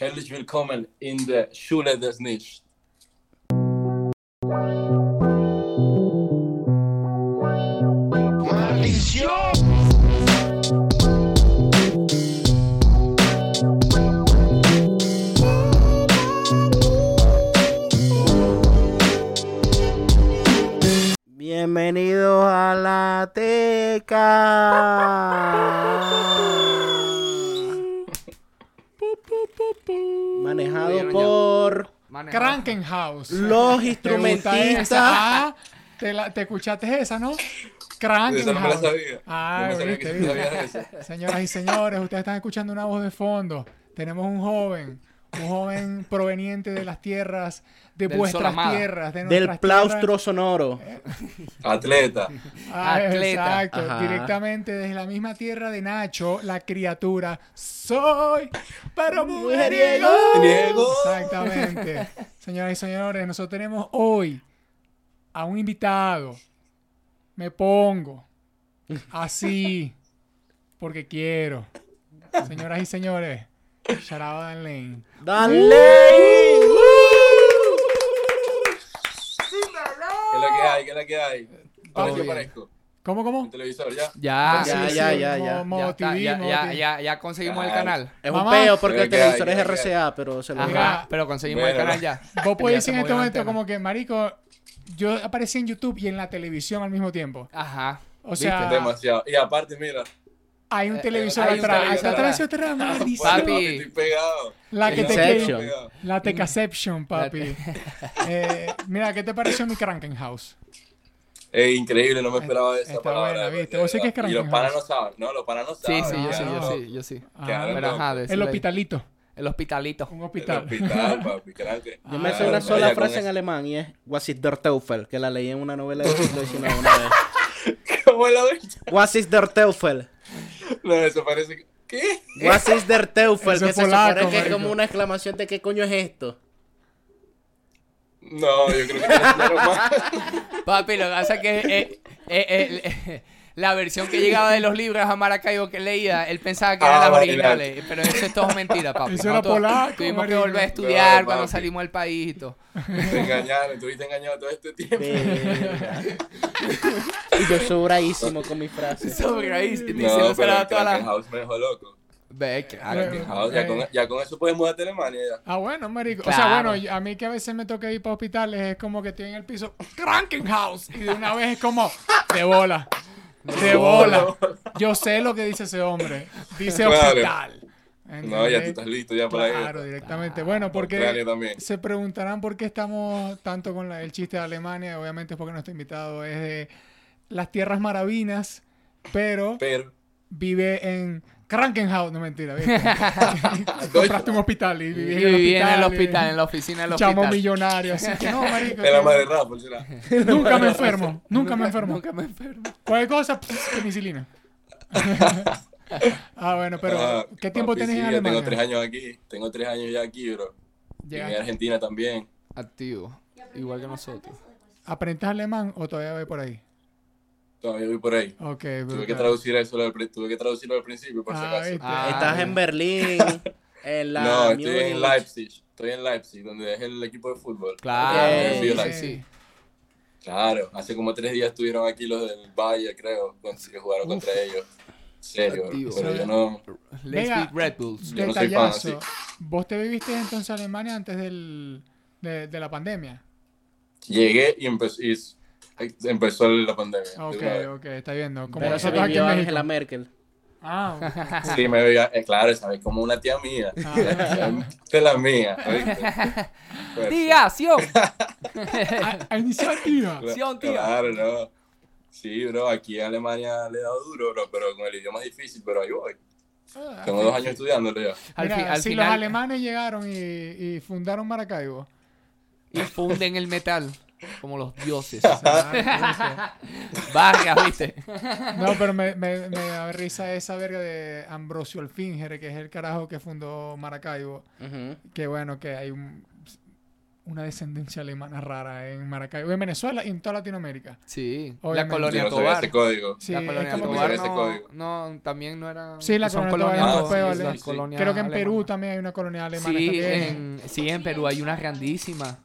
Herzlich willkommen in der Schule des Nichts. Manejado. los Krankenhaus. ¿Te gusta instrumentistas. Ah, ¿te, la- te escuchaste esa, ¿no? Krankenhaus. me la sabía. Ah, no me sabía viste, que tú viste. sabías eso. Señoras y señores, ustedes están escuchando una voz de fondo. Tenemos un joven, un joven proveniente de las tierras, de Del vuestras Solamada. tierras, de Del nuestras plaustro tierras. sonoro. Atleta. Ah, Atleta. Exacto, Ajá. directamente desde la misma tierra de Nacho, la criatura. Soy, pero mujeriego. Mujeriego. Exactamente. Señoras y señores, nosotros tenemos hoy a un invitado. Me pongo así porque quiero. Señoras y señores, Sharaba Dan Lane. ¡Dale! ¿Qué es lo que hay? ¿Qué es lo que hay? Ahora aparezco. ¿Cómo, En cómo? televisor, ya. Ya, Ya, ya, ya, ya. modo ya, ya, ya, TV. ya, ya conseguimos el canal. Es un peo porque el televisor es. RCA, pero se lo Ajá, pero conseguimos Bueno, el canal ya. Vos podés decir en este momento antena. como que, marico, yo aparecí en YouTube y en la televisión al mismo tiempo. Ajá. O sea, ¿Viste? Demasiado. Y aparte, mira. Hay un Eh, televisor hay un atrás. televisor Esa atrás. televisor atrás, maldición. Papi. Estoy pegado. La que te Inception. Pegado. La Tecaception, papi. Eh, mira, ¿qué te pareció mi Krankenhaus? Es increíble, no me esperaba esa Está palabra. buena, ¿viste? Vos sí que es Y los Krankenhaus. panas no saben, ¿no? Los panas no Sí, saben. sí, yo sí, Ah, yo no. sí, yo sí. Ajá. Claro. Pero ajá, El hospitalito. El hospitalito. Un El hospital. hospital, papi, cranque. Yo me Ah, sé una vaya sola frase en alemán y es Was ist der Teufel, que la leí en una novela de siglo XIX una vez. ¿Cómo la ves? Was ist der Teufel? No, eso parece que... ¿Qué? Was ist der Teufel, Eso que es se polaco, supone que es como una exclamación de qué coño es esto. No, yo creo que enseñaron más. Papi, lo que pasa es que eh, eh, eh, eh, la versión que llegaba de los libros a Maracaibo que leía, él pensaba que Ah, eran las vale, originales. Pero eso es todo mentira, papi. Eso era polaco, Tuvimos que volver a estudiar No, cuando papi. salimos del país y todo. Te engañaron, estuviste engañado todo este tiempo. Y yo sobradísimo con mis frases. Ahí, No, pero toda la... House me dejó loco. Ve, claro. Ya, con, ya con eso puedes mudarte a Alemania ya. Ah, bueno, marico. O sea, bueno, a mí que a veces me toca ir para hospitales es como que estoy en el piso Krankenhaus y de una vez es como de bola. De bola. Yo sé lo que dice ese hombre. Dice Claro. hospital. No, ya tú estás listo ya para Claro, ir. directamente. Bueno, porque se preguntarán por qué estamos tanto con la- el chiste de Alemania. Obviamente es porque nuestro invitado es de las tierras maravinas, pero Pero, vive en Krankenhaus. No mentira. Compraste un hospital y Y viví en el viví en el hospital. hospital, en la oficina del Chamo hospital. millonario, así que no, marico. es la madre Rafa, será. Nunca me enfermo, nunca me enfermo. Nunca me enfermo. Cualquier cosa, penicilina. ah, bueno, pero Ah, ¿qué tiempo papi, tenés sí, en Alemania? Tengo tres años aquí. Tengo tres años ya aquí, bro. Llegaste- a Argentina también. Activo. Igual que nosotros. ¿Aprendiste alemán o todavía voy por ahí? Todavía voy por ahí. Ok, Tuve brutal. que traducir eso, tuve que traducirlo al principio, por si acaso. Ah, Estás en Berlín, en la no, estoy en. Leipzig. Estoy en Leipzig, donde es el equipo de fútbol. Claro, sí. Claro, hace como tres días estuvieron aquí los del Valle, creo, que jugaron contra ellos. Serio, Activo. pero yo no. Let's Venga. Red Bulls. Yo no soy fan, Detallazo. ¿Vos te viviste entonces a Alemania antes del, de, de la pandemia? Llegué y s- empezó la pandemia. de Ok, ok, está viendo. Como nosotros aquí en Angela. Merkel. Ah, Sí, me veía, eh, claro, sabes, como una tía mía. Ah. De la mía. Pues, Diga, acción. a, a iniciativa. cla- acción, tía. Claro, no. Sí, bro, aquí en Alemania le he dado duro, bro, pero con el idioma es difícil, pero ahí voy. Ah, Tengo dos años estudiándolo ya. Al, Mira, fi- al si final los alemanes llegaron y, y fundaron Maracaibo. y funden el metal como los dioses. Ah, Vargas, ¿viste? No, pero me, me, me da risa esa verga de Ambrosio Alfinger, que es el carajo que fundó Maracaibo. Que bueno, que hay un, una descendencia alemana rara en Maracaibo, en Venezuela y en toda Latinoamérica. Sí, la colonia Yo no sabía Tobar. ese código. Sí, la colonia Tobar no, código. no, también no era... Sí, la son colonia Tobar Ah, sí, sí, sí. colonia Creo que en alemana. Perú también hay una colonia alemana Sí también. en, sí, en Perú hay una grandísima.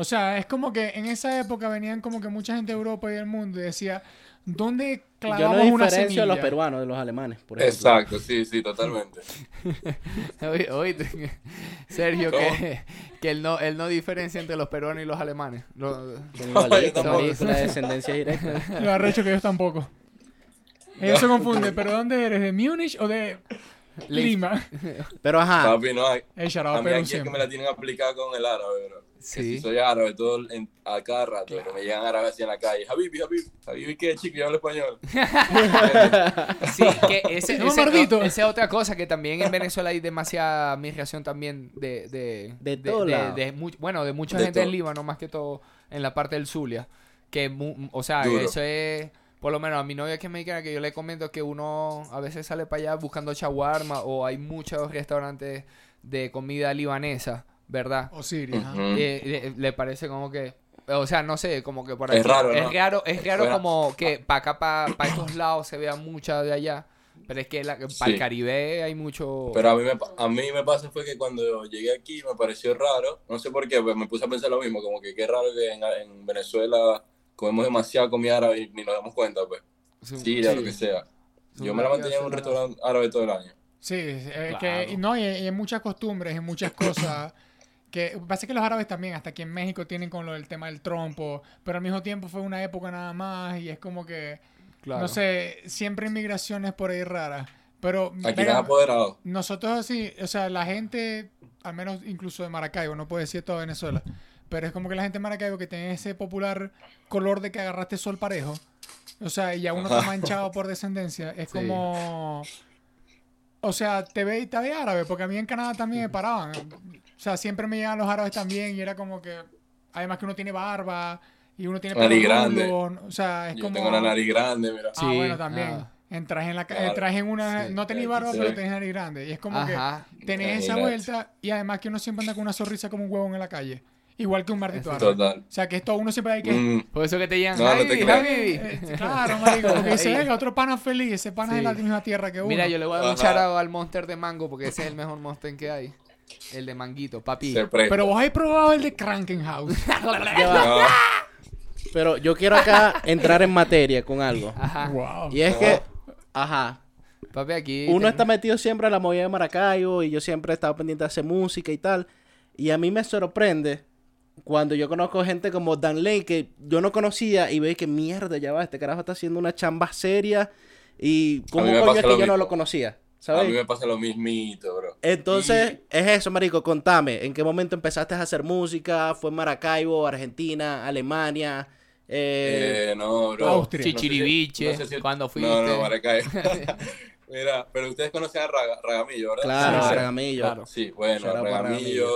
O sea, es como que en esa época venían como que mucha gente de Europa y del mundo y decía, ¿dónde Yo no clavamos una diferencio semilla? a los peruanos de los alemanes, por ejemplo. Exacto, sí, sí, totalmente. Oye, oíste, Sergio, que, que él, no, él no diferencia entre los peruanos y los alemanes. Lo- Son igualitos, tampoco. marico, es una descendencia directa. Lo arrecho que ellos tampoco. Ellos se confunden, pero ¿dónde eres? ¿De Múnich o de Lima? Pero ajá, Papi, no hay. El A mí es que me la tienen aplicada con el árabe, bro. Que Sí. si soy árabe, todo en, a cada rato, que me llegan árabes así en la calle. Habibi, Habibi, Habibi, ¿qué, chico? Yo hablo español. Sí, que ese, No, ese- esa es otra cosa, que también en Venezuela hay demasiada migración también de... De, De todo lado. de mu- Bueno, de mucha De gente en todo. Líbano, más que todo en la parte del Zulia. Que, mu- o sea, Duro. eso es... Por lo menos a mi novia que es mexicana, que yo le comento que uno a veces sale para allá buscando shawarma o hay muchos restaurantes de comida libanesa, ¿verdad? O Siria. ajá. Ujú. Eh, le, le parece como que o sea no sé como que por Es aquí raro, es ¿no? raro es raro Fuera. como que para acá para estos lados se vea mucha de allá pero es que para el Sí. Caribe hay mucho Pero a mí, me, pa- a mí me pasa fue que cuando llegué aquí me pareció raro, no sé por qué, pues me puse a pensar lo mismo, como que qué raro que en, en Venezuela comemos demasiada comida árabe y ni nos damos cuenta, pues. Siria, lo que sea. Sí. Yo me la mantenía en un restaurante árabe todo el año. Sí, es Claro. que, no, y, y hay muchas costumbres y muchas cosas que pasa que los árabes también, hasta aquí en México tienen con lo del tema del trompo, pero al mismo tiempo fue una época nada más y es como que, Claro. no sé, siempre inmigraciones por ahí raras, pero Aquí venga, apoderado. nosotros así, o sea, la gente, al menos incluso de Maracaibo, no puedo decir toda Venezuela, pero es como que la gente de Maracaibo que tiene ese popular color de que agarraste sol parejo, o sea, y ya uno está manchado por descendencia, es Sí. como... O sea, te ve, te ve árabe, porque a mí en Canadá también me paraban. O sea, siempre me llegan los árabes también y era como que... Además que uno tiene barba y uno tiene Nariz pelo grande. O sea, es Yo como... tengo la nariz grande, mira. Ah, Sí, bueno, también. ah. Entras en la entras en una... Sí. No tenés barba, sí. pero tenés nariz grande. Y es como Ajá. que tenés esa vuelta y además que uno siempre anda con una sonrisa como un huevón en la calle. Igual que un maldito árabe. Total. O sea, que esto uno siempre hay que... Mm, por eso que te llegan No, no te. Javi. Eh, claro, marico, porque dice, Ey. venga, otro pana feliz, ese pana es de la misma tierra que uno. mira yo le voy a dar un charado al monster de mango porque ese es el mejor monster que hay el de manguito papi. Pero vos habéis probado el de Krankenhaus. No, Pero yo quiero acá entrar en materia con algo. ajá wow. Y es que, ajá, papi aquí uno está metido siempre en la movida de Maracaibo y yo siempre he estado pendiente de hacer música y tal. Y a mí me sorprende cuando yo conozco gente como Dan Lane que yo no conocía y veo que mierda, ya va, este carajo está haciendo una chamba seria y cómo me coño es que yo no lo conocía, a mí me pasa lo mismito, bro. Entonces, es eso, marico, contame, ¿en qué momento empezaste a hacer música? ¿Fue en Maracaibo, Argentina, Alemania? Eh, Eh, no, bro. Austria. No sé si- Chichiriviche, no sé si- cuando No, fuiste. no, Maracay. Mira, pero ustedes conocen a Raga- Ragamillo, ¿verdad? claro, Sí, sí. Ragamillo. Claro. Sí, bueno, Ragamillo,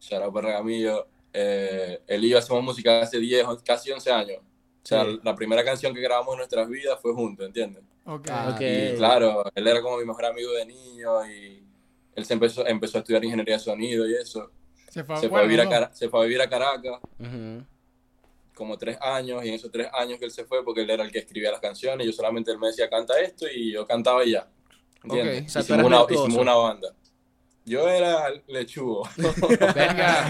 shout out para Ragamillo. Eh, él y yo hacemos música hace 10, on- casi 11 años. O sea, Sí. la primera canción que grabamos en nuestras vidas fue juntos, ¿entiendes? Ok. Ah, Ok. Y claro, él era como mi mejor amigo de niño y él se empezó, empezó a estudiar ingeniería de sonido y eso. Se fue, Se fue, a vivir a no. Se fue a vivir a Caracas como tres años y en esos tres años que él se fue porque él era el que escribía las canciones y yo solamente él me decía canta esto y yo cantaba y ya. ¿Entiendes? Ok. O sea, hicimos, una, hicimos una banda. Yo era lechugo. Venga.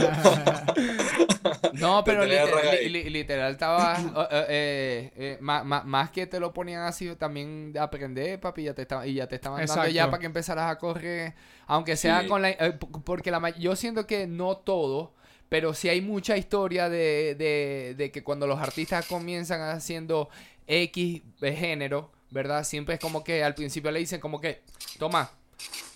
No, pero literal, li- li- literal estaba eh, eh, eh, ma- más que te lo ponían así, también de aprender, papi, ya te estaba, y ya te estaban dando ya para que empezaras a correr, aunque sea Sí. con la, eh, porque la, ma- yo siento que no todo, pero sí hay mucha historia de, de, de que cuando los artistas comienzan haciendo X de género, ¿verdad? Siempre es como que al principio le dicen como que, toma,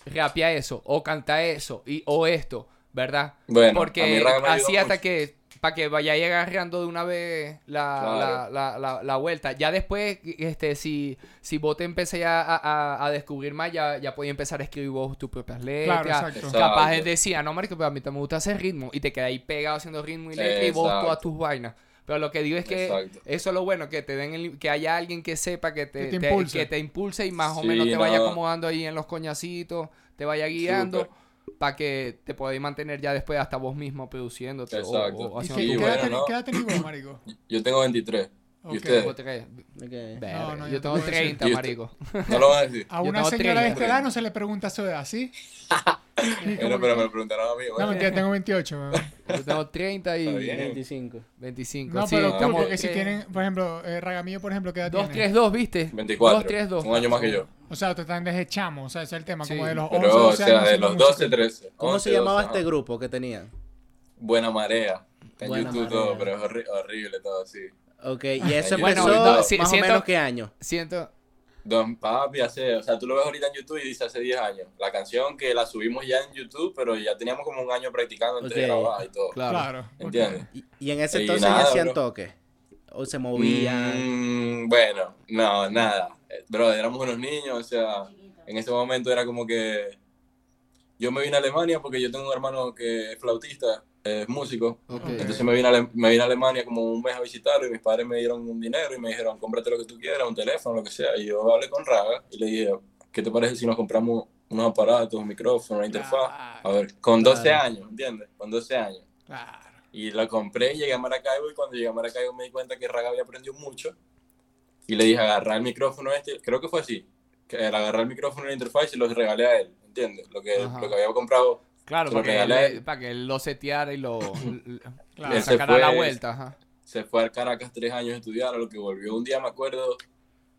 rapia eso, o canta eso, y, o esto, ¿verdad? Bueno, Porque así hasta mucho. que para que vayáis agarrando de una vez la, Claro. la, la, la, la vuelta. Ya después, este, si, si vos te empecé a, a, a descubrir más, ya, ya podías empezar a escribir vos tus propias letras. Claro, exacto. Exacto. Capaz él decía, no, marico, pero a mí también me gusta hacer ritmo. Y te quedas ahí pegado haciendo ritmo y letra y vos todas tus vainas. Pero lo que digo es que Exacto. eso es lo bueno, que te den el- que haya alguien que sepa que te, Que te te- impulse. que te impulse y más o Sí, menos te vaya acomodando ahí en los coñacitos, te vaya guiando. Para que te podáis mantener ya después hasta vos mismo produciéndote o- Exacto. o, ¿Y haciendo qué, edad bueno, ten- ¿no? qué edad tenés vos, marico? Yo tengo 23. Ok. ¿Y ustedes? Tengo tres. Ok. Verga, No, no, yo yo tengo te puedo decir. 30, ¿Y usted? marico. No lo van a decir. A una señora de 30. esta edad no se le pregunta su edad, ¿sí? Como pero que- me lo preguntaron a mí. No, bueno. mentira, tengo 28. weón. Yo tengo 30 y Está bien. 25. 25. No, sí, pero estamos porque si tres- tienen, por ejemplo, eh, Ragamillo, por ejemplo, ¿qué edad 2, tiene? 3, 2, ¿viste? 24. 2, 3, 2. Un año más que yo. O sea, te están desde chamo, o sea, ese es el tema, como Sí. de los 11, Pero, o 12 sea, de los música. 12, 13. ¿Cómo 11, se llamaba 12, este grupo que tenían? Buena Marea. En Buena YouTube Marea. todo, pero es horri- horrible todo así. Ok, y eso Bueno, empezó no, sí, más siento- o menos qué año. Siento. Don Papi hace, o sea, tú lo ves ahorita en YouTube y dice hace 10 años. La canción que la subimos ya en YouTube, pero ya teníamos como un año practicando antes de grabar y todo. Claro. ¿Entiendes? Y, y en ese entonces nada, ya hacían bro. toques. O se movían. Mm, bueno, no, nada. Eh, Bro, éramos unos niños, o sea, en ese momento era como que yo me vine a Alemania porque yo tengo un hermano que es flautista, es músico. Ok. Entonces me vine, a, me vine a Alemania como un mes a visitarlo y mis padres me dieron un dinero y me dijeron, cómprate lo que tú quieras, un teléfono, lo que sea. Y yo hablé con Raga y le dije, ¿qué te parece si nos compramos unos aparatos, un micrófono, una interfaz? A ver, con 12 Claro. años, ¿entiendes? Con 12 años. Claro. Y la compré y llegué a Maracaibo y cuando llegué a Maracaibo me di cuenta que Raga había aprendido mucho. Y le dije, agarrar el micrófono este, creo que fue así, que agarrar el micrófono y la interfaz y los regalé a él, ¿entiendes? Lo que, Ajá. lo que había comprado. Claro, para que, él, para que él lo seteara y lo, Claro. sacara la vuelta. Ajá. Se fue a Caracas tres años a estudiar, a lo que volvió un día, me acuerdo,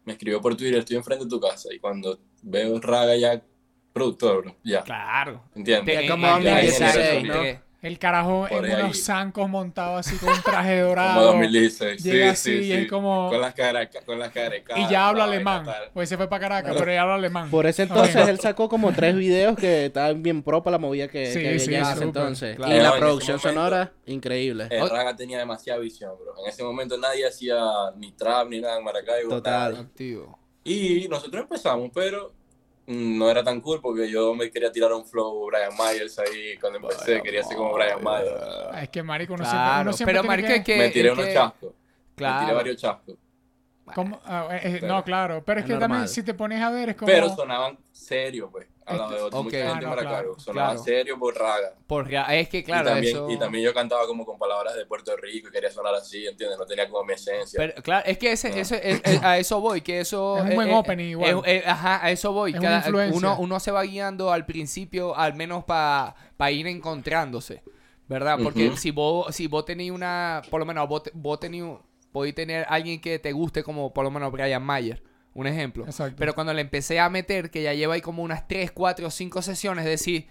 me escribió por Twitter, estoy enfrente de tu casa. Y cuando veo Raga ya, productor, bro, ya, Claro. ¿entiendes? Ya como Ya 2016, ingeniero ¿no? El carajo Por en ahí. unos zancos montados así con un traje dorado. Como 2016, sí, Llega sí, así y sí. es como... Con las caras, con las caras. Y ya habla alemán. tal. Pues se fue para Caracas, Claro. pero ya habla alemán. Por ese entonces él sacó como tres videos que estaban bien pro para la movida que, Sí, que había sí, ya en ese súper. entonces. Claro. Y No, la producción momento- sonora, increíble. El Raga tenía demasiada visión, bro. En ese momento nadie hacía ni trap ni nada en Maracaibo. Total. nada. Activo. Y nosotros empezamos, pero no era tan cool porque yo me quería tirar un flow Brian Myers ahí cuando empecé. Quería ser como Brian Myers. Ah, Es que marico, uno siempre, Claro, uno siempre pero marico, que... es que... me tiré unos que- chascos. Me tiré varios chascos. ¿Cómo? Ah, eh, eh, Pero- no, claro. Pero es, Es que también si te pones a ver es como... Pero sonaban serios, pues. Al lado de Ok. mucha Ah, gente no, en Maracaibo. claro, Sonaban claro. serios por Raga. Por rea- es que, claro, y, también, eso... y también yo cantaba como con palabras de Puerto Rico y quería sonar así, ¿entiendes? No tenía como mi esencia. Pero, claro, es que ese, No. ese, es- es- a eso voy, que eso... Es un eh, buen eh, opening igual. eh, ajá, a eso voy. Es Cada- uno, uno se va guiando al principio, al menos para ir encontrándose, ¿verdad? Porque si vos si vos tenés una... Por lo menos vos, vos tenés... Podés tener alguien que te guste como por lo menos Brian Mayer, un ejemplo. Exacto. Pero cuando le empecé a meter, que ya lleva ahí como unas 3, 4, 5 sesiones, decir...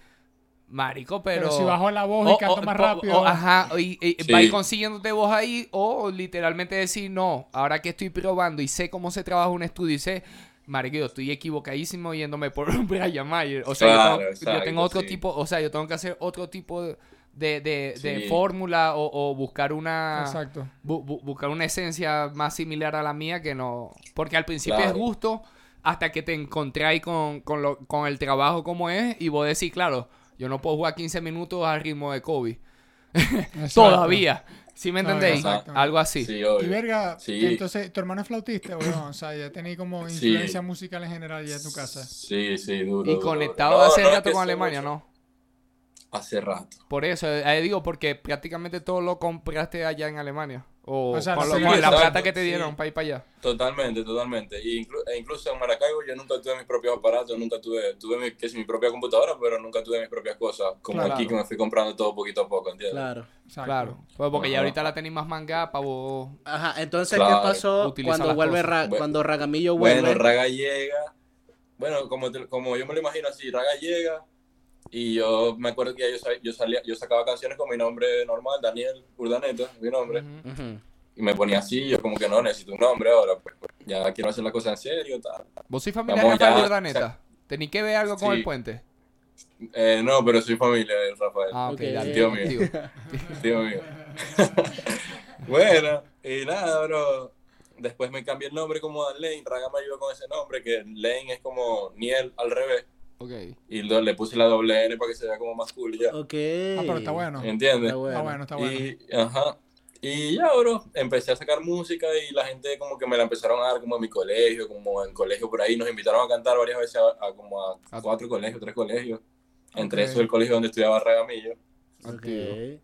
Marico, pero... Pero si bajo la voz y canto más rápido... o- ajá, y, y Sí. va a ir consiguiéndote vos ahí, o literalmente decir, no, ahora que estoy probando y sé cómo se trabaja un estudio y sé, marico, yo estoy equivocadísimo yéndome por Brian Mayer. O sea, yo tengo- yo, tengo otro sí. tipo, o sea, yo tengo que hacer otro tipo de, de, de- de Sí. fórmula o, o buscar una... Exacto. bu- bu- buscar una esencia más similar a la mía que no... Porque al principio Claro. es gusto hasta que te encontráis con, con, lo- con el trabajo como es y vos decís, claro, yo no puedo jugar 15 minutos al ritmo de Kobe. Todavía. ¿Sí me entendéis? exacto. Algo así. Sí, Y verga, Sí. entonces, ¿tu hermano es flautista o no? O sea, ya tenéis como Sí. influencia musical en general ya en tu casa. Sí, sí, duro. Y duro, conectado duro. No, hace no es rato que con Alemania, mucho. ¿no? Hace rato. Por eso, eh, digo, porque prácticamente todo lo compraste allá en Alemania. O, O sea, con, la lo- sí, con la exacto, plata que te sí. dieron para ir para allá. Totalmente, totalmente. Y inclu- e incluso en Maracaibo yo nunca tuve mis propios aparatos, nunca tuve, tuve mi, que es mi propia computadora, pero nunca tuve mis propias cosas. Como Claro. aquí que me fui comprando todo poquito a poco, ¿entiendes? Claro. Exacto. Claro. Pues porque ya ahorita la tenéis más manga para vos. Ajá, entonces, Claro. ¿qué pasó Utiliza cuando vuelve cosas. Ra- Bueno. cuando Ragamillo vuelve? Bueno, Raga llega. Bueno, como, te- como yo me lo imagino así, Raga llega. Y yo me acuerdo que ya yo, yo, salía, yo sacaba canciones con mi nombre normal, Daniel Urdaneta, mi nombre. Y me ponía así, yo como que no, necesito un nombre ahora, pues, pues, ya quiero hacer la cosa en serio, tal. ¿Vos sois familia Vamos de Rafael ya, Urdaneta? ¿Tenéis que ver algo con el puente? Eh, no, pero soy familia de Rafael. Ah, ok, Ok. dale. Tío mío. Tío. Tío mío. bueno, y nada, bro. Después me cambié el nombre como Dan Lane. Raga me ayudó con ese nombre, que Lane es como Niel al revés. Ok. Y lo- le puse la doble N para que se vea como más cool y ya. Ok. Ah, pero está bueno. ¿Entiendes? Está bueno. Está bueno, está bueno. Y, ajá. Y ya, bro, empecé a sacar música y la gente como que me la empezaron a dar como en mi colegio, como en colegio por ahí. Nos invitaron a cantar varias veces a, a como a A- cuatro colegios, tres colegios. Entre Ok. eso el colegio donde estudiaba Ragamillo. Ok.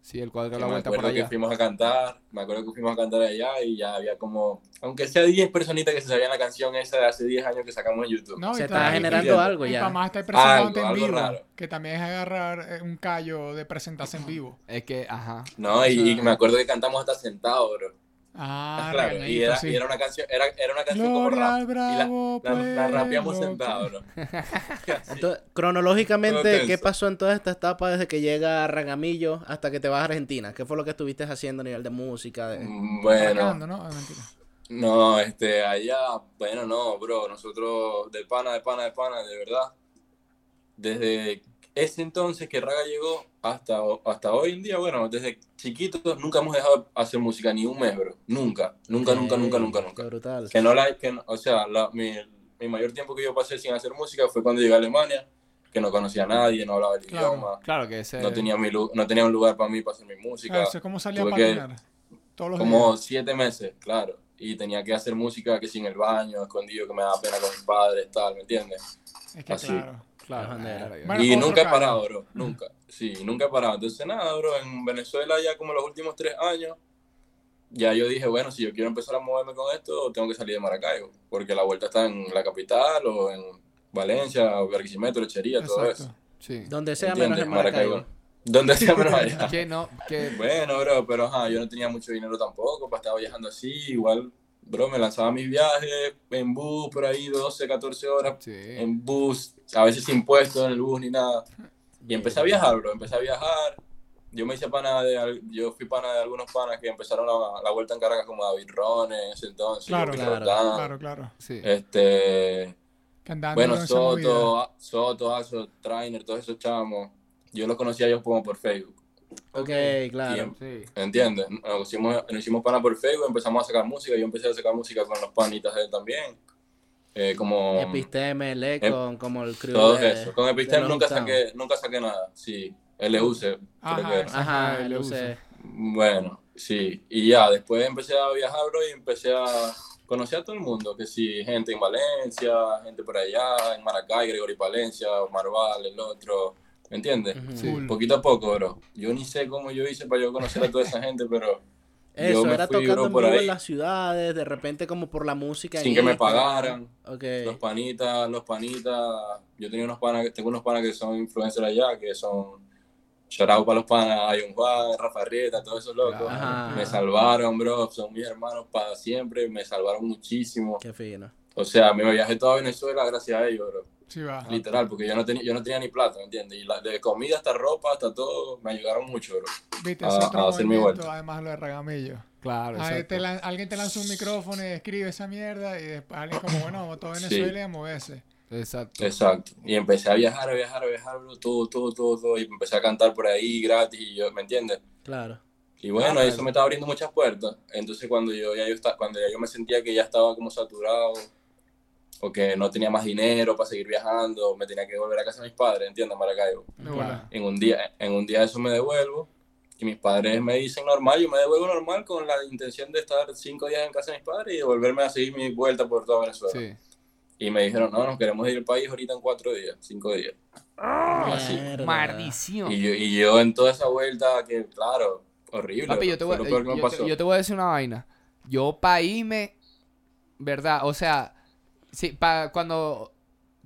Sí, el cual da Que la me vuelta por acuerdo que allá. fuimos a cantar, me acuerdo que fuimos a cantar allá y ya había como, aunque sea 10 personitas que se sabían la canción esa de hace 10 años que sacamos en YouTube. No, Se y está generando algo Y ya. para más estar presentándote Algo, en vivo. raro. Que también es agarrar eh, un callo de presentarse en vivo. Es que, ajá. No, y, O sea- y me acuerdo que cantamos hasta sentado, bro. Ah, claro, y era, sí. y era una canción, era, era una canción como rap. y la, la, la rapeamos sentado. Así. Entonces, cronológicamente, ¿qué pasó en toda esta etapa desde que llega Ragamillo hasta que te vas a Argentina? ¿Qué fue lo que estuviste haciendo a nivel de música? De... Mm, Bueno, ¿no? No, este, allá, bueno, no, bro, nosotros de pana, de pana, de pana, de verdad. Desde ese entonces que Raga llegó hasta, hasta hoy en día, bueno, desde chiquitos nunca hemos dejado de hacer música, ni un mes, bro. Nunca, nunca, nunca, nunca, nunca, Qué nunca. brutal. Que no la, que no- o sea, la- mi, mi mayor tiempo que yo pasé sin hacer música fue cuando llegué a Alemania, que no conocía a nadie, no hablaba el Claro. idioma, Claro que ese. no tenía, mi, lu- no tenía un lugar para mí para hacer mi música. Ah, eso es como salía a tuve que- patinar. Todos los como días. siete meses, claro. Y tenía que hacer música que sin el baño, escondido, que me daba pena con mis padres, tal, ¿me entiendes? Es que así. claro. Claro. Bueno, y nunca he parado, bro, nunca. Sí, nunca he parado. Entonces, nada, bro, en Venezuela ya como los últimos tres años, ya yo dije, bueno, si yo quiero empezar a moverme con esto, tengo que salir de Maracaibo, porque la vuelta está en la capital o en Valencia, o Barquisimeto, Lechería, todo Exacto. eso. Sí. Donde sea ¿Entiendes? menos en Maracaibo. Donde sea menos allá. Que no, que. Bueno, bro, pero ajá, yo no tenía mucho dinero tampoco para estar viajando así. Igual, bro, me lanzaba mis viajes en bus por ahí 12, 14 horas Sí. en bus, a veces sin puesto en el bus ni nada. Y empecé a viajar, bro, empecé a viajar. Yo me hice pana de, yo fui pana de algunos panas que empezaron la, la vuelta en Caracas como David Rone en ese entonces, Claro, claro, Claro, claro. Sí. este, Que andando bueno. Soto, A- Soto, Axo, Trainer, todos esos chamos. Yo los conocía yo como por Facebook. Ok, claro. Tiempo. Sí. ¿Entiendes? Nos hicimos, nos hicimos pana por Facebook, empezamos a sacar música. Yo empecé a sacar música con los panitas de él también. Eh, como Episteme, Lecon, como el crew todo de- eso. Con de Epistem nunca saqué, nunca saqué nada. Sí, LUC, creo que. Ajá, Ajá, el el UC. Bueno, sí. Y ya, después empecé a viajar, bro, y empecé a conocer a todo el mundo. Que sí, gente en Valencia, gente por allá, en Maracay, Gregory Palencia, Marval, el otro. ¿Me entiendes? Sí. Poquito a poco, bro. Yo ni sé cómo yo hice para yo conocer a toda esa gente, pero Eso, yo me era fui, tocando en vivo en las ciudades, de repente como por la música. sin que me pagaran. Ok. Los panitas, los panitas. Yo tenía unos panas, tengo unos panas que son influencers allá, que son Shout para los panas, Ion Juan, Rafa Rieta, todos esos locos. Ajá. Me salvaron, bro. Son mis hermanos para siempre. Me salvaron muchísimo. Qué fino. O sea, me viajé toda Venezuela gracias a ellos, bro. Sí, va. Literal, porque yo no tenía, yo no tenía ni plata, ¿me entiendes? Y la, de comida hasta ropa, hasta todo, me ayudaron mucho, bro. Viste, a- ese otro a hacer mi vuelta. además lo de Ragamillo. Claro, te lan- alguien te lanza un micrófono y escribe esa mierda y después alguien como, bueno, vamos todo Venezuela y a moverse. Exacto. Exacto. Y empecé a viajar, a viajar, a viajar, bro, todo, todo, todo, todo. Y empecé a cantar por ahí gratis, y yo, ¿me entiendes? Claro. Y bueno, Ah, eso me estaba abriendo muchas puertas. Entonces cuando yo ya yo cuando ya yo me sentía que ya estaba como saturado o que no tenía más dinero para seguir viajando, me tenía que volver a casa de mis padres, ¿entiendes? Maracaibo. Claro. En un día, en un día eso me devuelvo y mis padres me dicen normal, yo me devuelvo normal con la intención de estar cinco días en casa de mis padres y de volverme a seguir mi vuelta por toda Venezuela. Sí. Y me dijeron, no, nos queremos ir al país ahorita en cuatro días, cinco días. Mierda. Maldición. Y yo, y yo en toda esa vuelta, que claro, horrible. Papi, yo te, voy, me yo te- yo te voy a decir una vaina. Yo pa' irme, ¿verdad? O sea, sí, pa' cuando,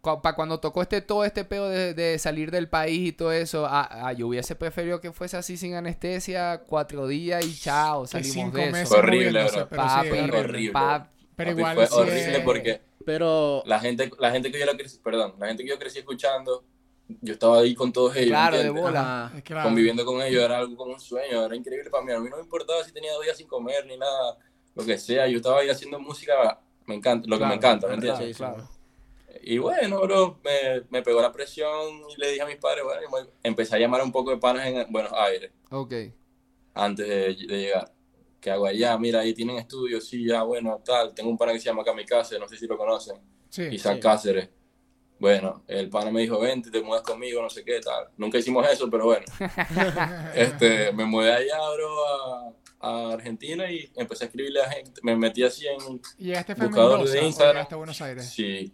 cua- pa' cuando tocó este todo este peo de, de salir del país y todo eso, ah, ah, yo hubiese preferido que fuese así sin anestesia, cuatro días y chao, salimos cinco de eso. Horrible, bro. pero sí, Papi, horrible. Pero Papi, igual fue sí horrible es- porque Pero, la gente, la gente que yo la crecí, perdón, la gente que yo crecí escuchando, yo estaba ahí con todos ellos, Claro, de bola. claro. conviviendo con ellos era algo como un sueño, era increíble para mí. A mí no me importaba si tenía dos días sin comer ni nada, lo que sea. Yo estaba ahí haciendo música, me encanta, lo que me encanta, ¿me claro, entiendes? claro. Y bueno, bro, me, me pegó la presión y le dije a mis padres, bueno, me- empecé a llamar un poco de panas en Buenos Aires Ok. antes de, de llegar. ¿Qué hago allá? Mira, ahí tienen estudios, sí, ya, bueno, tal. Tengo un pana que se llama Kamikaze, no sé si lo conocen. Sí. Isaac sí. Cáceres. Bueno, el pana me dijo, vente, te mudas conmigo, no sé qué, tal. Nunca hicimos eso, pero bueno. este, me mudé allá, bro, a, a Argentina y empecé a escribirle a gente. Me metí así en... ¿Y este fue en Buscador de Mendoza Instagram. llegaste a Buenos Aires? Sí,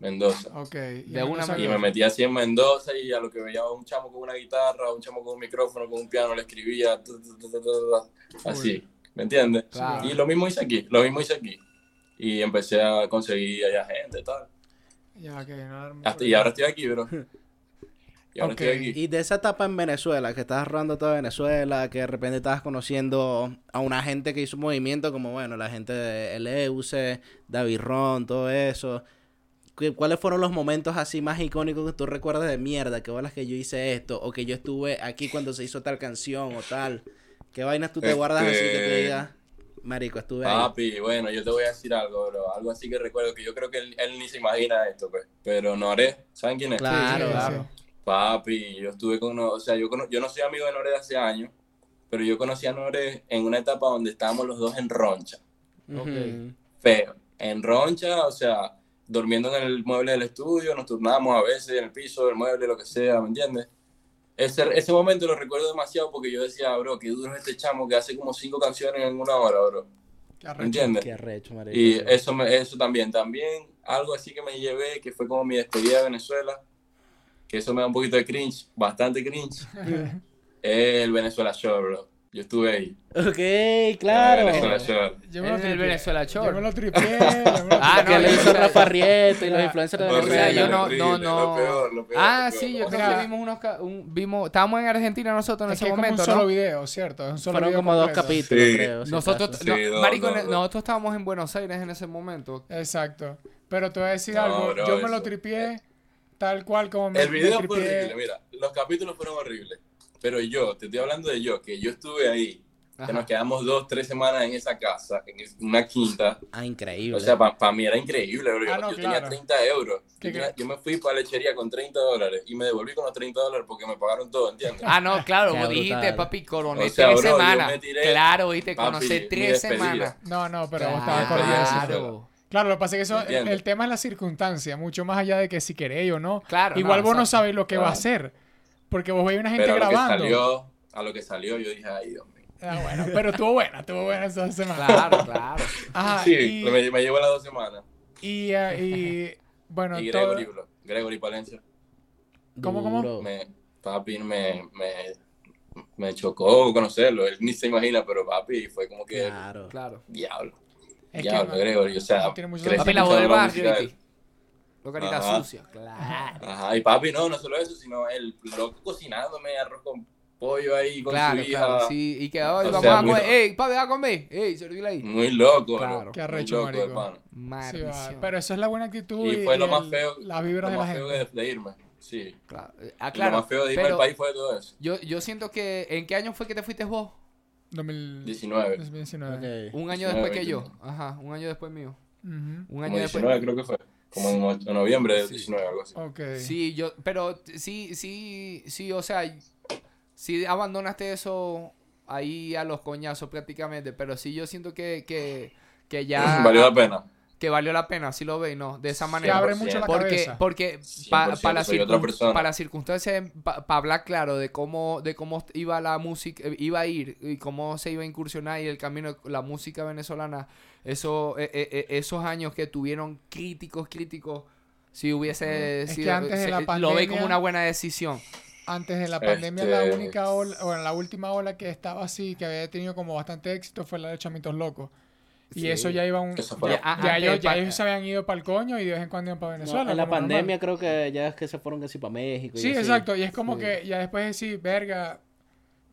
Mendoza. Ok. Y De me metí así en Mendoza y a lo que veía un chamo con una guitarra, un chamo con un micrófono, con un piano, le escribía, tu, tu, tu, tu, tu, tu, así, ¿me entiendes? Claro. Y lo mismo hice aquí, lo mismo hice aquí. Y empecé a conseguir allá gente y tal. Ya, ok, no, Hasta- y ahora estoy aquí, bro. Y ahora Ok. estoy aquí. Y de esa etapa en Venezuela, que estabas rodando toda Venezuela, que de repente estabas conociendo a una gente que hizo un movimiento como, bueno, la gente de Eleuse, David Ron, todo eso. ¿Qué- ¿Cuáles fueron los momentos así más icónicos que tú recuerdas de mierda? Que bolas que yo hice esto, o que yo estuve aquí cuando se hizo tal canción o tal. ¿Qué vainas tú te guardas así que te Este- digas, marico, estuve ahí? Papi, bueno, yo te voy a decir algo, bro. Algo así que recuerdo que yo creo que él, él ni se imagina esto, pues. Pero Noré, ¿saben quién es? Claro, Sí, sí, claro. Papi, yo estuve con, o sea, yo, cono- yo no soy amigo de Noré de hace años, pero yo conocí a Noré en una etapa donde estábamos los dos en roncha. Feo. En roncha, o sea, durmiendo en el mueble del estudio, nos turnábamos a veces en el piso del mueble, lo que sea, ¿me entiendes? Ese, ese momento lo recuerdo demasiado porque yo decía, bro, qué duro es este chamo que hace como cinco canciones en una hora, bro. Qué ¿Me entiendes? Qué arrecho, marico. Y eso, me- eso también. También algo así que me llevé, que fue como mi despedida de Venezuela, que eso me da un poquito de cringe, bastante cringe, es el Venezuela Show, bro. Yo estuve ahí. Ok, claro. El Venezuela Show. Yo me lo el tripié. Venezuela Show. Yo me lo tripié. lo Ah, que no, le hizo Rafa Rieto y los Claro. influencers de Venezuela. yo no- no- no- Lo peor, lo peor, Ah, lo sí, peor. yo creo que vimos unos... un- vimos, estábamos en Argentina nosotros en Es que ese es como momento, un solo ¿no? video, ¿cierto? Es un solo Fueron video como dos capítulos, Sí. creo. si Nosotros, no, Sí, marico, no, no. nosotros estábamos en Buenos Aires en ese momento. Exacto. Pero te voy a decir No, algo. bro, yo me lo tripié tal cual como me, El video me fue horrible, mira, los capítulos fueron horribles. Pero yo, te estoy hablando de yo, que yo estuve ahí, Ajá. que nos quedamos dos, tres semanas en esa casa, en una quinta. Ah, increíble. O sea, para mí era increíble, bro. Yo, Ah, no, yo claro. tenía 30 euros. ¿Qué Yo, tenía- crees? yo me fui para la lechería con 30 dólares y me devolví con los 30 dólares porque me pagaron todo, ¿entiendes? Ah, no, claro, vos dijiste, papi, coroné O sea, tres bro, semanas. tiré, claro, viste, papi, conocí tres semanas. No, no, pero vos Claro. estabas corriendo. Claro. Claro, lo que pasa es que eso, el, tema es la circunstancia, mucho más allá de que si queréis o no. Claro, Igual no, vos no sabéis lo que va a hacer. Porque vos veis una gente Pero a lo que grabando. salió, a lo que salió, yo dije, ay, Dios mío. Ah, bueno, pero estuvo buena, estuvo buena esa semana. Claro, claro. Ajá, sí, y, me, me llevo las dos semanas. y, eh, y, bueno, y Gregory. Gregory Palencia. ¿Cómo, cómo? Me, papi me, me, me chocó conocerlo. Él ni se imagina, pero papi fue como que, Claro. Claro. diablo. Es que no- Gregory. O sea, no tiene mucho Papi, la voz del barrio, música de él. ¿viste? Lo carita Ajá. sucia. Claro. Ajá, y papi, no, no solo eso, sino el loco cocinándome arroz con pollo ahí con Claro, su hija. claro. Sí, y que hoy vamos sea, a comer. Ey, papi, va a comer. Ey, servíle ahí. Muy loco, Claro. bro. Qué Muy arrecho, loco, marico. hermano. Sí, va, Maldición. pero eso es la buena actitud Y y, fue lo más feo, las vibras lo de la más feo gente. de, de irme. Sí. Claro. Ah, Lo más feo de irme al país fue todo eso. yo, yo siento que... ¿En qué año fue que te fuiste vos? 2000 19. 2019. Ok. Un año 19, después que yo. 21. Ajá, un año después mío. Ujú. Un Como año después. 19 creo que fue. Como en, o- en noviembre del Sí. 19, algo así. Ok. Sí, yo, pero sí, sí, sí, o sea, sí abandonaste eso ahí a los coñazos prácticamente, pero sí yo siento que, que, que ya... Valió la pena. Que valió la pena, si lo veis, ¿no? De esa manera. abre mucho la Porque, cabeza. porque para 100%, la, soy otra circun- persona. pa' la circunstancia, para hablar claro de cómo, de cómo iba la música, eh, iba a ir y cómo se iba a incursionar y el camino de la música venezolana, eso, eh, eh, esos años que tuvieron críticos, críticos, si hubiese Es que sido, antes de la lo ve pandemia- como una buena decisión. Antes de la Este- pandemia, la única ola, bueno, la última ola que estaba así, que había tenido como bastante éxito, fue la de Chamitos Locos. Y Sí. eso ya iba un. Ya, ya ellos, ya ellos se habían ido para el coño y de vez en cuando iban para No, Venezuela. en la normal. pandemia creo que ya es que se fueron casi para México. y Sí, así. exacto. Y es como Sí. que ya después de decir, verga,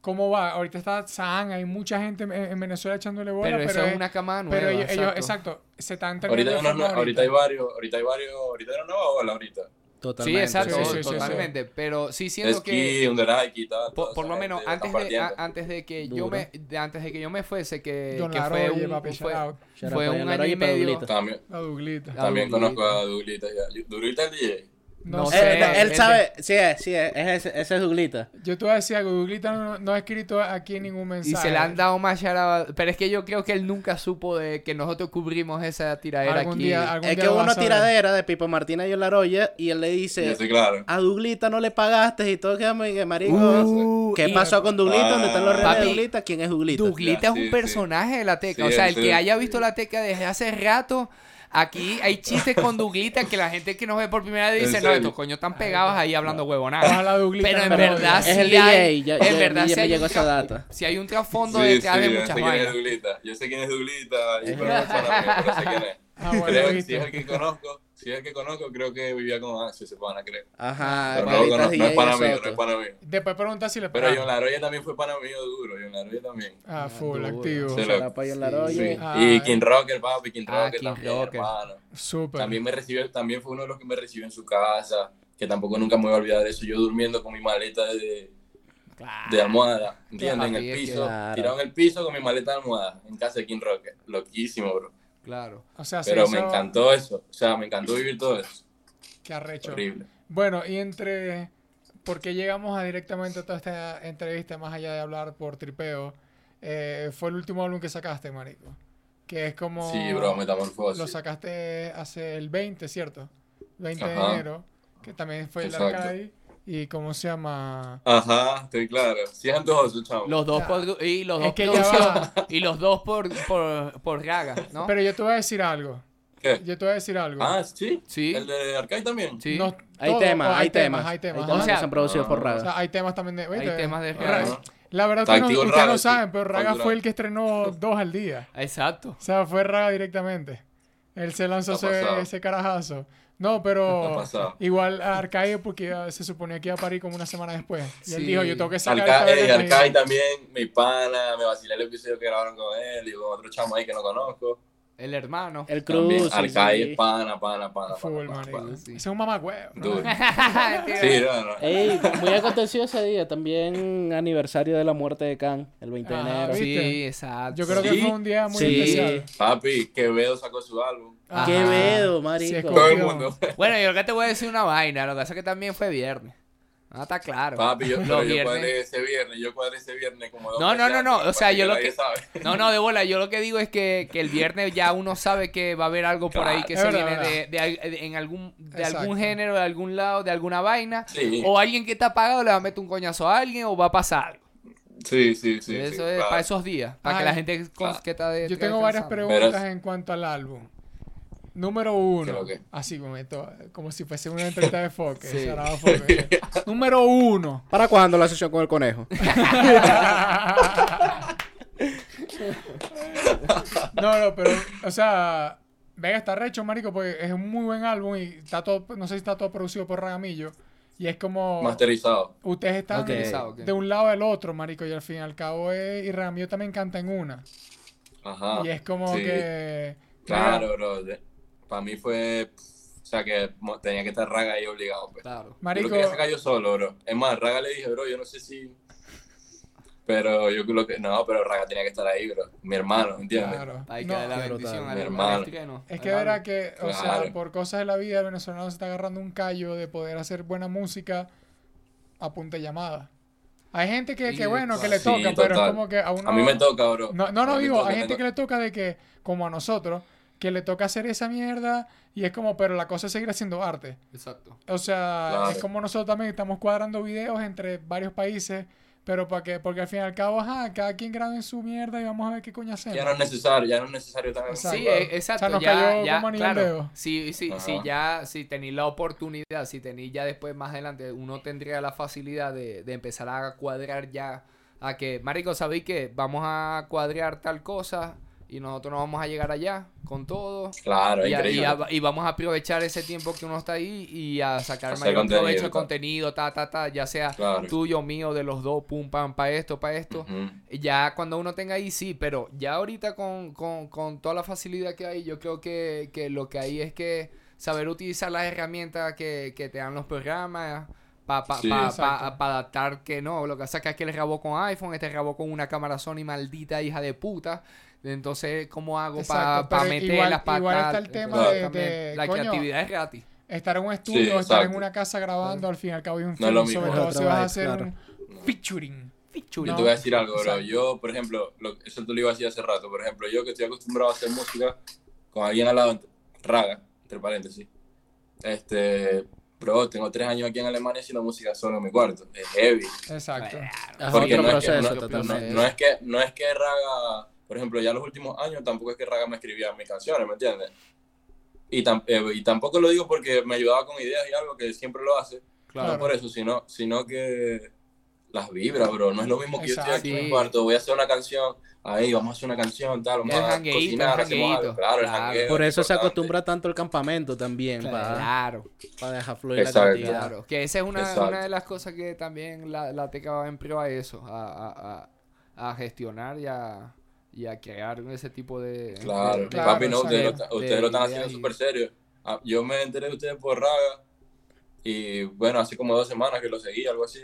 ¿cómo va? Ahorita está San, hay mucha gente en, en Venezuela echándole bola, Pero, pero, eso es una cama nueva. pero ellos, ellos- exacto. exacto, se están Ahorita, terminando hay de una- formar ahorita hay varios, ahorita hay varios, ahorita hay una nueva ola ahorita. Sí, Totalmente. exacto, Sí, sí, sí, sí. totalmente. Pero sí siento Esquí, que... Y tal. Por, lo menos antes de, a- antes de que yo me de- antes de que yo me fuese que, Don que fue un papi, fue, fue un año y medio. También, La Duglita. También Duglita. conozco a Duglita ya. Duglita el DJ. No, No sé. Él, él sabe, sí es, sí es, es ese, ese es Duglita. Yo te voy a decir algo, Duglita no, no ha escrito aquí ningún Y mensaje. se le han dado más shout Pero es que yo creo que él nunca supo de que nosotros cubrimos esa tiradera Algún aquí. día, algún Es día que hubo una tiradera de Pipo Martínez y Olaroya y él le dice, estoy claro. a Duglita no le pagaste y todo quedamos y que marico, Uh, ¿qué y- pasó con Duglita? ¿Dónde están los Papi, de Duglita? ¿Quién es Duglita? Duglita Ya, es un sí, sí. personaje de la teca. Sí, o sea, el sí. que haya visto la teca desde hace rato aquí hay chistes con Duglita que la gente que nos ve por primera vez ¿En dice, no, estos coños están pegados ahí hablando huevonadas. Pero en verdad sí Es el hay, en verdad sí hay llegó un esa tra- data. sí hay un trasfondo Sí, detrás sí, de yo muchas sé quién es vainas. Duglita. Yo sé quién es Duglita, y pero no sé quién es. Ah, bueno, si es el que conozco, si es el que conozco, creo que vivía con Axel, ese pana, creo. Ajá, Pero no, lo conozco, no es de mío, no es pana mío. Después pregunta si le Pero. John Laroya también fue pana mío duro, John Laroya también. Ah, full, duro. activo. Sí, Será pa' John. Sí. Ah, y. King Rocker, papi, King Ah, Rocker King también, Rocker. hermano. Súper. También me recibió, también fue uno de los que me recibió en su casa, que tampoco nunca me voy a olvidar de eso. Yo durmiendo con mi maleta de, Claro. de almohada, ¿entiendes? En el piso, Claro. tirado en el piso con mi maleta de almohada, en casa de King Rocker. Loquísimo, bro. Claro. O sea, Pero se me encantó eso, o sea, me encantó vivir todo eso. Qué arrecho. Horrible. Bueno, y entre... ¿Por qué llegamos a directamente a toda esta entrevista, más allá de hablar por tripeo? eh, fue el último álbum que sacaste, marico. Que es como... Sí, bro, Lo metamorfosis. sacaste hace el 20, ¿cierto? 20 de enero. Que también fue el. Arcade. Y ¿cómo se llama? Ajá, estoy claro. Sí es antojoso, chavo. Los dos Ya. por y los Es dos que y los dos por por por Raga, ¿no? Pero yo te voy a decir algo. ¿Qué? Yo te voy a decir algo. Ah, sí. Sí. El de Arcade también. Sí. No Hay todo, temas, hay temas. Hay temas, Hay temas O sea, que son producidos por ah, O Raga. sea, hay temas también de. Hay temas de Ra- Raga. La verdad, ustedes no, ustedes Raga, no sí. saben, pero Raga fue el que estrenó dos al día. Exacto. O sea, fue Raga directamente. Él se lanzó ese, ese carajazo. No, pero igual a Arcade porque iba- se suponía que iba a parir como una semana después. Y él dijo, yo tengo que sacar Arcade, esta eh, Arcade también, mi pana, me vacilé el episodio que grabaron con él y con otro chamo ahí que no conozco. El hermano. El Cruz. sí, Arcade sí. es pana, pana, pana, pana. sí. Ese es un mamagüeo. Sí, no, no. Ey, muy acontecido ese día. También aniversario de la muerte de Khan, el 20 de Ajá, enero. ¿viste? Sí, exacto. Yo creo que Sí. fue un día muy Sí. especial. Papi, Quevedo sacó su álbum. Ajá. Quevedo, Sí, marico. Todo el mundo. Bueno, yo que te voy a decir una vaina, lo que pasa es que también fue viernes. Ah, está claro. Papi, yo, pero yo cuadré ese viernes, yo cuadré ese viernes como dos No, no, no, no, o sea, yo lo que- sabe. No, no, de bola, yo lo que digo es que, que el viernes ya uno sabe que va a haber algo por ahí que Es se verdad, viene de, verdad. de al- de- en algún, de algún género, de algún lado, de alguna vaina. Sí, O alguien que está pagado le va a meter un coñazo a alguien o va a pasar algo. sí, sí, sí. Eso sí, es claro. para esos días, para que la gente claro. que está de Yo tengo varias preguntas Pero- en cuanto al álbum. Número ¿Qué uno. que? Así como, esto, como si fuese una entrevista de Foque. Sí. Foque. Número uno. ¿Para cuándo la sesión con el conejo? no, no, pero, o sea, Vega está recho, marico, porque es un muy buen álbum y está todo, no sé si está todo producido por Ragamillo. Y es como, Masterizado. ustedes están de un lado del otro, marico, y al fin y al cabo es, y Ragamillo también canta en una. Ajá. y es como sí. que... Claro, bro. Para mí fue. O sea, que tenía que estar Raga ahí obligado. Pues. Claro. Yo Marico, lo quería sacar yo solo, bro. Es más, Raga le dije, bro, yo no sé si. Pero yo creo que. No, pero Raga tenía que estar ahí, bro. Mi hermano, ¿entiendes? claro. Hay que No, la bendición al, Mi hermano. Es que verá que, o sea, por cosas de la vida, el venezolano se está agarrando un callo de poder hacer buena música a punta llamada. Hay gente que, que bueno, que le toca, pero es como que a uno... A mí me toca, bro. No, no, no A digo, toca, hay gente que le toca de que, como a nosotros, que le toca hacer esa mierda y es como, pero la cosa es seguir haciendo arte. Exacto. O sea, Claro. es como nosotros también estamos cuadrando videos entre varios países, pero para que, porque al fin y al cabo, ajá, cada quien graba en su mierda y vamos a ver qué coño hacemos. Ya no es necesario, ya no es necesario tan Exacto. Sí, claro. eh, exacto. O sea, nos ya, cayó ya, como claro. Sí, sí, Ajá. sí, ya, si tenéis la oportunidad, si tenéis ya después más adelante, uno tendría la facilidad de, de empezar a cuadrar ya, a que, marico, sabéis que vamos a cuadrar tal cosa y nosotros no vamos a llegar allá con todo. Claro, Y, a- increíble. y a- y vamos a aprovechar ese tiempo que uno está ahí y a sacar Hacer mayor provecho tal. contenido, ta, ta, ta, ya sea Claro. tuyo, mío, de los dos, pum, pam, para esto, para esto. Ya cuando uno tenga ahí, sí, pero ya ahorita con, con, con toda la facilidad que hay, yo creo que, que lo que hay es que saber utilizar las herramientas que, que te dan los programas para pa, Sí. pa- pa- pa adaptar que no. Lo que pasa es que aquel grabó con iPhone, este grabó con una cámara Sony maldita hija de puta. Entonces, ¿cómo hago para pero meterlas igual- para igual está el tema de- de, La coño, creatividad es gratis. Estar en un estudio, Sí, estar en una casa grabando, al fin y al cabo hay un No es lo film, sobre mismo. todo si vas a hacer claro. un featuring. Featuring. Yo No, te voy a decir algo, bro. exacto. Yo, por ejemplo, lo- eso te lo iba a decir hace rato. Por ejemplo, yo que estoy acostumbrado a hacer música con alguien al lado, raga, entre paréntesis. Este, bro, tengo tres años aquí en Alemania haciendo música solo en mi cuarto. Es heavy. Exacto. Es Porque otro no es, que, proceso no, totalmente. no- no es que no es que Raga, por ejemplo, ya los últimos años tampoco es que Raga me escribía mis canciones, ¿me entiendes? Y, eh, y tampoco lo digo porque me ayudaba con ideas y algo que siempre lo hace. Claro. No por eso, sino, sino que las vibras, bro. No es lo mismo que yo estoy aquí en mi cuarto, voy a hacer una canción, ahí vamos a hacer una canción, tal, vamos a cocinar, hacemos algo. Claro, el Por eso se acostumbra tanto el campamento también, claro. Para, dejar fluir la creatividad. Claro, que esa es una, una, de las cosas que también la, la teca va en pro a eso, a, a, a, gestionar y a, y a crear ese tipo de... Claro, papi, no, ustedes, lo, están haciendo súper serio. Ah, yo me enteré de ustedes por Raga y bueno, hace como dos semanas que lo seguí, algo así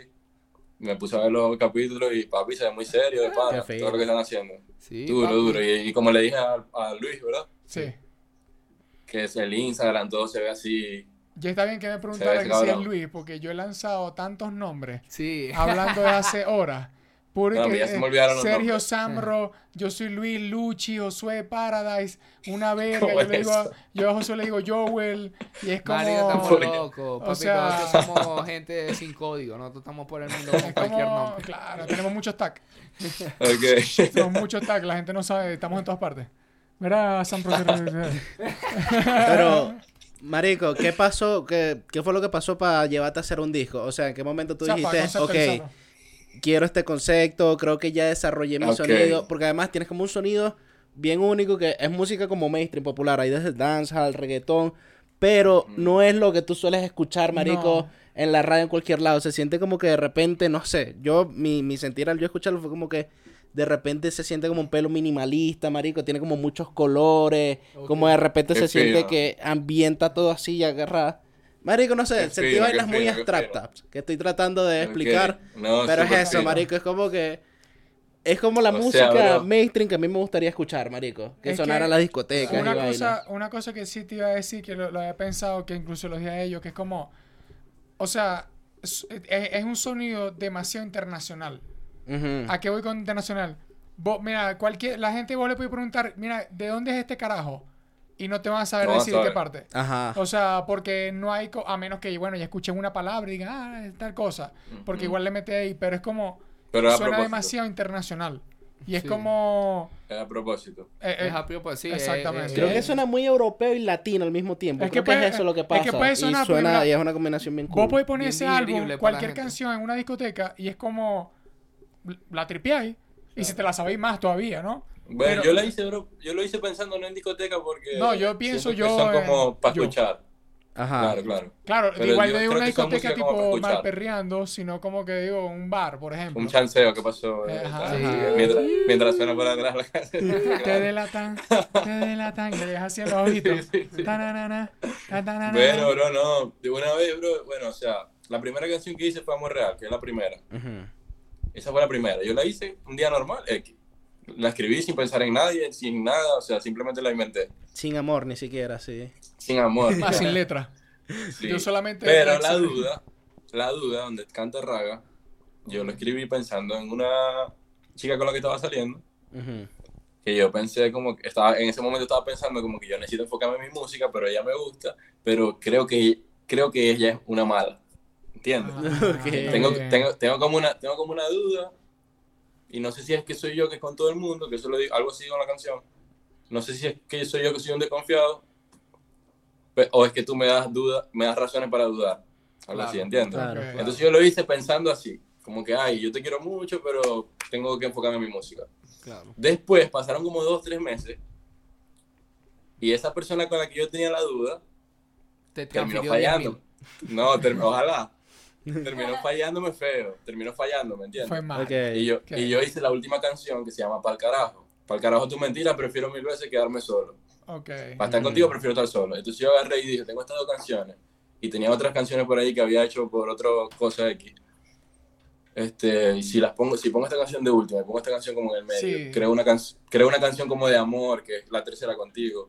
me puse a ver los capítulos y papi se ve muy serio de pana, todo lo que están haciendo. Sí, duro, duro. Y, como le dije a, a, Luis, ¿verdad? Sí. Que es el Instagram, todo se ve así. Ya está bien que me preguntara si es Luis, porque yo he lanzado tantos nombres sí. hablando de hace horas. Porque Sergio Samro, yo soy Luis Luchi, Josué Paradise, una vez yo, le digo a, yo a Josué le digo Joel, y es como... Mario, estamos locos, papi, nosotros somos gente sin código, nosotros estamos por el mundo con cualquier nombre. Claro, tenemos muchos tags. ok. Tenemos muchos tags, la gente no sabe, estamos en todas partes. Mira, Sam Pero, Marico, ¿qué pasó? ¿Qué, ¿Qué fue lo que pasó para llevarte a hacer un disco? O sea, ¿en qué momento tú dijiste, ok quiero este concepto, creo que ya desarrollé mi sonido, porque además tienes como un sonido bien único que es música como mainstream popular, hay desde dancehall, reggaetón, pero no es lo que tú sueles escuchar, marico, en la radio en cualquier lado, se siente como que de repente, no sé, yo mi, mi sentir al yo escucharlo fue como que de repente se siente como un pelo minimalista, marico, tiene como muchos colores, como de repente se siente que ambienta todo así y agarra Marico, no sé, sentí vainas muy abstractas que estoy tratando de explicar. pero es eso, marico, es como que... Es como la música mainstream que a mí me gustaría escuchar, marico. Que sonara en la discoteca. Una, cosa, una cosa que sí te iba a decir, que lo, había pensado, que incluso lo dije a ellos, que es como... O sea, es, un sonido demasiado internacional. ¿A qué voy con internacional? mira, cualquier, la gente vos le puede preguntar, mira, ¿de dónde es este carajo? Y no te van a saber decir de qué parte. Ajá. O sea, porque no hay, a menos que, bueno, ya escuchen una palabra y digan, ah, es tal cosa. Porque igual le mete ahí, pero es como, suena demasiado internacional. Y es como... Es a propósito. Eh, eh, es a propósito, sí. Exactamente. Creo que suena muy europeo y latino al mismo tiempo. Es que, es eso lo que pasa. Es que puede sonar... Y, suena, y es una combinación bien cool. Vos podés poner ese álbum, cualquier canción en una discoteca y es como... La tripeáis. Y si te la sabéis más todavía, ¿no? Bueno, yo la hice, bro, yo lo hice pensando no en discoteca porque. No, yo pienso yo. son como para escuchar. Ajá. Claro, claro. Claro, igual no digo una discoteca tipo mal perreando, sino como que digo un bar, por ejemplo. Un chanceo que pasó. Eh, mientras, mientras, suena por atrás la canción. te delatan, te delatan, le dejas así los ojitos. Sí, sí, bueno, bro, no. De una vez, bro, bueno, o sea, la primera canción que hice fue Amor Real, que es la primera. Esa fue la primera. Yo la hice un día normal, X la escribí sin pensar en nadie, sin nada, o sea, simplemente la inventé. Sin amor, ni siquiera, sí. Sin amor. Más sin letra. Yo solamente... Pero la duda, la duda donde canta Raga, yo lo escribí pensando en una chica con la que estaba saliendo. Que yo pensé como que estaba, en ese momento estaba pensando como que yo necesito enfocarme en mi música, pero ella me gusta, pero creo que, creo que ella es una mala. ¿Entiendes? Ah, tengo, tengo, tengo, como una, tengo como una duda y no sé si es que soy yo que es con todo el mundo, que eso lo digo, algo así con la canción. No sé si es que soy yo que soy un desconfiado, o es que tú me das duda, me das razones para dudar. Algo así, ¿entiendes? Entonces yo lo hice pensando así, como que, ay, yo te quiero mucho, pero tengo que enfocarme en mi música. Después pasaron como dos, tres meses, y esa persona con la que yo tenía la duda, te terminó fallando. No, ojalá terminó fallándome feo, terminó fallando, ¿me entiendes? Fue mal. Y, yo, y yo hice la última canción que se llama Pa'l carajo. Pa'l carajo tu mentira, prefiero mil veces quedarme solo. Okay. Para estar contigo prefiero estar solo. Entonces yo agarré y dije, tengo estas dos canciones. Y tenía otras canciones por ahí que había hecho por otra cosa X. Este, y si las pongo, si pongo esta canción de última, pongo esta canción como en el medio, creo, una creo una canción como de amor, que es la tercera contigo,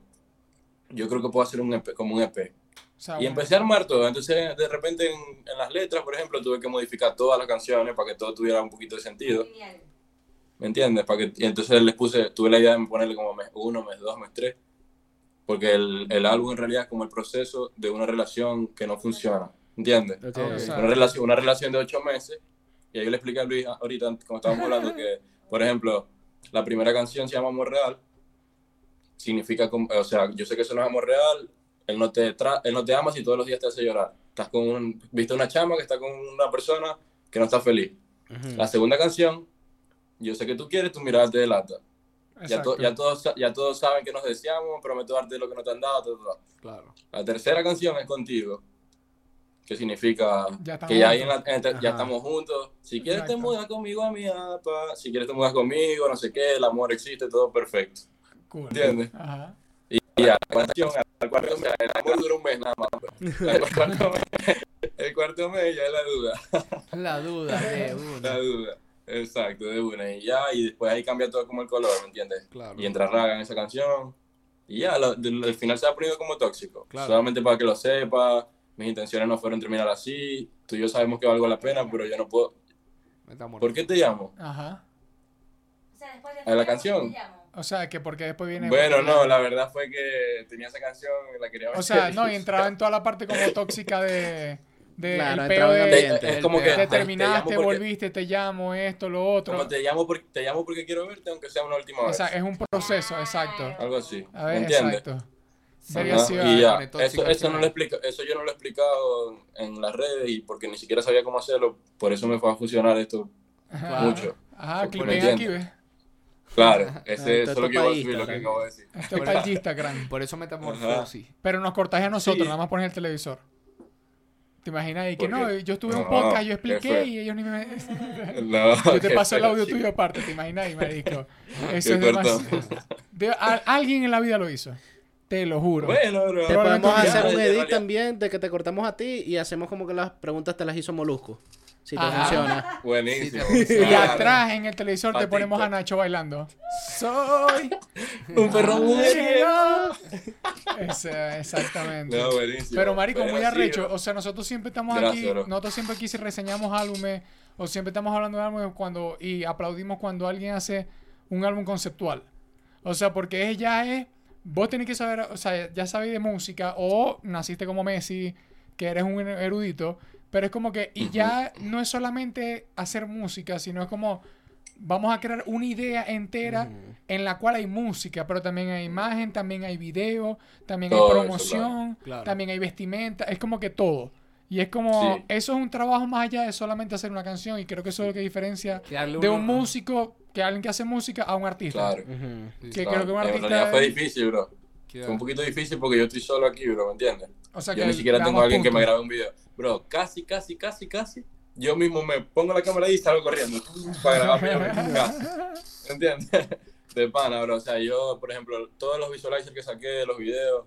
yo creo que puedo hacer un EP, como un EP y empecé a armar todo. Entonces, de repente, en, las letras, por ejemplo, tuve que modificar todas las canciones para que todo tuviera un poquito de sentido. ¿Me entiendes? Para que, y entonces les puse, tuve la idea de ponerle como mes uno, mes dos, mes tres. Porque el, el álbum en realidad es como el proceso de una relación que no funciona. ¿Entiendes? Una, relación, una relación de ocho meses. Y ahí le expliqué a Luis ahorita, como estábamos hablando, que, por ejemplo, la primera canción se llama Amor Real. Significa, o sea, yo sé que eso no es amor real, él no te, tra él no te ama si todos los días te hace llorar. Estás con un, viste una chama que está con una persona que no está feliz. La segunda canción, yo sé que tú quieres, tu mirada te delata. Ya, to, ya, todos, ya todos saben que nos deseamos, prometo darte lo que no te han dado. Todo, todo. Claro. La tercera canción es contigo, que significa ya que ya, en la, en, ya estamos juntos. Si quieres Exacto. te mudas conmigo a mi apa, si quieres te mudas conmigo, no sé qué, el amor existe, todo perfecto. Cool. ¿Entiendes? Ajá. Y, y la canción, al cuarto mes, el amor dura un mes nada más. El cuarto mes, el cuarto mes ya es la duda. La duda de una. La duda. Exacto, de una. Y ya, y después ahí cambia todo como el color, ¿me entiendes? Claro. Y entra Raga en esa canción. Y ya, lo, de, al final se ha ponido como tóxico. Claro. Solamente para que lo sepa. Mis intenciones no fueron terminar así. Tú y yo sabemos que valgo la pena, pero yo no puedo. ¿Por qué te llamo? Ajá. O sea, después de ¿A la canción? O sea, que porque después viene... Bueno, no, la verdad fue que tenía esa canción y la quería ver. O sea, no, y entraba en toda la parte como tóxica de... De Claro, el peo de, ambiente. es como que te te- porque- volviste, te llamo, esto, lo otro. Como te llamo, porque, te llamo porque quiero verte, aunque sea una última vez. O sea, es un proceso, exacto. Algo así. A ver, exacto. Sí, Sería Ajá, así, y ya, eso, eso, no lo explica, eso yo no lo he explicado en las redes y porque ni siquiera sabía cómo hacerlo, por eso me fue a funcionar esto Ajá. mucho. Ajá, entiendo. aquí, ¿ves? Claro, ese eso es lo es que iba a para decir, lo que acabo de decir. Esto es para el Instagram. Por eso metamorfosis. Pero nos cortáis a nosotros, Sí. nada más pones el televisor. ¿Te imaginas? Y que ¿Por no, yo estuve en un No, podcast, yo qué expliqué y ellos ni me... No, Yo te paso el audio chico. tuyo aparte, ¿te imaginas? marico? Eso Qué es demasiado. cortón. De- a- alguien en la vida lo hizo. Te lo juro. Bueno, bro. Te podemos hacer un edit también de que te cortamos a ti y hacemos como que las preguntas te las hizo Molusco. Si te Ajá. funciona. Buenísimo. Sí, te- Y Claro. atrás en el televisor te ponemos a. Nacho bailando. Soy Un perro mujeriego. Ese, exactamente. No, buenísimo. Pero marico, muy sí, arrecho. O sea, nosotros siempre estamos Gracias, aquí, bro. nosotros siempre aquí si reseñamos álbumes o siempre estamos hablando de álbumes cuando y aplaudimos cuando alguien hace un álbum conceptual. O sea, porque es, ya es vos tenés que saber, o sea, ya sabéis de música o naciste como Messi, que eres un erudito, pero es como que y ya no es solamente hacer música, sino es como vamos a crear una idea entera en la cual hay música, pero también hay imagen, también hay video, también hay eso, promoción, Claro. también hay vestimenta, es como que todo. Y es como, Sí. eso es un trabajo más allá de solamente hacer una canción y creo que eso es lo que diferencia de uno- un músico, que alguien que hace música, a un artista. Claro. Que claro. creo que un En artista... realidad fue difícil, bro. Que- Fue un poquito difícil porque yo estoy solo aquí, bro, ¿me entiendes? O sea, Yo ni siquiera tengo a alguien que me grabe un video. Bro, casi, casi, casi, casi. Yo mismo me pongo la cámara ahí y salgo corriendo para grabar mi casa. ¿Entiendes? De pana, bro. O sea, yo, por ejemplo, todos los visualizers que saqué de los videos,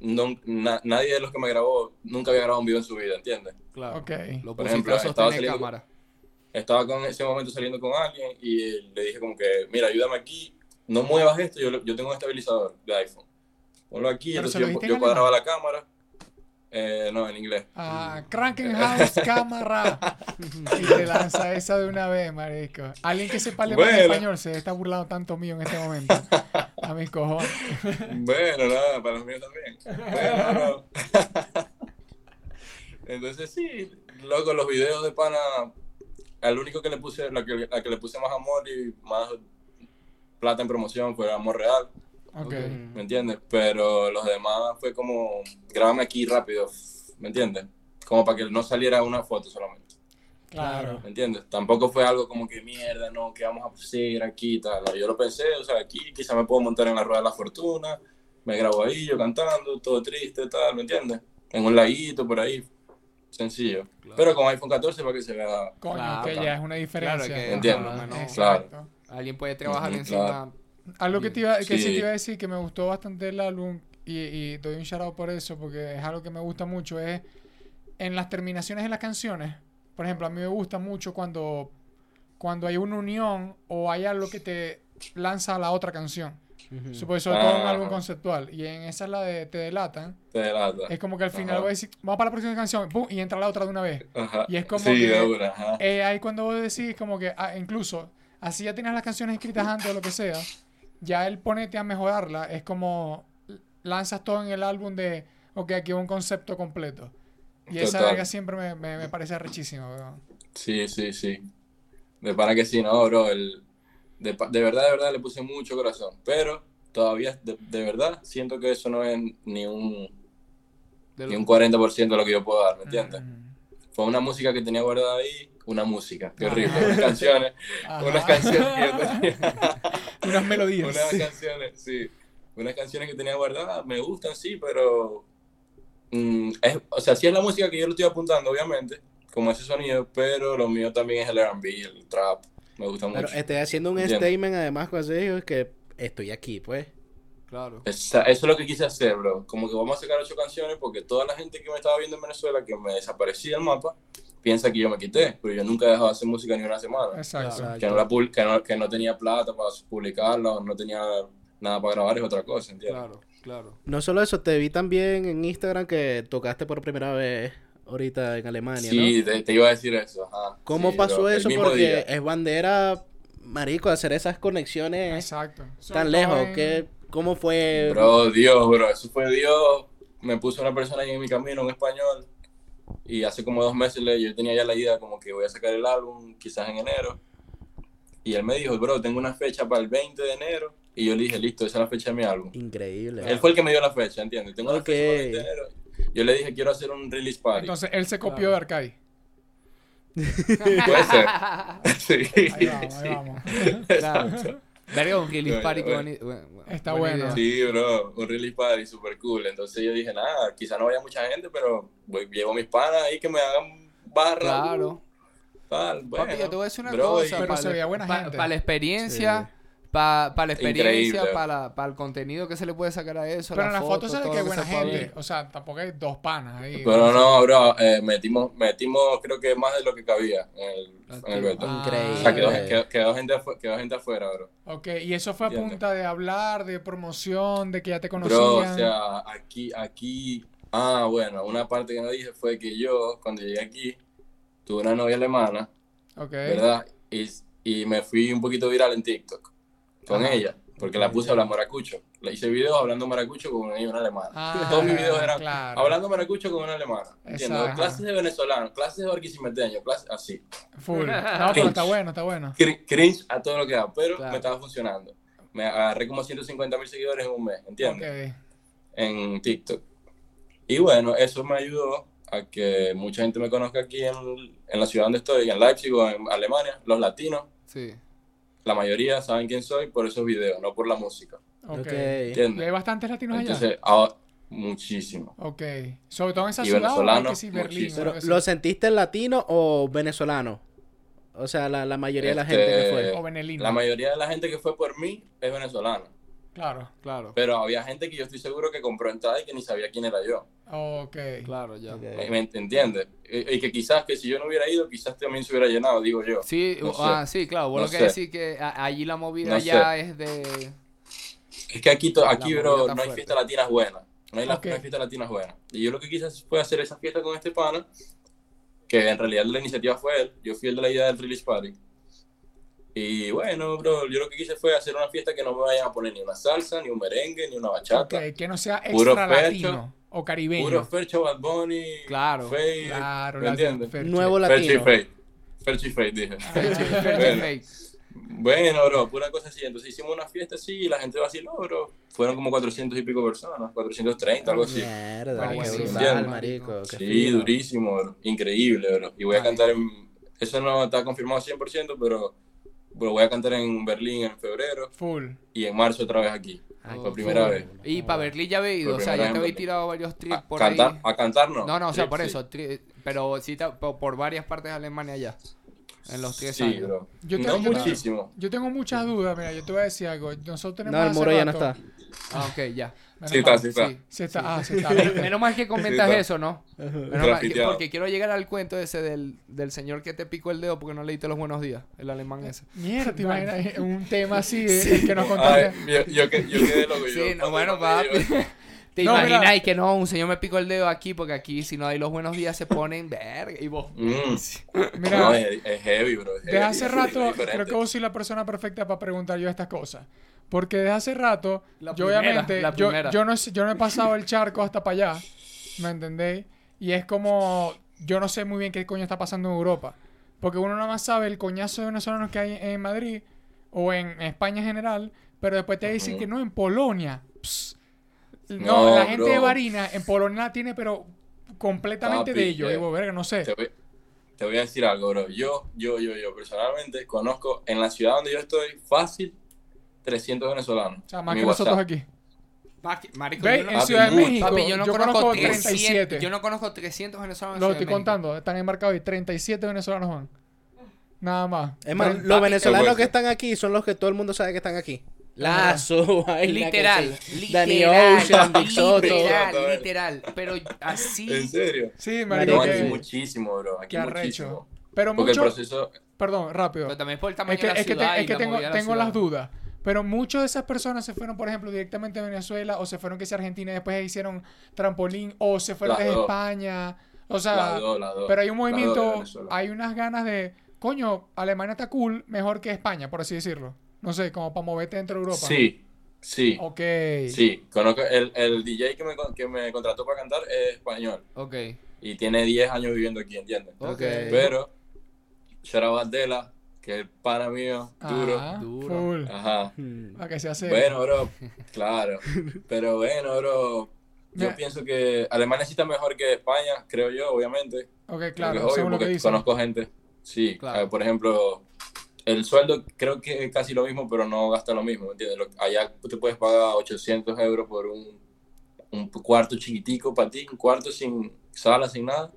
no, na- nadie de los que me grabó nunca había grabado un video en su vida, ¿entiendes? Claro. Ok. Lo Por ejemplo, estaba saliendo- cámara. Estaba con ese momento saliendo con alguien y le dije como que, mira, ayúdame aquí, no muevas esto, yo, yo tengo un estabilizador de iPhone. Ponlo aquí, Pero entonces yo, yo en cuadraba la cámara. Eh, no, en inglés. Ah, Krankenhaus cámara. y te lanza esa de una vez, marico. Alguien que sepa alemán Bueno. español se está burlando tanto mío en este momento. A mis cojones. Bueno, nada, para los míos también. Bueno, no. Entonces sí, luego los videos de pana, al único que le puse, la que, la que le puse más amor y más plata en promoción fue Amor Real. Ok. ¿me entiendes? Pero los demás fue como, grábame aquí rápido, ¿me entiendes? Como para que no saliera una foto solamente, Claro. ¿me entiendes? Tampoco fue algo como que mierda, no, que vamos a seguir aquí y tal. Yo lo pensé, o sea, aquí quizá me puedo montar en la rueda de la fortuna, me grabo ahí yo cantando, todo triste, tal, ¿me entiendes? En un laguito por ahí, sencillo. Claro. Pero con iPhone 14 para que se vea. Coño, Claro, que ya es una diferencia. Claro que- Entiendo. Ajá, Claro. Alguien puede trabajar encima. claro. Algo que, te iba, que sí. Sí. te iba a decir que me gustó bastante el álbum y, y doy un shout out por eso porque es algo que me gusta mucho es en las terminaciones de las canciones. Por ejemplo, a mí me gusta mucho cuando, cuando hay una unión o hay algo que te lanza a la otra canción. Supongo sobre todo en un Ah. álbum conceptual. Y en esa es la de Te Delatan. Te delata. Es como que al final voy a decir, vamos para la próxima canción, ¡pum! y entra la otra de una vez. Ajá. y es como sí, que- ajá. Eh, ahí cuando vos decís como que, ah, incluso, así ya tienes las canciones escritas antes o lo que sea, ya el ponete a mejorarla, es como lanzas todo en el álbum de, ok, aquí un concepto completo. Y esa verga siempre me, me, me parece rechísima, weón. Sí, sí, sí. De para que sí, no, bro. El, de, de verdad, de verdad le puse mucho corazón. Pero todavía, de, de verdad, siento que eso no es ni un, ni un 40% de lo que yo puedo dar, ¿me entiendes? Mm. Fue una música que tenía guardada ahí, una música, qué horrible, unas canciones, Ajá. unas canciones que yo tenía. Unas melodías. Unas canciones, sí. Unas canciones que tenía guardadas, me gustan, sí, pero. mm, es, o sea, sí es la música que yo le estoy apuntando, obviamente, como ese sonido, pero lo mío también es el RB, el trap. Me gusta Pero mucho. estoy haciendo un statement además con eso es que estoy aquí, pues. Claro. Esa- eso es lo que quise hacer, bro. Como que vamos a sacar ocho canciones porque toda la gente que me estaba viendo en Venezuela, que me desaparecí del mapa, piensa que yo me quité, pero yo nunca he dejado de hacer música ni una semana. Exacto. Que no, la que, no, que no tenía plata para publicarla o no tenía nada para grabar es otra cosa, ¿entiendes? Claro, claro. No solo eso, te vi también en Instagram que tocaste por primera vez ahorita en Alemania, Sí, ¿no? te, te iba a decir eso. Ajá. ¿Cómo Sí, pasó eso? Porque día. es bandera, marico, hacer esas conexiones Exacto. Tan lejos. en- ¿Qué, ¿Cómo fue? Bro, Dios, bro, eso fue Dios. Me puso una persona ahí en mi camino, un español. Y hace como dos meses le- yo tenía ya la idea como que voy a sacar el álbum quizás en enero. Y él me dijo, bro, tengo una fecha para el 20 de enero. Y yo le dije, listo, esa es la fecha de mi álbum. Increíble. Él fue el que me dio la fecha, ¿entiendes? Tengo una Ok. fecha para el 20 de enero. Yo le dije, quiero hacer un release party. Entonces él se copió de Arcai. Puede ser. sí. Ahí vamos, ahí vamos. Claro. Verga, un release Bueno, party. qué bueno. boni- bu- bu- Está bueno. idea. Sí, bro, un release party super cool. Entonces yo dije, nada, quizá no vaya mucha gente, pero voy, llevo mis panas ahí que me hagan barra. Claro. Tal, bueno, Papi, yo te voy a decir una bro, cosa. Pero para se veía buena gente. la experiencia, para la experiencia, para el contenido que se le puede sacar a eso. Pero en la foto fotos, se ve que buena gente. O sea, tampoco hay dos panas ahí. Pero no, bro, eh, metimos, metimos creo que más de lo que cabía en el, en el Beto. Ah, Increíble. O sea, quedó, quedó- quedó gente, afu- quedó gente afuera, bro. Ok, y eso fue a punta de hablar, de promoción, de que ya te conocían. Bro, o sea, aquí, aquí, ah, bueno, una parte que no dije fue que yo, cuando llegué aquí, tuve una novia alemana, ok. ¿verdad? Y, y me fui un poquito viral en TikTok con Ajá. ella, porque la puse a hablar maracucho. Le hice videos hablando maracucho con una, una alemana. Ah, Todos mis videos eran claro. hablando maracucho con una alemana. ¿Entiendes? Clases de venezolano, clases de barquisimeteño, clases así. Full. No, pero está bueno, está bueno. Cri- Cringe a todo lo que da, pero Claro. me estaba funcionando. Me agarré como 150 mil seguidores en un mes, ¿entiendes? En TikTok. Y bueno, eso me ayudó a que mucha gente me conozca aquí en, en la ciudad donde estoy, en Leipzig o en Alemania. Los latinos, Sí. La mayoría saben quién soy por esos videos, no por la música. Ok. ¿Y hay ¿Entiendes? bastantes latinos allá? Ahora, muchísimo. Ok. Sobre todo en esa Y ciudad o venezolanos, que sí, Berlín. o Pero? ¿Lo sentiste latino o venezolano? O sea, la, la mayoría de la Este, gente que fue. O. La mayoría de la gente que fue por mí es venezolana. Claro. Claro. Pero había gente que yo estoy seguro que compró entrada y que ni sabía quién era yo. Ok. Claro, ya. Ok. ¿Me, me entiendes? Y, y que quizás que si yo no hubiera ido, quizás también se hubiera llenado, digo yo. Sí, No sé. ah, sí, claro. Vos No lo que sé. decís que allí la movida No ya es de. Es que aquí, aquí bro, no hay fiestas latinas buenas. No hay, la- Ok. no hay fiestas latinas buenas. Y yo lo que quise fue hacer esa fiesta con este pana, que en realidad la iniciativa fue él. Yo fui el de la idea del release party. Y bueno, bro, yo lo que quise fue hacer una fiesta que no me vayan a poner ni una salsa, ni un merengue, ni una bachata. Ok, que no sea Puro extra fercho. latino o caribeño. Puro Fercho, Bad Bunny, Claro. Faye, Claro, ¿me entiendes? Fercho. Nuevo Fercho y latino. Fercho y Faye, dije. Bueno. Fake. Bueno, bro, pura cosa así. Entonces hicimos una fiesta así y la gente vaciló, bro. Fueron como 400 y pico personas, 430, algo así. Mierda, qué brutal, marico. qué Sí, durísimo, bro. Increíble, bro. Y voy a Ay. cantar en... Eso no está confirmado 100%, pero bueno, voy a cantar en Berlín en febrero Full. y en marzo otra vez aquí. Ay, por qué primera vez. Y para Berlín ya había ido, Por o sea, ya te había tirado varios trips A por cantar, ahí. a cantar no. No, no, o sea, por sí. eso, tri- pero sí por, por varias partes de Alemania ya. En los tres Sí, años. bro. Yo te- no yo te- muchísimo. Yo tengo muchas dudas, mira, yo te voy a decir algo. Nosotros tenemos No, el muro ya no está. Ah, ok, ya. Sí, está, sí está. Sí. Sí está, ah, sí está. Menos mal que comentas Sí, eso, ¿no? Menos mal porque quiero llegar al cuento ese del, del señor que te picó el dedo porque no leíste los buenos días, el alemán ese. Mierda, te imaginas un tema así, eh, que nos Ay, contaste. yo, yo, que- yo quedé loco. yo, Sí, no, bueno, papi. ¿Te No, mira. imagináis que no? Un señor me picó el dedo aquí porque aquí si no hay los buenos días se ponen verga y vos. Mm. Mira, No, es, es heavy, bro. es Desde heavy, hace rato creo que vos sois la persona perfecta para preguntar yo estas cosas. Porque desde hace rato, La yo primera, obviamente, la yo, no, yo no he pasado el charco hasta para allá, ¿me entendéis? Y es como, yo no sé muy bien qué coño está pasando en Europa. Porque uno nada más sabe el coñazo de venezolanos que hay en Madrid o en España en general, pero después te dicen que no, en Polonia. Pss. No, No, la gente de. Varina en Polonia tiene, pero completamente Papi, de ellos. eh, Digo, verga, no sé. Te voy, te voy a decir algo, bro. Yo, yo, yo, yo personalmente conozco en la ciudad donde yo estoy fácil 300 venezolanos. O sea, más que mi nosotros WhatsApp. aquí. Marico, Ve, yo no, en Papi, Ciudad de. México, papi, yo no yo conozco, conozco 300, 37. yo no conozco 300 venezolanos. en Lo estoy contando, están embarcados y 37 venezolanos van. Nada más. Es más, Tre- los venezolanos que están aquí son los que todo el mundo sabe que están aquí. Lazo, vaina, Literal, que sí. Danny literal, Ocean, Big Soto. literal, literal, pero así ¿En serio? Sí, No, marico, aquí que- muchísimo, bro. Aquí qué muchísimo. Pero Porque el mucho, proceso... perdón, rápido. Pero también por el tamaño Es que, de la es que, te- ciudad es que tengo, la tengo las dudas. Pero muchas de esas personas se fueron, por ejemplo, directamente a Venezuela o se fueron que sea Argentina y después hicieron trampolín o se fueron desde. España. O sea, pero hay un movimiento, hay unas ganas de, coño, Alemania está cool, mejor que España, por así decirlo. No sé, como para moverte dentro de Europa. Sí, sí, Ok. sí. Conozco el, el DJ que me, que me contrató para cantar es español. Ok, Y tiene 10 años viviendo aquí, ¿entiendes? ok. Pero, Shara Bandela, que es para mío, duro. Ajá, Duro. Full. Ajá. Hmm. Para que se hace. Bueno, bro, claro. Pero bueno, bro, yo pienso que Alemania sí está mejor que España, creo yo, obviamente. Ok, claro, es obvio según lo que porque dicen. conozco gente. Sí, Claro. eh, por ejemplo, el sueldo creo que es casi lo mismo, pero no gasta lo mismo, ¿me entiendes? Allá te puedes pagar 800 euros por un, un cuarto chiquitico para ti, un cuarto sin sala, sin nada,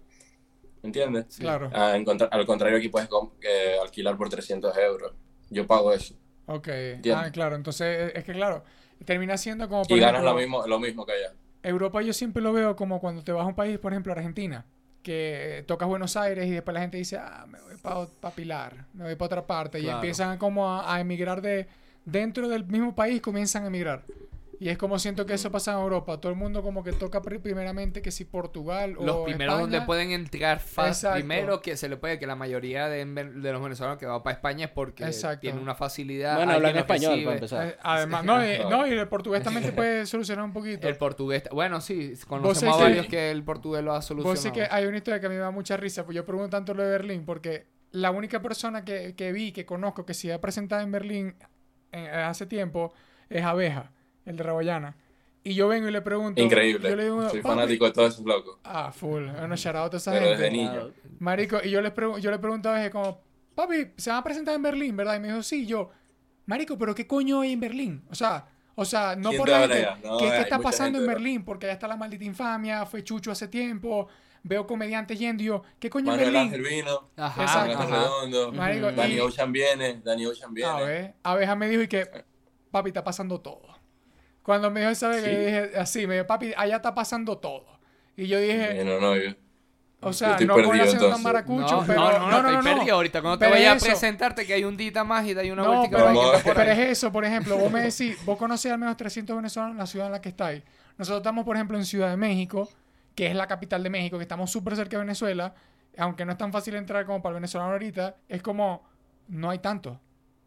¿me entiendes? Claro. Ah, en contra- al contrario, aquí puedes eh, alquilar por 300 euros. Yo pago eso. Ok. Ah, claro. Entonces, es que claro, termina siendo como. por Y ganas ejemplo, lo mismo, lo mismo que allá. Europa yo siempre lo veo como cuando te vas a un país, por ejemplo, Argentina, que tocas Buenos Aires y después la gente dice, ah, me voy para Pilar, me voy para otra parte. Y empiezan como a, a emigrar de... Dentro del mismo país comienzan a emigrar. Y es como siento que eso pasa en Europa. Todo el mundo como que toca pri- primeramente que si Portugal o Los primeros donde pueden entrar fácil, Exacto. primero que se le puede que la mayoría de, de los venezolanos que van para España es porque Exacto. tienen una facilidad. Bueno, hablan español para empezar. Eh, Además, no, y, no, y el portugués también te puede solucionar un poquito. El portugués, bueno, sí, conocemos a que- varios que el portugués lo ha solucionado. Vos sí que hay una historia que a mí me da mucha risa, pues yo pregunto tanto lo de Berlín, porque la única persona que, que vi, que conozco, que se ha presentado en Berlín en- hace tiempo, es Abeja, el de Raboyana. Y yo vengo y le pregunto... Increíble. Yo le digo, Soy fanático de todos esos locos. Ah, full. Bueno, a esa Pero gente. desde niño. Marico, y yo le, pregun- yo le pregunto a veces como, papi, se van a presentar en Berlín, ¿verdad? Y me dijo, sí, yo, Marico, pero ¿qué coño hay en Berlín? O sea, o sea, no ¿Quién por la gente? No, ¿qué, está pasando en. Berlín? Porque allá está la maldita infamia, fue Chucho hace tiempo, veo comediantes yendo y yo, ¿qué coño en Manuel Berlín? Ángel vino. Ajá, Exacto. Ajá. Redondo. Marico, Danny y- Ocean viene. Danny Ocean viene. A ver, Abeja me dijo y que, papi, está pasando todo. Cuando me dijo esa vez, que Sí. yo dije así, me dijo, papi, allá está pasando todo. Y yo dije, no, no, yo- o sea, estoy no perdido, haciendo tan entonces. maracucho, No, pero... no, no, no, estoy perdido ahorita. Cuando te Pero vaya a presentarte que hay un dita más y hay una No, pero, es eso, por ejemplo, vos me decís, vos conocés al menos 300 venezolanos en la ciudad en la que estáis. Nosotros estamos, por ejemplo, en Ciudad de México, que es la capital de México, que estamos súper cerca de Venezuela, aunque no es tan fácil entrar como para el venezolano ahorita, es como, no hay tanto.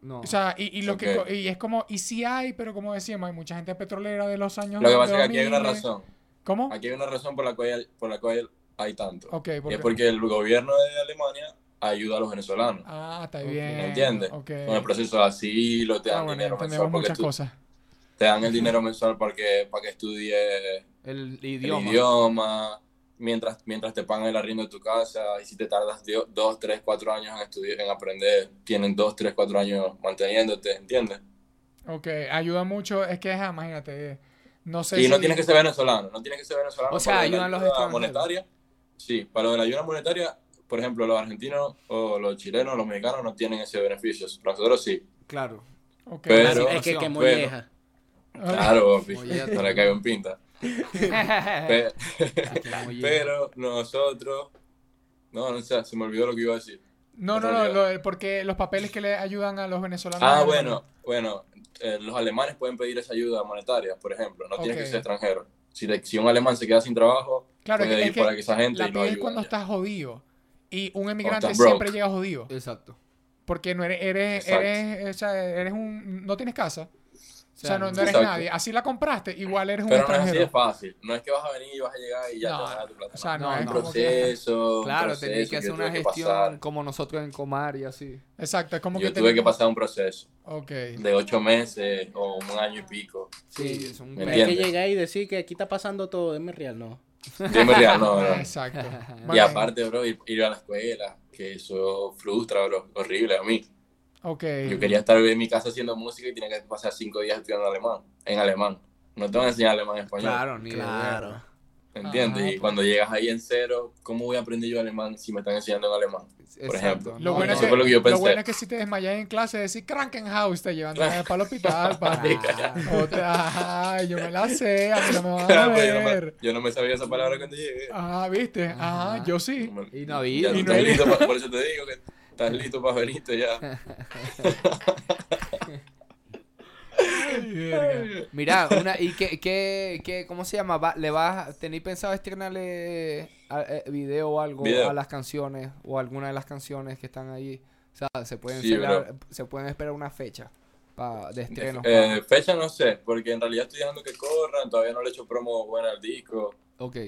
No. O sea, y, y lo que, y es como, y sí hay, pero como decíamos, hay mucha gente petrolera de los años Lo que pasa es que aquí hay una 2000. razón. ¿Cómo? Aquí hay una razón por la cual, por la cual hay tanto. Ok, ¿por y es porque el gobierno de Alemania ayuda a los venezolanos. Ah, está bien. ¿Me entiendes? Con el proceso de asilo, te Ah, dan bueno, dinero mensual porque muchas tú- cosas. te dan el dinero mensual para que, para que estudie el el idioma. Mientras, mientras te pagan el arriendo de tu casa, y si te tardas dio- dos, tres, cuatro años en estudiar, en aprender, tienen dos, tres, cuatro años manteniéndote, ¿entiendes? Ok, ayuda mucho. Es que, imagínate, no sé Y no si- tienes que ser venezolano, no tienes que ser venezolano. O sea, para lo de ayudan la los ayuda extranjeros. monetaria. Sí, para lo de la ayuda monetaria, por ejemplo, los argentinos o los chilenos, los mexicanos no tienen ese beneficio. Nosotros sí. Claro. Ok. Pero- es que, que Pero- molleja. Claro, papi. No le caigo en pinta. Bien. Pero nosotros. No, no sé, se me olvidó lo que iba a decir. No, no, no, lo- porque los papeles que le ayudan a los venezolanos. Ah, en bueno, bueno. eh, los alemanes pueden pedir esa ayuda monetaria, por ejemplo. No tienes Ok. que ser extranjero. Si, te- si un alemán se queda sin trabajo, Claro, puede es ir que por aquí esa gente La y no pides cuando estás jodido. Y un emigrante siempre llega jodido. Exacto. Porque no eres, eres, Exacto. eres, o sea, eres un, no tienes casa. O sea, no, no eres Exacto. nadie. Así la compraste, igual eres un Pero no es así de fácil. No es que vas a venir y vas a llegar y ya No, te vas a dar tu plata. o sea, no, no es un como que- proceso. un Claro, proceso tenéis que hacer una tuve que gestión pasar. como nosotros en Comar y así. Exacto, es como Yo que tuve que pasar un proceso Ok. de ocho meses o un año y pico. Sí, es un ¿Me Pero hay que entiendes? llegar y decir que aquí está pasando todo, es real, no. Dime real, no, no. Exacto. Y aparte, bro, ir, ir a la escuela, que eso frustra, bro, horrible a mí. Ok. Yo quería estar en mi casa haciendo música y tenía que pasar cinco días estudiando alemán, en alemán. No te van a enseñar alemán en español, Claro, ni Claro. ¿me entiendes? Ajá. Y cuando llegas ahí en cero, ¿cómo voy a aprender yo alemán si me están enseñando en alemán? Por ejemplo. Lo, No, bueno, no. es Eso que, fue lo que yo lo pensé. bueno es que si te desmayas en clase, decir Krankenhaus, te llevan para el hospital, papi. Otra, ay, yo me la sé, a mí no me van a Pero yo, no me, ver. yo no me sabía esa palabra cuando llegué. Ah, ¿viste? Ajá, Ajá. yo sí. Y no Y tú no pa- por eso te digo que estás listo para venirte ya. Ay. Mira, una, ¿y qué, qué, qué, cómo se llama? Va- ¿Le vas, tenéis pensado estrenarle a- eh, video o algo Video. a las canciones o alguna de las canciones que están ahí? O sea, se pueden, Sí, esperar, se pueden esperar una fecha pa- de estreno. Eh, fecha no sé, porque en realidad estoy dejando que corran, todavía no le he hecho promo buena al disco.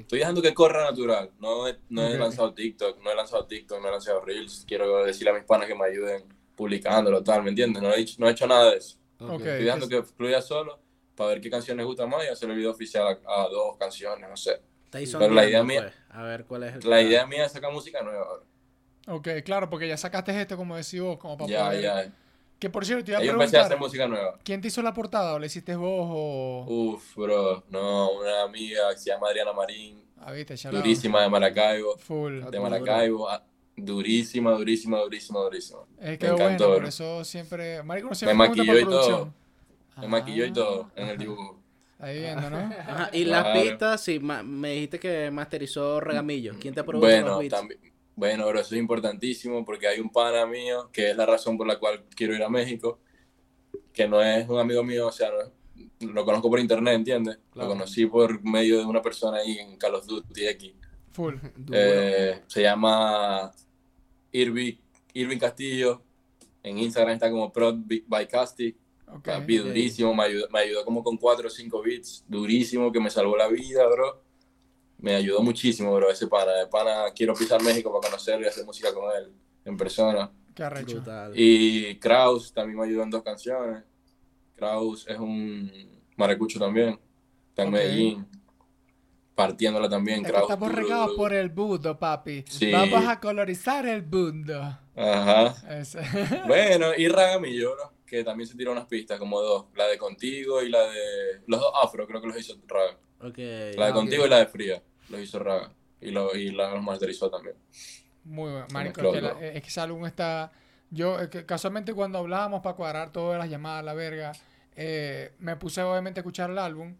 Estoy dejando que corra natural. No he, no he lanzado TikTok, no he lanzado TikTok, no he lanzado Reels. Quiero decirle a mis panas que me ayuden publicándolo, tal, ¿me entiendes? No he, hecho- no he hecho nada de eso. Estoy dejando que fluya solo para ver qué canciones gustan más y hacer el video oficial a, a dos canciones, no sé. Pero la idea mía- pues, A ver cuál es el La plan. idea mía es sacar música nueva. ahora. Ok, claro, porque ya sacaste esto, como decís vos, como para Ya, poder... ya. Que por cierto, te iba a Yo empecé a hacer preguntar, música nueva. ¿quién te hizo la portada? ¿O la hiciste vos o...? Uf, bro, no, una amiga que se llama Adriana Marín, Ah, viste, durísima de Maracaibo, Full. de. Maracaibo, ah, durísima, durísima, durísima, durísima. Es que Me bueno, encantó, por eso siempre... Marico, no Me siempre pregunta maquilló y todo. Me maquilló y Ah, todo en el dibujo. Ahí viendo, ¿no? Ajá, y las pistas, sí, ma- me dijiste que masterizó Regamillo. ¿Quién te produjo Bueno, los beats? también, bueno, bro, eso es importantísimo porque hay un pana mío que es la razón por la cual quiero ir a México, que no es un amigo mío, o sea, no lo conozco por internet, ¿entiendes? Claro. Lo conocí por medio de una persona ahí en Call of Duty X. Full. Eh, se llama Irving, Irving Castillo. En Instagram está como Prod by Casti. Ok. Papi, durísimo. Me ayudó, me ayudó como con 4 o 5 beats. Durísimo, que me salvó la vida, bro. Me ayudó muchísimo, bro, ese pana. De pana, quiero pisar México para conocerlo y hacer música con él en persona. Qué arrecho. Y Kraus también me ayudó en dos canciones. Kraus es un maracucho también. Está en. Medellín. Partiéndola también. Kraus. estamos duro, regados duro. por el mundo, papi. Sí. Vamos a colorizar el mundo. Ajá. Ese. Bueno, y Ragamillo, bro, que también se tiró unas pistas, como dos. La de Contigo y la de... Los dos afro, creo que los hizo Raga. Ok. La de Ah, Contigo y la de Fría, los hizo Raga. Y, lo, y la masterizó también. Muy bueno. Marico, es que, la- es que ese álbum está... Yo, es que casualmente cuando hablábamos para cuadrar todas las llamadas, la verga, eh, me puse obviamente a escuchar el álbum,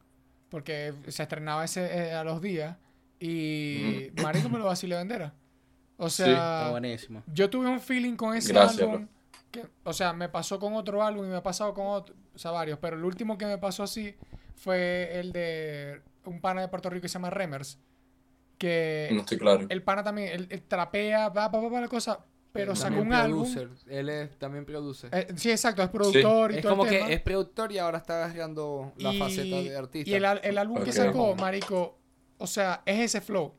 porque se estrenaba ese eh, a los días, y Marico me lo vacilé vendera. O Sí. Está sea, buenísimo. yo tuve un feeling con ese Gracias, álbum, que, o sea, me pasó con otro álbum y me ha pasado con otro, o sea, varios, pero el último que me pasó así fue el de un pana de Puerto Rico que se llama Remers, que No estoy claro. el pana también, él trapea, va, va, va, va la cosa, pero sacó un álbum. producer. Él es, también produce. Eh, sí, exacto, es productor y es todo como el que tema. es productor y ahora está agarrando la Y- faceta de artista. Y el, al- el álbum que sacó, marico, o sea, es ese flow.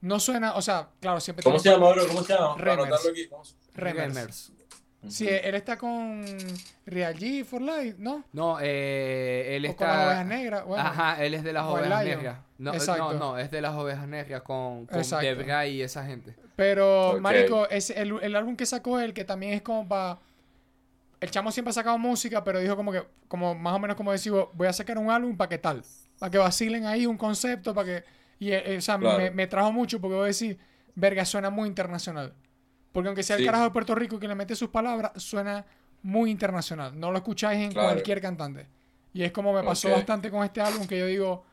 No suena, o sea, claro, siempre ¿Cómo se llama, bro? ¿Cómo se llama? Remers. aquí. ¿Cómo se- Remers. Remers. Sí, él está con Real G for Life, ¿no? No, eh, él O con las está... ovejas negras. Bueno, Ajá, él es de las el ovejas negras. No, Exacto. no, no, es de las ovejas negras con, con. Debray y esa gente. Pero, marico, es el, el álbum que sacó él, que también es como para... El chamo siempre ha sacado música, pero dijo como que, como más o menos como decía, voy a sacar un álbum para que tal, para que vacilen ahí un concepto, para que... Y, eh, o sea, Claro. me, me trajo mucho porque voy a decir, verga, suena muy internacional. Porque aunque sea el carajo de Puerto Rico que le mete sus palabras, suena muy internacional. No lo escucháis en Claro. cualquier cantante. Y es como me pasó bastante con este álbum que yo digo,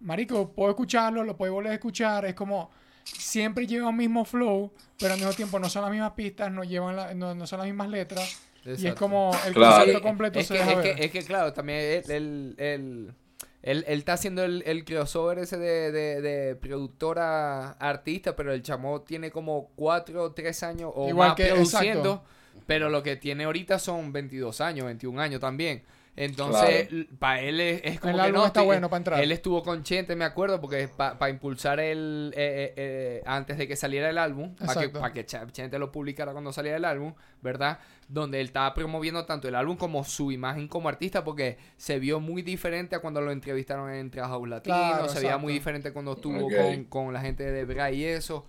marico, puedo escucharlo, lo puedo volver a escuchar. Es como, siempre lleva el mismo flow, pero al mismo tiempo no son las mismas pistas, no, llevan la- no, no son las mismas letras. Y es Exacto. como el Claro. concepto completo es se que, deja es, ver. que, es que, claro, también él, él, él, él- él está haciendo el, el crossover ese de, de, de productora artista, pero el chamo tiene como 4 o 3 años o Igual más que- produciendo, exacto. pero lo que tiene ahorita son 22 años, 21 años también. Entonces, para él es, es como El que álbum no. está bueno pa' entrar. Él estuvo con Chente, me acuerdo, porque para impulsar el. eh, eh, eh, antes de que saliera el álbum, para que, pa' que Ch- Chente lo publicara cuando saliera el álbum, ¿verdad? Donde él estaba promoviendo tanto el álbum como su imagen como artista, porque se vio muy diferente a cuando lo entrevistaron en Trabajo Latino, Claro, se veía muy diferente cuando estuvo con, con la gente de Bra y eso.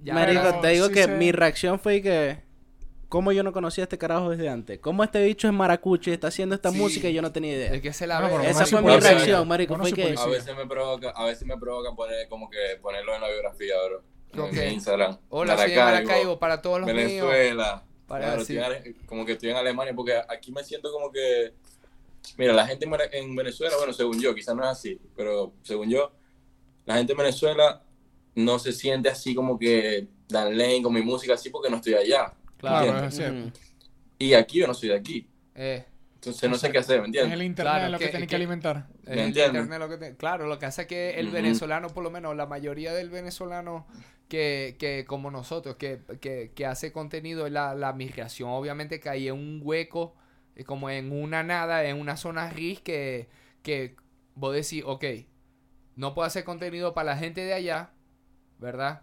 Ya Marico, era- te digo sí que mi reacción fue que... ¿Cómo yo no conocía a este carajo desde antes? ¿Cómo este bicho es maracucho y está haciendo esta Sí. música y yo no tenía idea? el que se la No, ve. pero Esa fue soy mi reacción, marico. Fue soy que... A veces me provoca, a veces me provoca poner como que ponerlo en la biografía, bro. En Instagram. Hola, soy de Maracaibo para todos los míos. Venezuela. Para Claro, decir- estoy en Ale- como que estoy en Alemania porque aquí me siento como que mira, la gente en Venezuela, bueno, según yo, quizás no es así, pero según yo, la gente en Venezuela no se siente así como que Dan Lane con mi música así porque no estoy allá. Claro, ¿entiendes? es cierto. Ujú. Y aquí yo no soy de aquí. Eh, Entonces no sé qué hacer, ¿me Es entiendes? el internet Claro, lo que, que- tiene que, que- alimentar. Es ¿Me el entiendes? internet lo que te- Claro, lo que hace es que el venezolano, por lo menos la mayoría del venezolano que, que como nosotros, que, que, que hace contenido, la, la migración obviamente cae en un hueco, como en una nada, en una zona gris que, que vos decís, ok, no puedo hacer contenido para la gente de allá, ¿verdad?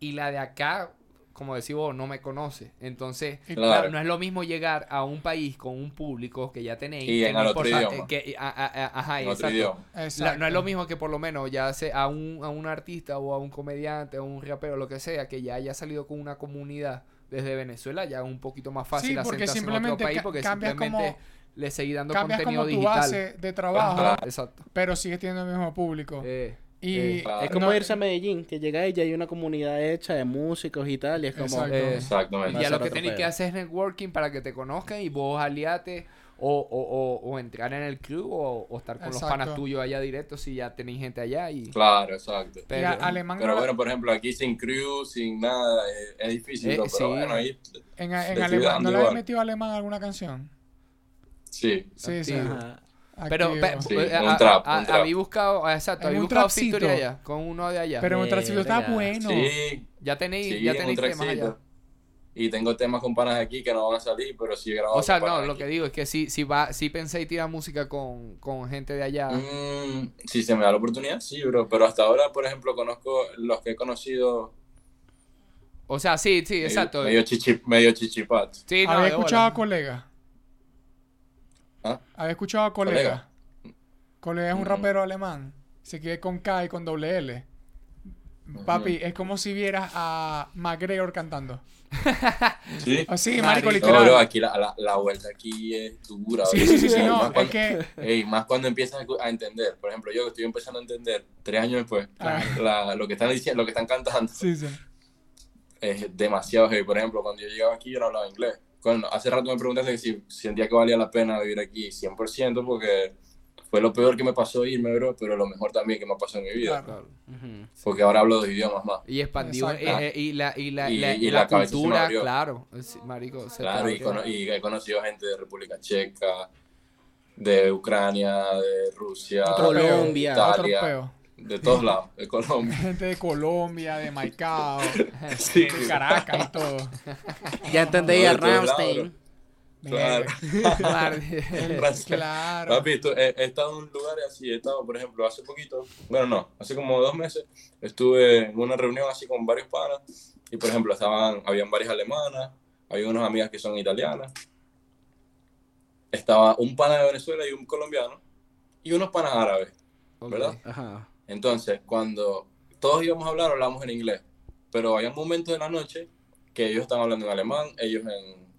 Y la de acá, como decís vos, no me conoce. Entonces, Claro. Claro, no es lo mismo llegar a un país con un público que ya tenéis. Y que en no el otro importa- idioma. que- a- a- a- ajá, En otro exacto. idioma. La- Exacto. no es lo mismo que por lo menos ya sea a un, a un artista o a un comediante o un rapero, lo que sea, que ya haya salido con una comunidad desde Venezuela, ya es un poquito más fácil Sí, porque asentarse en otro simplemente país porque cambias simplemente como- le seguí dando Cambias contenido como tu digital. base de trabajo, Ajá. Exacto. pero sigues teniendo el mismo público. Eh, y eh, Claro. Es como no- irse a Medellín, que llega y ya hay una comunidad hecha de músicos y tal, y es como... Exacto. eh, Exactamente. ya lo que tenéis que hacer es networking para que te conozcan y vos aliate o, o, o, o entrar en el club o, o estar con los panas tuyos allá directo si ya tenéis gente allá y... Claro, exacto. y Pero, a- alemán Pero no- bueno, por ejemplo, aquí sin crew, sin nada, es difícil, Eh, pero sí. bueno, ahí en, en alemán, ¿no le igual. metido alemán a alguna canción? sí. Sí, sí. Ajá. Pero, pe- Sí, eh, un a- trap, a- un trap. habí buscado, exacto, En habí un buscado allá, con uno de allá. Pero un trapcito está Verga. bueno. Sí, ya tenéis, sí, ya en un tenéis temas allá. Y tengo temas con panas aquí que no van a salir, pero sí he grabado O sea, con no, panas lo aquí. que digo es que sí, sí, va, sí pensé tirar música con, con gente de allá. Mm, si se me da la oportunidad, sí, bro. Pero hasta ahora, por ejemplo, conozco los que he conocido O sea, sí, sí, medio- exacto. medio, chichi, medio chichipat. Sí, no, Había escuchado a bola. ¿Ah? Había escuchado a Colega. Colega. Colega es un rapero alemán. Se quiere con K y con doble L. Papi, es como si vieras a McGregor cantando. Sí. Oh, sí, Marico. marico, No, literal. bro, aquí la, la, la vuelta aquí es dura. Sí, sí, sí, sí, no, más cuando, que ey, más cuando empiezas a entender. Por ejemplo, yo que estoy empezando a entender tres años después, Ah. la- lo que están diciendo, lo que están cantando Sí, sí. es demasiado heavy. Por ejemplo, cuando yo llegaba aquí yo no hablaba inglés. Cuando, hace rato me preguntaste si sentía que valía la pena vivir aquí, 100%, porque fue lo peor que me pasó irme, bro, pero lo mejor también que me pasó en mi vida. Claro. Ujú. Porque ahora hablo dos idiomas más. Y expandió, eh, eh, y la, y la, Y- la, y cultura, claro. Marico, se Claro, y, abrió. cono- y he conocido gente de República Checa, de Ucrania, de Rusia, Otro Colombia. Otro Italia, peo. De todos lados, de Colombia. Gente de Colombia, de Maicao, Sí, de Caracas y todo. Ya entendí a No, Ramstein. Claro. Claro. Papi, estu- he, he estado en lugares así, he estado, por ejemplo, hace poquito, bueno, no, hace como dos meses, estuve en una reunión así con varios panas, y por ejemplo, estaban, habían varias alemanas, había unas amigas que son italianas, estaba un pana de Venezuela y un colombiano, y unos panas árabes. ¿verdad? Ajá. Entonces, cuando todos íbamos a hablar, hablábamos en inglés, pero había momentos de la noche que ellos estaban hablando en alemán, ellos en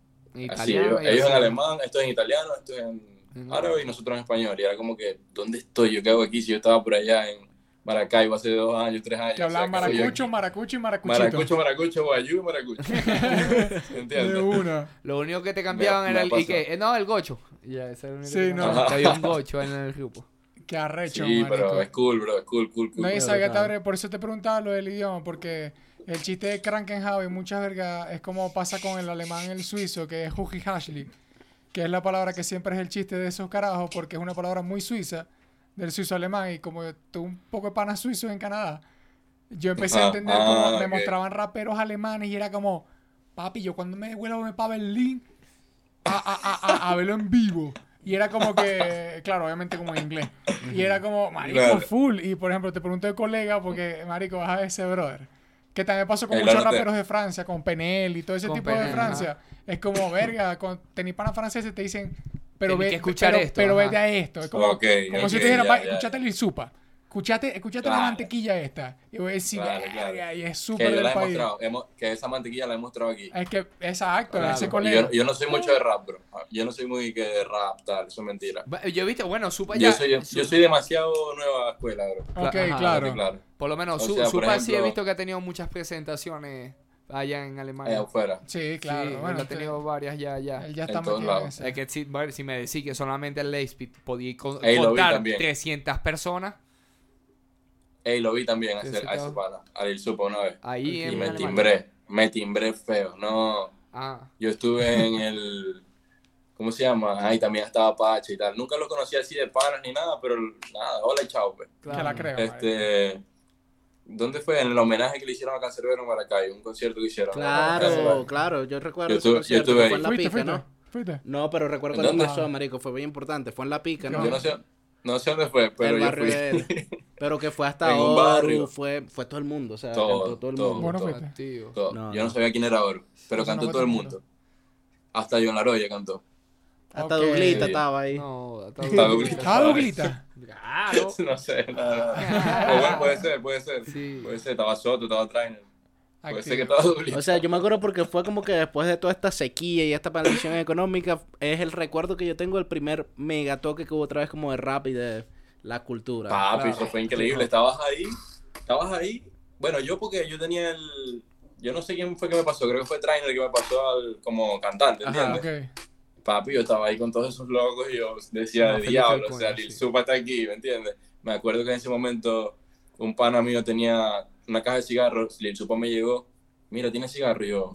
Así, Italiano ellos, y ellos en así. alemán, esto en italiano, esto en árabe y nosotros en español. Y era como que, ¿dónde estoy? ¿Yo qué hago aquí? Si yo estaba por allá en Maracaibo hace dos años, tres años. Que hablaban o sea, ¿qué maracucho, maracucho y maracuchito. Maracucho, maracucho, guayú y maracucho. De ¿Entiendes? una. Lo único que te cambiaban Me- era me el. Y que, eh, no, el gocho. Y Ya, ese era el único Sí, que no. había un gocho en el grupo. Qué arrecho, Sí, marico. pero es cool, bro, es cool, cool, cool. Nadie Pero sabía tal- por eso te preguntaba lo del idioma, porque el chiste de Krankenhaus y muchas vergas es como pasa con el alemán y el suizo, que es Hugi Hashli, que es la palabra que siempre es el chiste de esos carajos, porque es una palabra muy suiza, del suizo alemán, y como yo tuve un poco de panas suizos en Canadá, yo empecé a Ah, entender ah, cómo me ok. mostraban raperos alemanes y era como, papi, yo cuando me vuelvo para Berlín a, a, a, a, a verlo en vivo. Y era como que, claro, obviamente como en inglés. Y era como, marico, Claro. full. Y por ejemplo, te pregunté de colega, porque, marico, vas a ese brother. Que también pasó con El muchos norte. raperos de Francia, con Penel y todo ese Con tipo de Penel, Francia. Es como, verga, con tenis panas franceses te dicen, pero Tenés ve, que escuchar pero, esto, pero ajá. vete a esto. Es como, Ok, como si ok, te dijera, ya, "Va, ya. escuchate el supa. Escuchate, escuchate la mantequilla esta. Y voy a decir, Claro, verga, claro. y es Que súper yo del la he mostrado, hemos- que esa mantequilla la he mostrado aquí. Es que, exacto, Claro. ese colega. Yo, yo no soy mucho de rap, bro. Yo no soy muy que de rap, tal, eso es mentira. Yo he visto, bueno, Supa ya. Yo soy, yo Su- soy demasiado nueva escuela, bro. Ok, Ajá, claro. Claro. Por lo menos, O sea, Supa sí he visto que ha tenido muchas presentaciones allá en Allá Alemania. afuera. Sí, claro. Sí, bueno, él ha tenido varias ya, ya. él ya en está todos en lados. Es que si, bueno, si me decís que solamente el Leipzig podía contar también. 300 personas Ey, lo vi también a ese, a ese pana, a Lil Supa una vez. ahí Y en me Alemania. timbré, me timbré feo. No, Ah, yo estuve en el, ¿cómo se llama? Ahí también estaba Pache y tal. Nunca lo conocí así de panas ni nada, pero nada, hola y chao, pues. Que la claro. creo. Este, ¿dónde fue? En el homenaje que le hicieron a Cancerbero en Maracay, un concierto que hicieron. Claro, claro, yo recuerdo Yo ese yo concierto, estuve que ahí. fue en La ¿Fuiste, Pica, fuiste? ¿no? ¿Fuiste? No, pero recuerdo ¿En cuando dónde? pasó, marico, fue bien importante, fue en La Pica, ¿no? Yo no sé, no sé dónde fue, pero el yo fui. de él. Pero que fue hasta En un Oru, barrio. fue, fue todo el mundo, o sea, Todo, cantó todo el todo. mundo. Bueno, todo. fuiste. Tío. Todo. No, yo no no. sabía quién era Oro, pero no cantó todo el mundo. Hasta John Laroya cantó. Hasta Ok. Duglita Sí. estaba ahí. No. Ah, Doglita. Claro. no sé, nada. O bueno, puede ser, puede ser. Sí. Puede ser, estaba Soto, estaba Trainer. Que. O sea, yo me acuerdo porque fue como que después de toda esta sequía y esta maldición económica, es el recuerdo que yo tengo del primer megatoque que hubo otra vez como de rap y de la cultura. Papi, Claro. eso fue increíble. Estabas ahí, estabas ahí. Bueno, yo porque yo tenía el... Yo no sé quién fue que me pasó, creo que fue Trainer que me pasó al, como cantante, Ajá. ¿entiendes? Ok. Papi, yo estaba ahí con todos esos locos y yo decía, No, diablo, o sea, Lil sí. Supa está aquí, ¿me entiendes? Me acuerdo que en ese momento un pana mío tenía una caja de cigarros, Lil Supa me llegó, mira, ¿tienes cigarro? Y yo,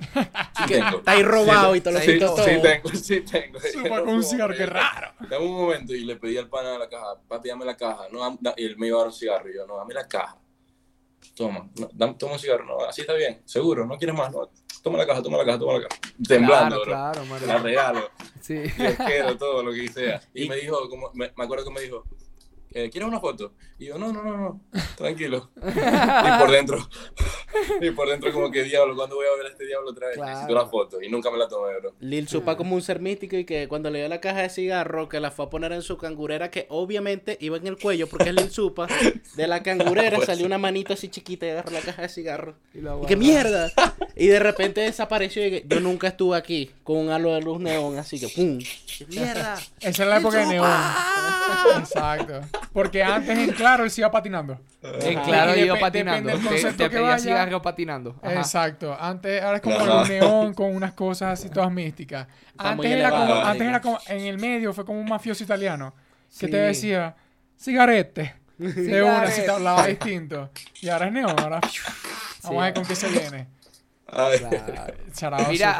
sí tengo. Está ahí robado y te lo Sí, todo. sí tengo, sí tengo. No con un cigarro, qué raro. Dame un momento y le pedí al pana de la caja, papi, dame la caja. No, y él me iba a dar un cigarro. Y yo, no, dame la caja. Toma, no, dame, toma un cigarro. No, así está bien, seguro, no quieres más. No, toma la caja, toma la caja, toma la caja. Temblando, claro, bro. claro, La regalo. Sí. quiero todo lo que sea. Y, Y- me dijo, como, me, me acuerdo que me dijo, eh, ¿quieres una foto? Y yo, no, no, no, no, tranquilo. y por dentro, y por dentro como que diablo, ¿cuándo voy a ver a este diablo otra vez? Claro. Necesito la foto. Y nunca me la tomé, bro. Lil Supa como un ser místico y que cuando le dio la caja de cigarro, que la fue a poner en su cangurera, que obviamente iba en el cuello porque es Lil Supa, de la cangurera Pues salió una manito así chiquita y agarró la caja de cigarro. Y la Y que mierda. Y de repente desapareció y que yo nunca estuve aquí con un halo de luz neón, así que ¡pum! ¡Qué mierda! Esa es la época de Neón. Exacto. Porque antes en Claro él se iba patinando. En claro, iba patinando. depende del Te, concepto te que vaya. cigarro patinando. Ajá. Exacto. Antes ahora es como un neón con unas cosas así todas místicas. Está Antes era, elevado, como, antes era como en el medio fue como un mafioso italiano que Sí. te decía cigarete. De una si te hablaba distinto. Y ahora es neón, ahora vamos a ver con qué se viene. Mira,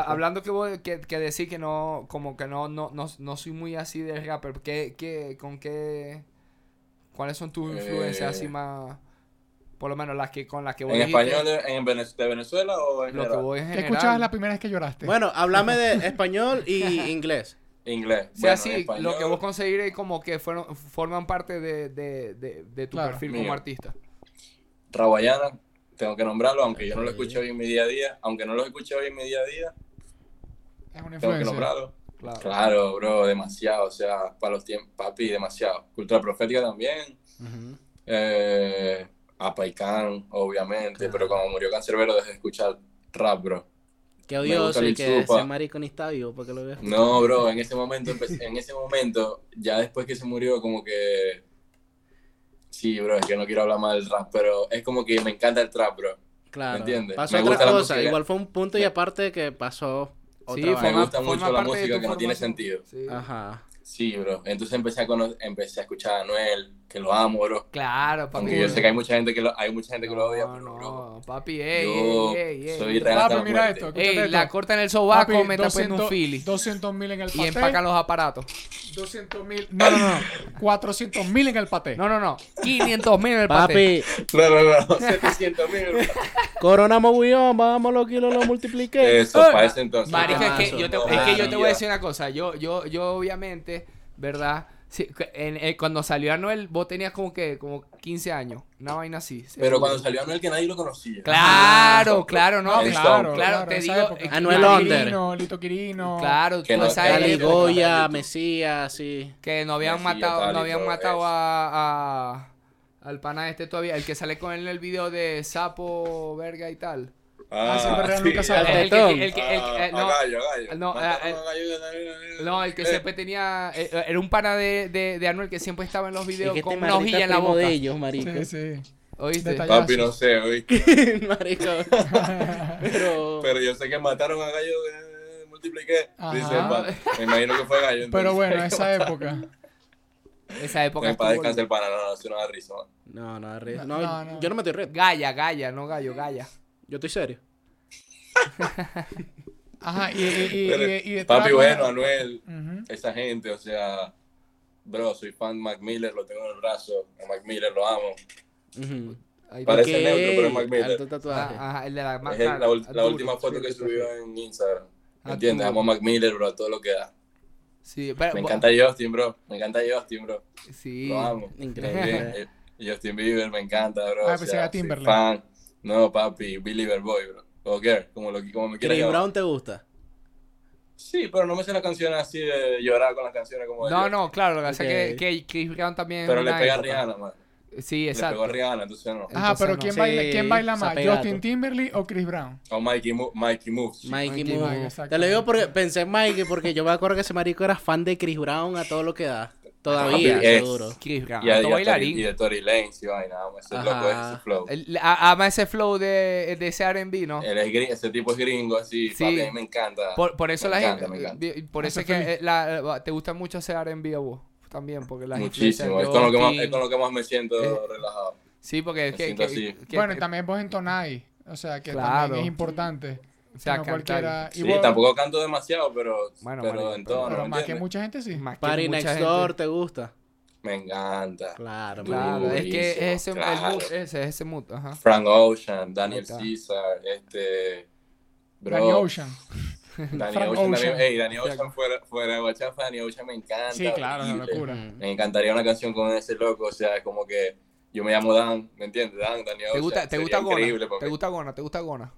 hablando que, vos, que, que decir que no, como que no, no, no, no soy muy así de rapper, ¿qué, qué, con qué, cuáles son tus influencias Eh, así más, por lo menos las que, con las que vos ¿En dijiste, español de, en Venez- de Venezuela o en lo que general? voy en ¿Qué general? escuchabas la primera vez que lloraste? Bueno, háblame de español y inglés. Inglés. O sea, Bueno, sí, español, lo que vos conseguiré como que fueron, forman parte de, de, de, de tu Claro. perfil Mío. como artista. Rawayana, tengo que nombrarlo, aunque yo no lo escucho hoy en mi día a día. Aunque no lo escucho hoy en mi día a día, es una tengo que nombrarlo. Claro. Claro, bro, demasiado. O sea, para los tiempos, papi, demasiado. Cultura profética también. Eh, a Paikán, obviamente. Claro. Pero cuando murió Cancerbero dejé de escuchar rap, bro. Qué odioso y que ese marico ni está vivo porque lo veo. No, bro, en ese momento, en ese momento, ya después que se murió, como que... Sí, bro, es que no quiero hablar más del rap, pero es como que me encanta el trap, bro. Claro. ¿Me entiendes? Pasó Me otra cosa. Igual fue un punto y aparte que pasó otra Sí. Me gusta mucho la música que no tiene sentido. Sí. Ajá. Sí, bro. Entonces empecé a, cono- empecé a escuchar a Anuel, que lo amo, bro. Claro, papi. Aunque yo sé que hay mucha gente que lo, hay mucha gente que lo odia, No, pero bro, no, papi, ey, yo ey, ey, ey. soy real Papi, la mira esto. Ey, escúchate la esto. corta en el sobaco, Papi, me tapen un Philly. 200 mil en el Y paté. empacan los aparatos. 200 mil. No, no, no. 400 mil en el paté. No, no, no. 500 mil en el paté. Papi, No, no, no, 700 mil. Corona Moguillón, vamos los kilos, lo multipliqué. Eso, Ay, para ese entonces. Marica, es que yo te, No, es que yo te voy a decir una cosa. Yo, yo, yo obviamente, ¿verdad? Sí, en- en- cuando salió Anuel, vos tenías como que, como 15 años. Una vaina así. Pero cuando salió Anuel que nadie lo conocía. Claro, claro, no. Claro, Stone. claro, te digo. época. eh, Anuel Lito Under. Quirino, Lito Quirino. Claro, Que toda no- esa Dale, Cali época Goya. Goya, Mesías, sí. que no habían Mesías, matado, no habían matado a, a- al pana este todavía, el que sale con él en el video de Sapo, verga y tal. Ah, sí, pero nunca El, que, tetón. el que- el que- Ah, eh, no, a gallo, a gallo. no, eh, gallo. no, el que Eh, siempre tenía, eh, era un pana de, de, de Anuel que siempre estaba en los Es videos que con este una marica hojilla en la boca. de ellos, marico. Sí, sí. ¿Oíste? Papi, no sé, oí. marico. Pero... Pero yo sé que mataron a gallo, eh, multipliqué. Dice. Me imagino que fue gallo. Pero bueno, esa época. Esa época para descansar el pana, no, no, no da risa, man. No, no, No, no, no, no. yo no me estoy red. Galla, galla, no gallo, galla. Yo estoy serio. Ajá, y, y, y, Pero, y, y detrás Papi, bueno, Anuel, esa gente, o sea, bro, soy fan de Mac Miller, lo tengo en el brazo. A Mac Miller lo amo. Parece neutro, pero es Mac Miller. Ah, ajá, el de la Es el- la, última foto que subió en Instagram. Ah, ¿Me entiendes? Arturo. Amo a Mac Miller, bro, todo lo que da. Sí, pero, Me encanta Justin, bro. Me encanta Justin, bro. Sí. Lo amo. Increíble. Eh, Justin Bieber me encanta, bro. Ah, o sea, Timberlake. fan. No, papi, Believer Boy, bro. O Girl, como, lo, como me quieras Chris llamar. Brown te gusta. Sí, pero no me sé las canciones así de llorar con las canciones como No, no, claro, lo que pasa es que, que Chris Brown también. Pero le pega a. Rihanna, man. Sí, Le pegó exacto. a Rihanna, entonces no. Ajá, Entonces pero no. ¿quién, Sí, baila, ¿quién baila más? Zapegato. ¿Justin Timberlake o Chris Brown? O Mikey, Mo Mikey Moves. Mikey Mikey Te lo digo porque pensé en Mikey porque yo me acuerdo que ese marico era fan de Chris Brown a todo lo que da. Todavía, Papi, es- seguro. Chris Brown. Y, a, y, a de Tory Lanez y vaina, amo ese Ajá. loco, ese flow. El- a- ama ese flow de, de ese R&B, ¿no? Él es ese tipo es gringo así, Sí. papi, a mí me encanta. Por, por eso Me la encanta, gente, me encanta. vi- por eso es que eh, la- te gusta mucho ese R&B a vos también, porque la Muchísimo, es con, lo que más, es con lo que más me siento relajado. Sí, porque es me que, que- que- bueno, también vos entonáis. O sea, que Claro. también es importante. O sea, no cualquiera- Sí, vos- tampoco canto demasiado, pero, Bueno, pero en pero- tono, Pero ¿me más que mucha gente sí. Más que Party mucha Next gente. Door, ¿te gusta? Me encanta. Claro, Claro, es que es ese, el claro. mood, ese es ese mood, ajá. Frank Ocean, Daniel. Caesar, este... Bro, Danny Ocean. Danny Frank Ocean, Ocean. también. Ey, Danny Ocean fuera, fuera de guachafa, Danny Ocean me encanta. Sí, claro, es una horrible. locura. Me encantaría una canción con ese loco, o sea, es como que yo me llamo Dan, ¿me entiendes? Dan, Danny ¿Te Ocean. gusta, te gusta increíble Gona? ¿Te gusta Gona? ¿Te gusta Gona?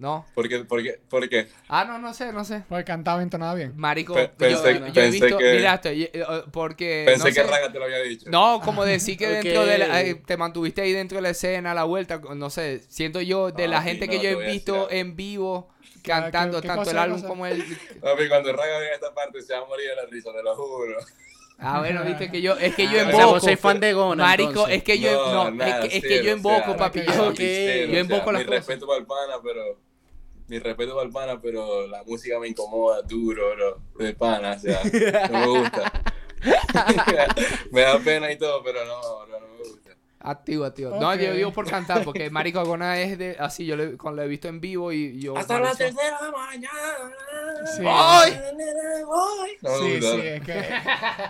¿No? ¿Por qué? ¿Por qué? ¿Por qué? Ah, no, no sé, no sé. Porque cantaba y entonaba bien. Marico, Pe- yo, pensé- yo he pensé visto, que- mira eh, porque Pensé no que sé- Raga te lo había dicho. No, como decir que dentro Ok. de la, eh, te mantuviste ahí dentro de la escena, a la vuelta, no sé, siento yo de Ah, la gente no, que yo he a visto en vivo ¿Qué- qué- cantando qué tanto cosa, el qué álbum cosa? como el Papi, cuando Raga vea esta parte se va a morir de la risa, te lo juro. Ah, bueno, viste que yo es que yo Ah, o sea, invoco. vos sois fan de Gona, Marico, entonces. es que yo no, nada, es que, es que yo o invoco, sea, papi, yo yo o invoco sea, las mi cosas. respeto para el pana, pero mi respeto para el pana, pero la música me incomoda duro, bro, de pana, o sea, no me gusta. me da pena y todo, pero no, bro, no Activo, activo. No, yo digo por cantar, porque Marico Agona es de así, yo le, cuando lo he visto en vivo y yo Hasta la tercera mañana. Sí. ¡Ay! No Sí, sí, es que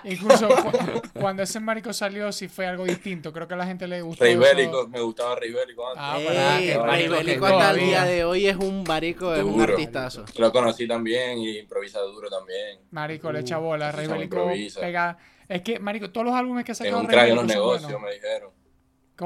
incluso cu- cuando ese marico salió sí fue algo distinto. Creo que a la gente le gustó. Rey eso. Bélico, me gustaba Rey Bélico antes. Ah, Ey, para que hasta el día de hoy es un marico, es un artistazo. Lo conocí también y improvisa duro también. Marico, le echa bola. Rey se Bélico improvisa. pega. Es que, Marico, todos los álbumes que un Rey crack en los negocios, me dijeron.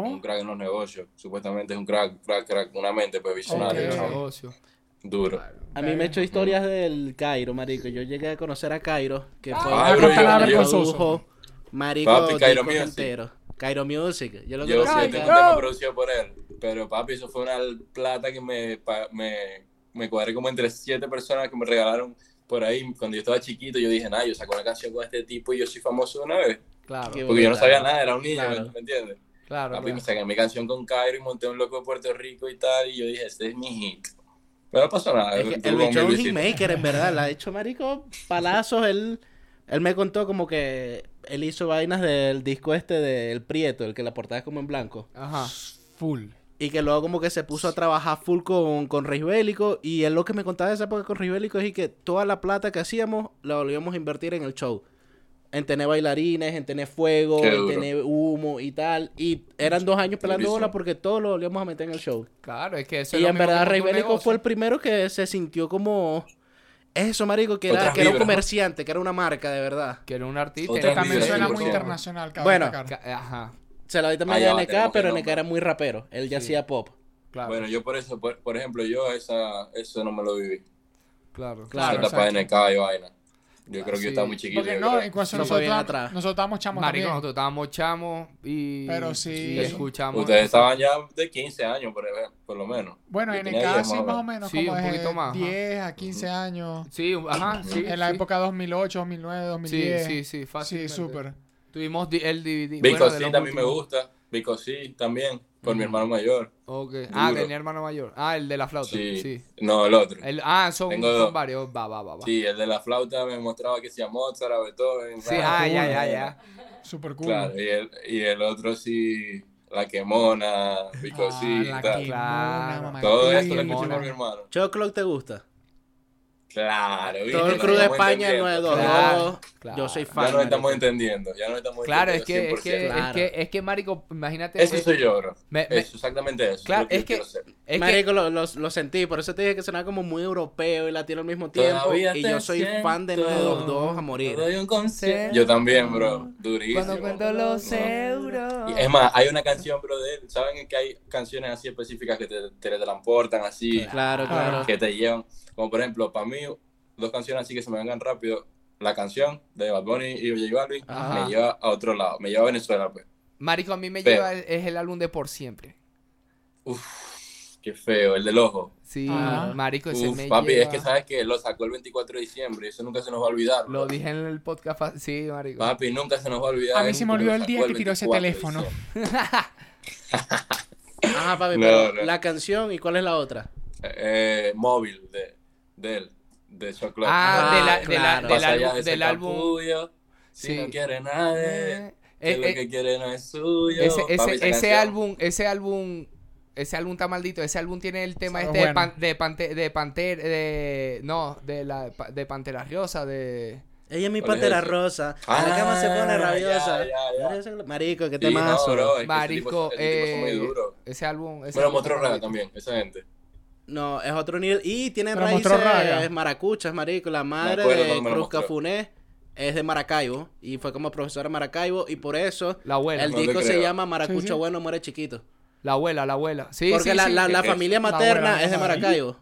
Un crack en los negocios. Supuestamente es un crack, crack, crack. Una mente pues visionaria. Ok. ¿no? negocio. Duro. A mí me he hecho historias del Cairo, marico. Yo llegué a conocer a Cairo, que fue Ah, el bro, que yo- yo- produjo Marico Papi, Cairo discos Music. enteros. Cairo Music. Yo lo Yo conocí sí tengo un tema producido por él. Pero papi, eso fue una plata que me, pa- me, me cuadré como entre siete personas que me regalaron por ahí. Cuando yo estaba chiquito, yo dije, nah, yo saco una canción con este tipo y yo soy famoso de una vez. Claro, Qué Porque yo no brutal. sabía nada, era un niño, Claro. ¿me- ¿me entiendes? Claro. Papi, claro. me saqué mi canción con Cairo y monté un loco de Puerto Rico y tal. Y yo dije, este es mi hit. Pero no pasó nada. Es que tuvo el bicho es un hitmaker, en verdad. La ha hecho Marico palazos. Él, él me contó como que él hizo vainas del disco este del Prieto, el que la portada es como en blanco. Ajá. Full. Y que luego como que se puso a trabajar full con, con Rey Bélico. Y él lo que me contaba de esa época con Rey Bélico es que toda la plata que hacíamos la volvíamos a invertir en el show. En tener bailarines, en tener fuego, en tener humo y tal. Y eran dos años pelando bola porque todo lo volvíamos a meter en el show. Claro, es que eso es Y lo en verdad Rey Bélico fue el primero que se sintió como... Eso, marico, que era, Otras que era un comerciante, que era una marca, de verdad. Que era un artista. Otra era- También suena sí, muy sí. internacional, cabe Bueno. Ajá. Se la di también a NK, pero NK era muy rapero. Él ya Sí. hacía pop. Claro. Bueno, yo por eso, por, por ejemplo, yo esa, eso no me lo viví. claro. Claro, Esa etapa de. NK y vaina. Yo creo que sí. yo estaba muy chiquito. Porque no, en cuanto bien nosotros, atrás. nosotros estábamos chamos Marico, también. nosotros estábamos chamos y. Pero sí. y escuchamos. Ustedes estaban ya de 15 años, por, ejemplo, por lo menos. Bueno, Yo en el 10 caso sí, más o menos, Sí, como un poquito más, ajá. 10 a 15 años. Sí, ajá, sí. en la sí. época 2008, 2009, Sí, 2010. sí, sí, Sí, fácilmente. súper. Tuvimos el DVD. Vico bueno, sí también me últimos. gusta. Vico sí también, por mi Ujú. hermano mayor. Ok. Ah, tenía hermano mayor. Ah, el de la flauta. Sí. Sí. No, el otro. El- ah, son, Tengo son dos. varios. Va, va, va. va. Sí, el de la flauta me mostraba que hacía Mozart, a Beethoven. Sí, ah, ya, cool, ya, ya. Súper cool. Claro, y el, y el otro sí, la quemona, Vico Ah, sí, la tal. quemona, Claro. Todo esto lo escuché por mi hermano. Choclo te gusta. Claro, ¿viste? Todo el crew de España, el entendiendo. 922. Claro, claro. Yo soy Ya fan. nos estamos marico. entendiendo, ya nos estamos Claro, es que, entendiendo. es que, 100%. es que, es que, marico, imagínate. Eso soy yo, bro. me- me- eso, exactamente eso. Claro, lo que es que- es que- Marico, lo, lo- lo sentí, por eso te dije que sonaba como muy europeo y latino al mismo tiempo. Todavía y yo soy fan de siento. 922 a morir. Te doy un consejo. Yo también, bro. Durísimo. cuando cuento los No. euros. Y Es más, hay una canción, bro, de él. ¿Saben que hay canciones así específicas que te teletransportan así? Claro, claro. Que te llevan. Como por ejemplo, para mí, dos canciones así que se me vengan rápido. La canción de Bad Bunny y J Balvin Ajá. me lleva a otro lado. Me lleva a Venezuela, pues. Marico, a mí me Pero- lleva, es el álbum de Por Siempre. Uf, qué feo. El del ojo. Sí, Ajá. marico, ese Uf, me papi, lleva. es que sabes que lo sacó el 24 de diciembre eso nunca se nos va a olvidar. Lo bro. dije en el podcast, fa- sí, marico. Papi, nunca se nos va a olvidar. A mí se me olvidó el día que tiró ese 24 de teléfono. Ajá, papi, No, pero no. la canción y cuál es la otra. Eh, móvil de, de él, de Chocolate. Ah, Ah, de la- de la- claro. del álbum, de ese del álbum. capullo, Si Sí. no quiere nadie, Eh, que eh, lo eh, que quiere no es suyo. ese, Papi, ese, esa ese álbum, ese álbum, ese álbum está maldito. Ese álbum tiene el tema Sabe este de, pan, de, pante- de Pantera, de, no, de la, de Pantera Rosa, de... Ella es mi ¿Cuál es pantera ese? rosa. a la cama se pone Ah, rabiosa. ya, ya, ya. Marico, qué Sí, no, temazo. bro, es que ese Marico, tipo- ese tipo son muy eh, duros. ese álbum... Ese Bueno, álbum Motro está Raga maldito. también, esa gente. No, es otro nivel. Y tiene Pero raíces raga. maracuchas, marico. La madre acuerdo de Cruz. Cafuné es de Maracaibo. Y fue como profesora de Maracaibo. Y por eso La abuela, el No disco se llama Maracucho Sí, sí. Bueno Muere Chiquito. la abuela, la abuela. Sí, Porque sí, la, sí. la, la familia materna es de. Maracaibo.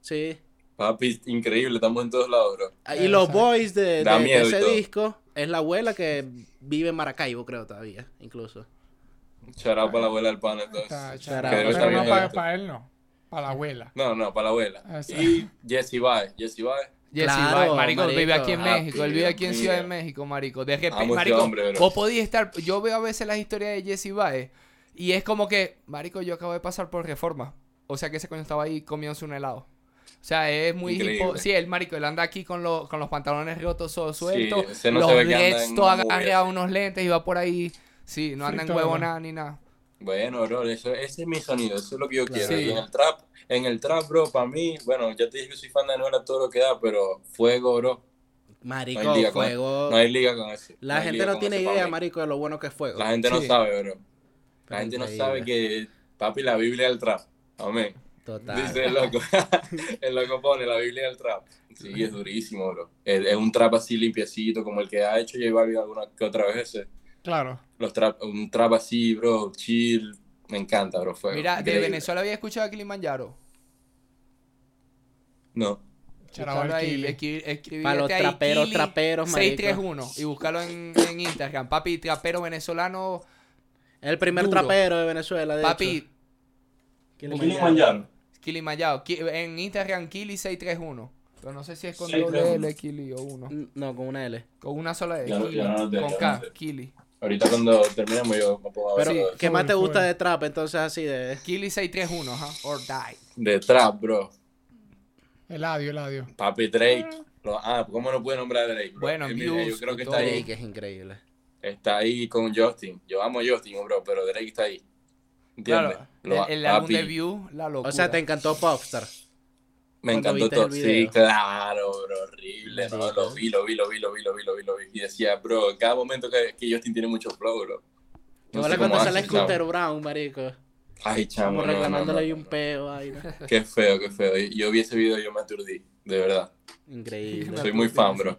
Sí. Papi, increíble, estamos en todos lados, bro. Y los boys de, ese disco es la abuela que vive en Maracaibo, creo todavía, incluso. Charao para la abuela del pan, entonces. Pero no para él, no. Para la abuela. No, no, para la abuela. Eso. Y Jesse Bae, Jesse Bae. Jesse Claro, Baez, marico, él vive marico. aquí en Ah, México, él vive aquí en. Ciudad de México, marico. De repente, Amo marico, hombre, vos podías estar, yo veo a veces las historias de Jesse Baez y es como que, marico, yo acabo de pasar por Reforma. O sea que ese coño estaba ahí comiéndose un helado. O sea, es muy hipo- Sí, el marico, él anda aquí con, los con los pantalones rotos todo sueltos. ese no los se ve que anda dreads en todo así. unos lentes y va por ahí. Sí, no anda en huevo nada ni nada. Bueno, bro, eso, ese es mi sonido, eso es lo que yo quiero. Sí. Y en el trap, en el trap, bro, para mí, bueno, ya te dije que soy fan de Anuel a todo lo que da, pero fuego, bro. Marico, No hay liga con, fuego. no hay liga con eso. la No gente no tiene idea, marico, de lo bueno que es fuego. La gente no sabe, bro. La Pero gente no sabe que, papi, la Biblia del trap. Amén. Total. Dice el loco. el loco pone la Biblia del trap. Sí, es durísimo, bro. Es, es un trap así limpiecito, como el que ha hecho J Balvin alguna que otra vez. Ese. Claro. Los trap, un trap así, bro, chill. Me encanta, bro. Fuego. Mira, de. Venezuela había escuchado a Kilimanjaro. No. Ahí, Para los ahí, traperos, Kili traperos, marico. 631 y buscarlo en, en Instagram. Papi, trapero venezolano. El primer Duro. trapero de Venezuela, de Papi, hecho. Kilimanjaro. Kilimanjaro. Ki- En Instagram, Kili631. Pero no sé si es con 631. doble L, Kili o uno. No, con una L. Con una sola E. Ya Kili. no con K. Kili. Ahorita cuando terminemos yo me pongo a ver Pero. ¿qué más te gusta de trap? Entonces, así de... Kili631, ajá. Or die. De trap, bro. Eladio, Eladio. Papi Drake. Lo- ah, ¿cómo no puede nombrar a Drake, bro? Bueno, views yo creo que está ahí. Drake es increíble. está ahí con Justin. Yo amo a Justin, bro, pero Drake está ahí. ¿Entiendes? Claro, Lo- el, el álbum de View, la locura. O sea, te encantó Popstar. Me encantó todo. Sí, claro, bro, horrible, ¿no? Marico. Lo vi, lo vi, lo vi, lo vi, lo vi, lo vi, lo vi. Y decía, bro, en cada momento que, que Justin tiene mucho flow, bro. No sé cuando sale Scooter. Brown, marico. Ay, chamo, Como no, reclamándole no, un peo ahí. ¿no? Qué feo, qué feo. Yo vi ese video y yo me aturdí, de verdad. Increíble. Soy muy fan, bro.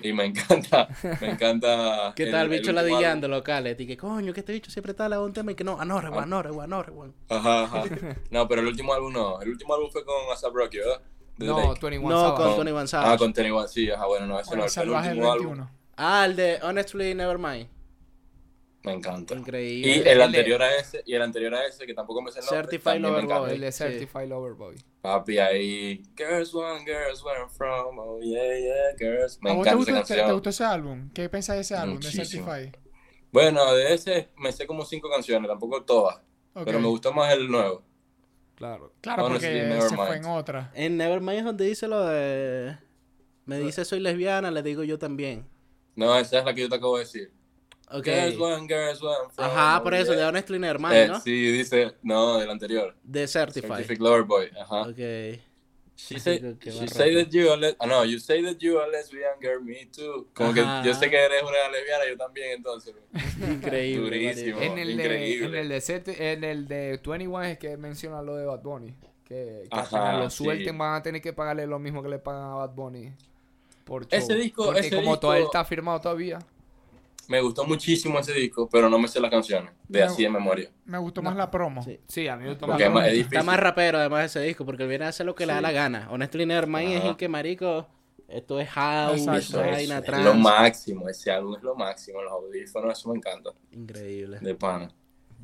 Y me encanta, me encanta. ¿Qué el- tal, el bicho ladillando locales? Y que coño, que este bicho siempre está la un tema y que no, Anorrewan, Ah. Anorrewan, Anorrewan. álbum. Ajá, ajá. No, pero el último álbum no. El último álbum fue con ASAP Rocky, ¿verdad? No, Drake. 21 No, Savage. con Tony Van Savage. Ah, con Tony One, sí, ajá, bueno, no, ese Bueno, no. El Salvaje el último álbum 21. Ah, el de Honestly Nevermind. Me encanta. Increíble. Y El de- anterior a ese, y el anterior a ese, que tampoco me sé el nombre, Certified Lover. Boy. El de Sí. Certified Lover Boy. Papi, ahí. Girls want girls where I'm from. Oh, yeah, yeah, girls. Me ¿A vos te encanta gustó, esa te, te canción. gustó ese álbum? ¿Qué pensás de ese álbum, de Muchísimo. Certify? Bueno, de ese me sé como cinco canciones, tampoco todas. Pero me gustó más el nuevo. Claro. Claro, Honestly, porque se fue en otra. En Nevermind es donde dice lo de... Me dice soy lesbiana, le digo yo también. No, esa es la que yo te acabo de decir. Ok. Girls want girls from. Ajá, oh, por eso, yeah. de Honestly Nevermind, Eh, ¿no? Sí, dice, no, del anterior. De Certified. Certificate Lover Boy, ajá. Ok. She say, she say that you are ah, no, you say that you are lesbian girl, me too. Como Ajá. que yo sé que eres una lesbiana, yo también, entonces. Increíble. Durísimo. En el, de, increíble. en, el de en el de 21 es que menciona lo de Bad Bunny. Que, que Ajá, lo sí. suelten van a tener que pagarle lo mismo que le pagan a Bad Bunny. Por Ese disco- Porque ese como disco- todo él está firmado todavía. Me gustó muchísimo ese disco, pero no me sé las canciones, de así de memoria. Me gustó No. más la promo. Sí. Sí, a mí me Porque es, más- es promo. difícil. Está más rapero además ese disco, porque él viene a hacer lo que le da Sí. la gana. Honestly Nevermind es el que, marico, esto es house, Exacto. Es, es lo máximo, ese álbum es lo máximo, los audífonos, eso me encanta, Increíble. de pana.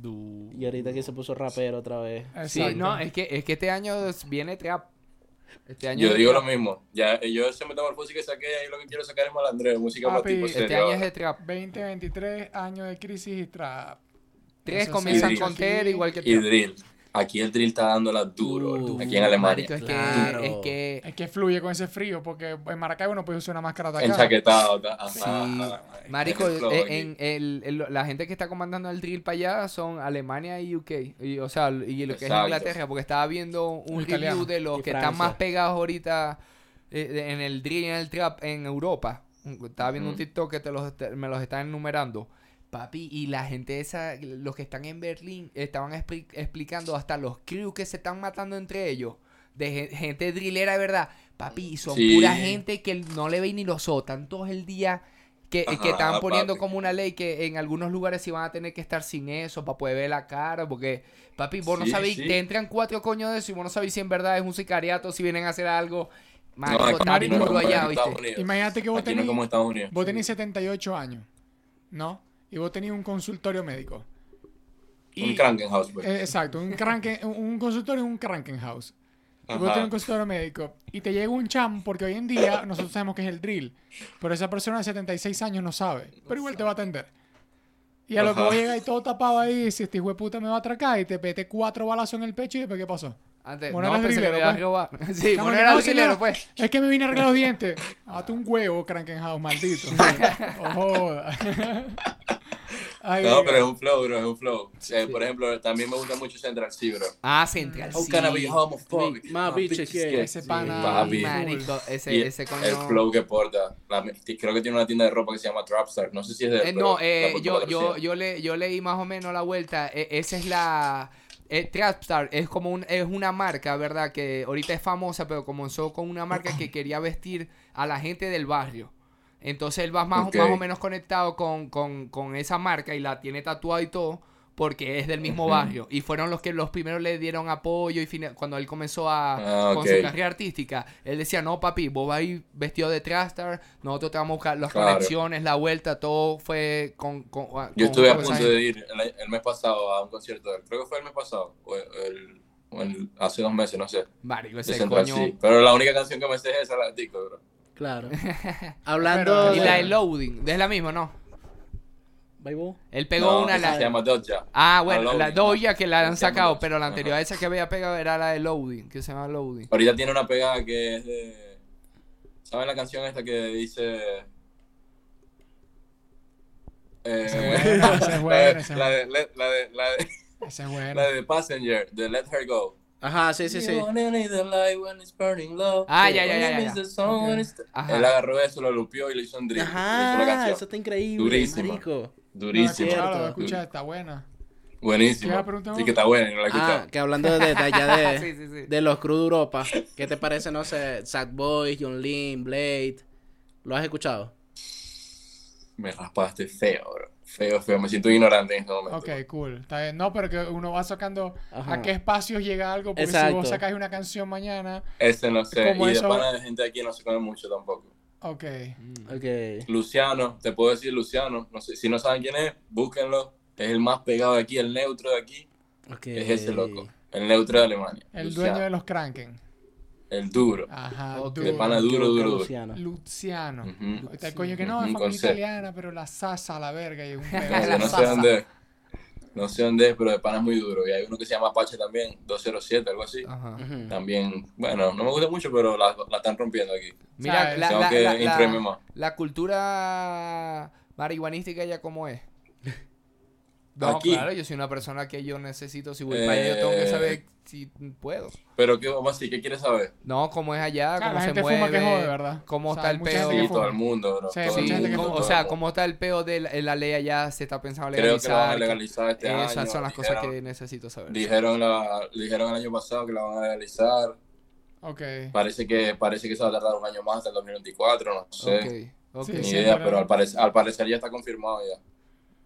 Y ahorita que se puso rapero otra vez. Sí, Exacto. no, es que, es que este año viene trap. Este año Yo digo lo mismo, ya yo ese metamorfosis que saqué ahí lo que quiero sacar es malandreo, música más Papi, tipo este Este serio. año es de trap. 2023, año de crisis y trap. Tres Eso comienzan sí. con TED igual que y trap. drill. Aquí el drill está dándola duro, Uh, aquí en Alemania. Marico, es, Claro. que, es que Es que fluye con ese frío, porque en Maracaibo no puedes usar una máscara atacada. Enchaquetado, Sí. Marico, eh, aquí. en el, el- la gente que está comandando el drill para allá son Alemania y UK. Y, o sea, y lo que Exacto. es Inglaterra, porque estaba viendo un El review italiano. de los Y que Francia. están más pegados ahorita eh, en el drill y en el trap en Europa. Estaba viendo un. TikTok que te los, te- me los están enumerando. Papi, y la gente esa, los que están en Berlín, estaban expli- explicando hasta los crews que se están matando entre ellos. De gen- gente drillera de verdad. Papi, y son Sí. pura gente que no le ven ni los sotan todos el día. Que, que Ajá, estaban poniendo papi. como una ley que en algunos lugares iban a tener que estar sin eso para poder ver la cara. Porque, papi, vos no Sí, sabéis, sí. te entran cuatro coños de eso y vos no sabéis si en verdad es un sicariato, si vienen a hacer algo. Está no. Imagínate que vos Aquí no tenés, como vos tenés 78 años, ¿no? Y vos tenés un consultorio médico. Un Krankenhaus, pues. Eh, exacto, un, cranken- un consultorio un Krankenhaus. Y vos tenés un consultorio médico. Y te llega un cham, porque hoy en día nosotros sabemos que es el drill. Pero esa persona de 76 años no sabe. Pero igual te va a atender. Y a lo que vos llegas y todo tapado ahí, si este hijo de puta me va a atracar y te mete cuatro balazos en el pecho y después ¿qué pasó? Antes, Bueno, no, pensé que pues. robar. Sí, No, no, pues. Es que me vine a arreglar los dientes. Hazte un huevo, Krankenhaus, maldito. Oh, joda. Ay, No, pero es un flow, bro, es un flow. Eh, Sí. Por ejemplo, también me gusta mucho Central C, bro. Ah, Central How sí. can I be homophobic? My bitch is gay. Ese pana. Papi. Marico, ese, Y ese coño... el flow que porta. La- creo que tiene una tienda de ropa que se llama Trapstar. No sé si es de Eh, no, eh, yo, yo, yo, le, yo leí más o menos la vuelta. Eh, esa es la. Eh, Trapstar es como un, es una marca, ¿verdad? Que ahorita es famosa, pero comenzó con una marca que quería vestir a la gente del barrio. Entonces él va más, Ok. más o menos conectado con, con, con esa marca y la tiene tatuada y todo. Porque es del mismo barrio. Y fueron los que los primeros le dieron apoyo. Y cuando él comenzó a, Ah, con su carrera artística, él decía: No, papi, vos vas a ir vestido de Trapstar. Nosotros te vamos a buscar las Claro. conexiones, la vuelta. Todo fue con. con- Yo estuve a punto de ir el, el mes pasado a un concierto de él. Creo que fue el mes pasado. O el, el- hace dos meses, no sé. De ese coño. Pero la única canción que me sé es esa, la Tico, bro. Claro. Hablando Pero- Y de... la de Loading, es la misma, ¿no? Bye, boo. Él pegó No, una. La... se llama Doja. Ah, bueno, la Doja que la han sacado, Doja. pero la anterior Ajá. a esa que había pegado era la de Loading, que se llama Loading. Ahorita tiene una pegada que es de. ¿Saben la canción esta que dice. Eh, es es es la de, la de, la de, la de, Ese es bueno. la de Passenger, de Let Her Go. Ajá, sí, sí, sí. Ah, ya, ya, ya, ya, Ajá. Él agarró eso, lo lupió y le hizo un drill. Ajá, canción. eso está increíble, Durísimo. marico. No, Durísimo. escuchala, Cierto. voy a escuchar, está buena. Buenísimo. ¿Qué iba a preguntar Sí que está buena, y no la he Ah, que hablando de, de allá de, Sí, sí, sí. de los crew de Europa, ¿qué te parece, no sé, Sad Boys, John Lynn, Blade? ¿Lo has escuchado? Me raspaste feo, bro. Feo, feo. Me siento ignorante en este momento. Ok, cool. Está bien. No, pero que uno va sacando Ajá. a qué espacios llega algo. Porque si Exacto. vos sacáis una canción mañana. Ese no sé. Y eso- de pana de gente aquí no se come mucho tampoco. Ok. Ok. Luciano, te puedo decir Luciano. No sé, si no saben quién es, búsquenlo. Es el más pegado de aquí, el neutro de aquí. ok. Es ese loco. El neutro de Alemania. El Luciano. dueño de los Kranken. El duro. Ajá. Ok. De pana duro, duro, duro. Luciano. Luciano. Ujú. Está el coño que no, es Ujú, familia italiana, pero la sasa a la verga. Y un No no sé dónde es. No sé dónde es, pero de pana es muy duro. Y hay uno que se llama Apache también, 207, algo así. Ajá. También, bueno, no me gusta mucho, pero la, la están rompiendo aquí. Mira, la, Tengo la, que la- la cultura marihuanística ya cómo es. No, Aquí. claro, yo soy una persona que yo necesito, si voy para allá, yo tengo que Eh. saber si puedo. Pero, ¿qué vamos así? ¿Qué quieres saber? No, cómo es allá, Claro, cómo la se gente mueve, fuma que jode, ¿verdad? cómo O sea, está el peo. Sí, todo el mundo, bro. Sí, todo el mundo, fuma. o sea, cómo está el peo de la, la ley allá, se está pensando mundo. Creo que la van a legalizar. legalizar este año. Esas son las cosas que necesito saber. Dijeron, la, dijeron el año pasado que la van a legalizar. Ok. Parece que, parece que se va a tardar un año más hasta el 2024, no sé. Ok, ok. Sí, Ni sí, idea, pero- pero al parecer, al parecer ya está confirmado ya.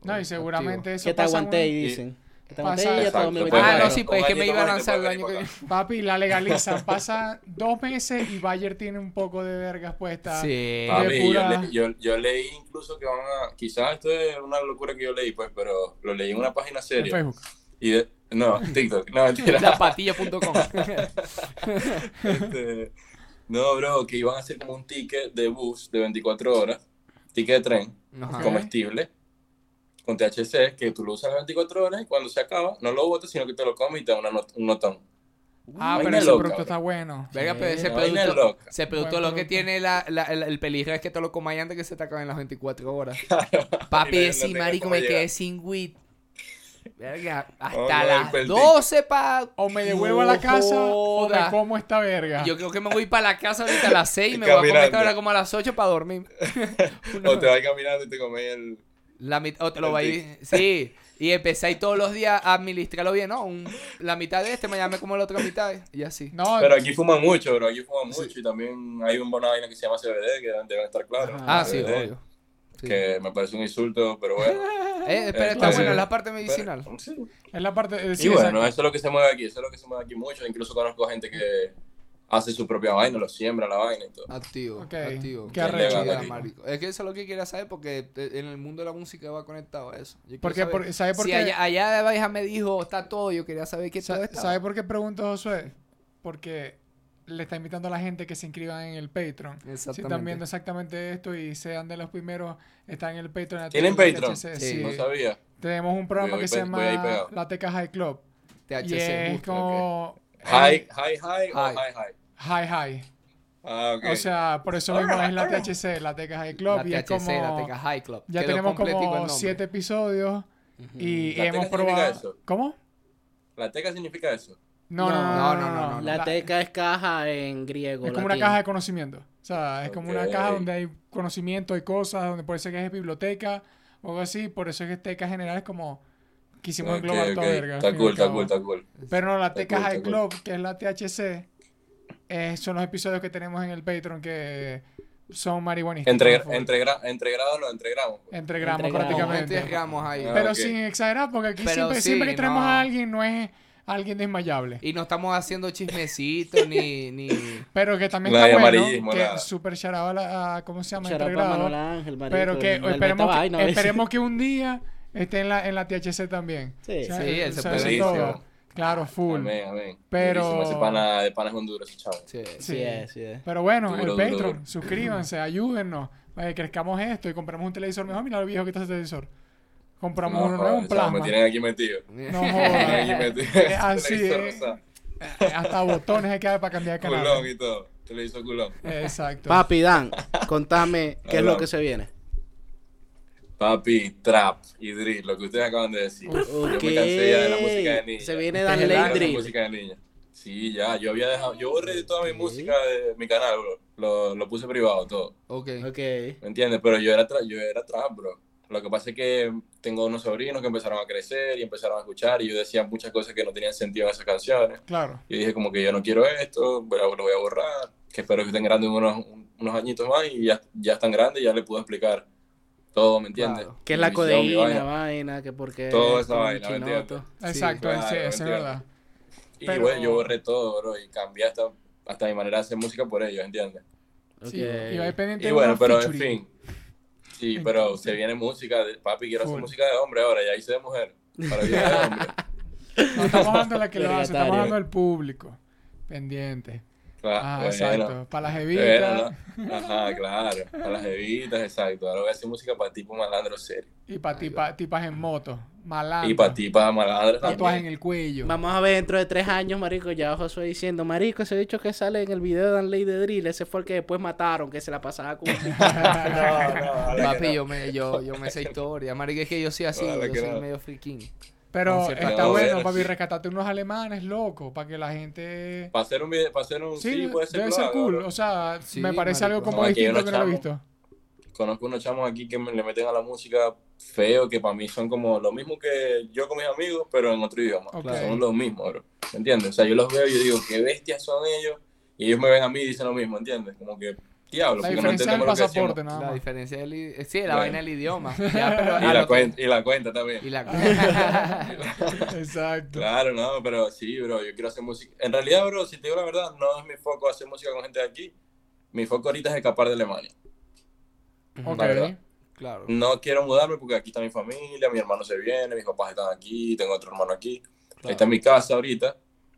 No, y seguramente eso Que te pasa aguanté, un- y dicen. Que te Pasa- aguanté y pues, Ah, no, sí, pues es que me iba a lanzar el año que viene. Papi, la legalizan. Pasa dos meses y Bayer tiene un poco de vergas puestas. Sí. Papi, de yo, pura- le- yo, yo leí incluso que van a. Quizás esto es una locura que yo leí, pues, pero lo leí en una página En seria. Facebook. Y de- no, TikTok, no, mentira. Lapatilla.com. Este, no, bro, que iban a hacer como un ticket de bus de 24 horas, ticket de tren, Ajá. comestible, con THC, que tú lo usas las 24 horas y cuando se acaba, no lo botas, sino que te lo comes y te da una not- un notón. Ah, pero ese loca, producto bro. está bueno. Venga, pero ese vaina producto, loca. ese producto Buen lo que tiene la, la- el, el peligro es que te lo comáis antes que se te acaben las 24 horas. Papi, no- no sí, marico, me quedé sin weed. Verga, Oh, hasta no, las el 12 pa... O me devuelvo a la casa o me como esta verga. Yo creo que me voy para la casa ahorita a las 6 y me voy a comer esta hora como a las 8 para dormir. O te vas caminando y te comes el... La mit- o te lo El vais... Sí, y empezáis todos los días a administrarlo bien, ¿no? Un- la mitad de este, mañana me como la otra mitad y así. No, Pero aquí fuman mucho, bro, aquí fuman mucho y también hay una vaina que se llama CBD, que deben, deben estar claros. Ah, sí, CBD, obvio. Sí. Que me parece un insulto, pero bueno. Eh, pero está sí. buena, es la parte medicinal. Pero- sí. es la parte. eh, Y sí, bueno, exacto. eso es lo que se mueve aquí, eso es lo que se mueve aquí mucho. Incluso conozco gente que hace su propia vaina, lo siembra la vaina y todo. Activo, Ok, activo. qué marico. Es que eso es lo que quería saber porque en el mundo de la música va conectado a eso. Yo Porque, saber- por- ¿sabe por si qué? allá, allá de Baija me dijo, está todo, yo quería saber qué todo está. ¿Sabe por qué pregunto Josué? Porque le está invitando a la gente que se inscriban en el Patreon. Si están Exactamente. viendo exactamente esto y sean de los primeros, están en el Patreon. ¿Tienen Patreon? Sí. Sí. No sabía. Tenemos un programa Voy- que se voy- llama. La Teca High Club. THC, y es como... High, high, high, o High. high, high. High High. Ah, ok. O sea, por eso mismo es la THC, la Teca High Club. La y es THC, como... la Teca High Club. Ya Quedó tenemos como siete episodios y, y ¿La hemos probado... eso? ¿Cómo? ¿La teca significa eso? No, no, no, no, no, no, La teca es caja en griego. Es como una caja de conocimiento. O sea, es como una caja donde hay conocimiento y cosas, donde puede ser que es biblioteca o algo así. Por eso es que teca general es como quisimos Ok, englobar toda ok. verga. Está cool, está cool, está cool. Pero no, la Está teca cool, High Club, que es la THC, eh, son los episodios que tenemos en el Patreon que son marihuanistas. Entre, full. entre, gra- entre grados no, entre gramos. pues. Entre gramos Entre gramos. prácticamente. Entre gramos ahí. Ah, Pero sin exagerar, porque aquí Pero siempre, sí, siempre que traemos no. a alguien no es alguien desmayable. Y no estamos haciendo chismecitos ni, ni... Pero que también No hay está bueno, que nada. super charaba la, a- ¿cómo se llama? Shout out Entre pa' grados. Manuel Ángel, Pero que esperemos, esperemos que un día esté en la, en la THC también. Sí. O sea, Sí, él se puede. Claro, full. Amén, amén. Pero- Ese pana, de pana es Honduras, chavo. Sí. Sí, Sí. es, sí es. Pero bueno, Duro, el duro, Patreon, duro. suscríbanse, ayúdennos. eh, crezcamos esto y compramos un televisor mejor. Mira lo viejo que está ese televisor. Compramos No, uno nuevo, un chavo, plasma. Me tienen aquí metido. No Me tienen aquí jodas. metido. Es así, Televisor eh. Eh, Hasta botones hay que dar para cambiar de canal. Culón y todo. Televisor culón. Exacto. Papi, Dan, contame qué es lo que se viene. Papi, trap y drill, lo que ustedes acaban de decir. Yo me cansé ya de la música de niña. Se viene Dan Drill. música de niña. Sí, ya, yo había dejado, yo borré toda mi música de mi canal, bro. Lo, lo puse privado todo, Ok. Ok. ¿me entiendes? Pero yo era, tra- yo era trap, bro. Lo que pasa es que tengo unos sobrinos que empezaron a crecer y empezaron a escuchar y yo decía muchas cosas que no tenían sentido en esas canciones. Claro. Y dije como que yo no quiero esto, pero lo voy a borrar, que espero que estén grandes unos, unos añitos más y ya, ya están grandes y ya les puedo explicar todo, ¿me entiendes? Claro. Que es la codeína, vaina. vaina, que porque... Toda esa vaina, ¿me entiendes? Exacto, claro, sí, eso es verdad. Y Pero- bueno, yo borré todo, bro, y cambié hasta, hasta mi manera de hacer música por ellos, ¿entiendes? Sí, y Y bueno, pero en fin. Sí, pero se viene música de papi, quiero hacer Full. música de hombre ahora, ya hice de mujer. Para vida de hombre. No estamos hablando de la que lo hace, estamos hablando del público. Pendiente. Ah, bueno, exacto. Para las bueno, jevitas ¿no? Ajá, claro. Para las evitas, exacto. Ahora voy a hacer música para tipo malandro serio. y para tipa, tipas en moto. Malandro. Y para tipas malandras Tatuaje en el cuello. Vamos a ver dentro de tres años, marico, ya Josué diciendo, marico, ese dicho que sale en el video de Dan Ley de Drill, ese fue el que después mataron, que se la pasaba pico. No, no, Papi, no. yo me, yo, yo me sé historia. Marico, es que yo soy así, yo soy no. medio freaking. Pero está No, bueno, papi, rescatate unos alemanes, loco, para que la gente... Para hacer un video, para hacer un... Sí, Sí, puede ser debe ser haga, cool. O sea, Sí, me parece marico. algo como No, distinto unos que no lo he chamos. visto. Conozco unos chamos aquí que me- le meten a la música feo, que para mí son como lo mismo que yo con mis amigos, pero en otro idioma. Ok. Son los mismos, bro. ¿Me entiendes? O sea, yo los veo y yo digo, qué bestias son ellos, y ellos me ven a mí y dicen lo mismo, ¿entiendes? Como que, diablo, La porque no diferencia es el entendemos lo que decimos. pasaporte, nada La más. diferencia del i- Sí, la Bueno. vaina del idioma. Ya, pero Y la, cuenta, y la cuenta también. y la Exacto. Claro, no, pero sí, bro, yo quiero hacer música. En realidad, bro, si te digo la verdad, no es mi foco hacer música con gente de aquí. Mi foco ahorita es escapar de Alemania. Ok. La verdad. Claro. No quiero mudarme porque aquí está mi familia, mi hermano se viene, mis papás están aquí, tengo otro hermano aquí. Claro. Está en mi casa ahorita,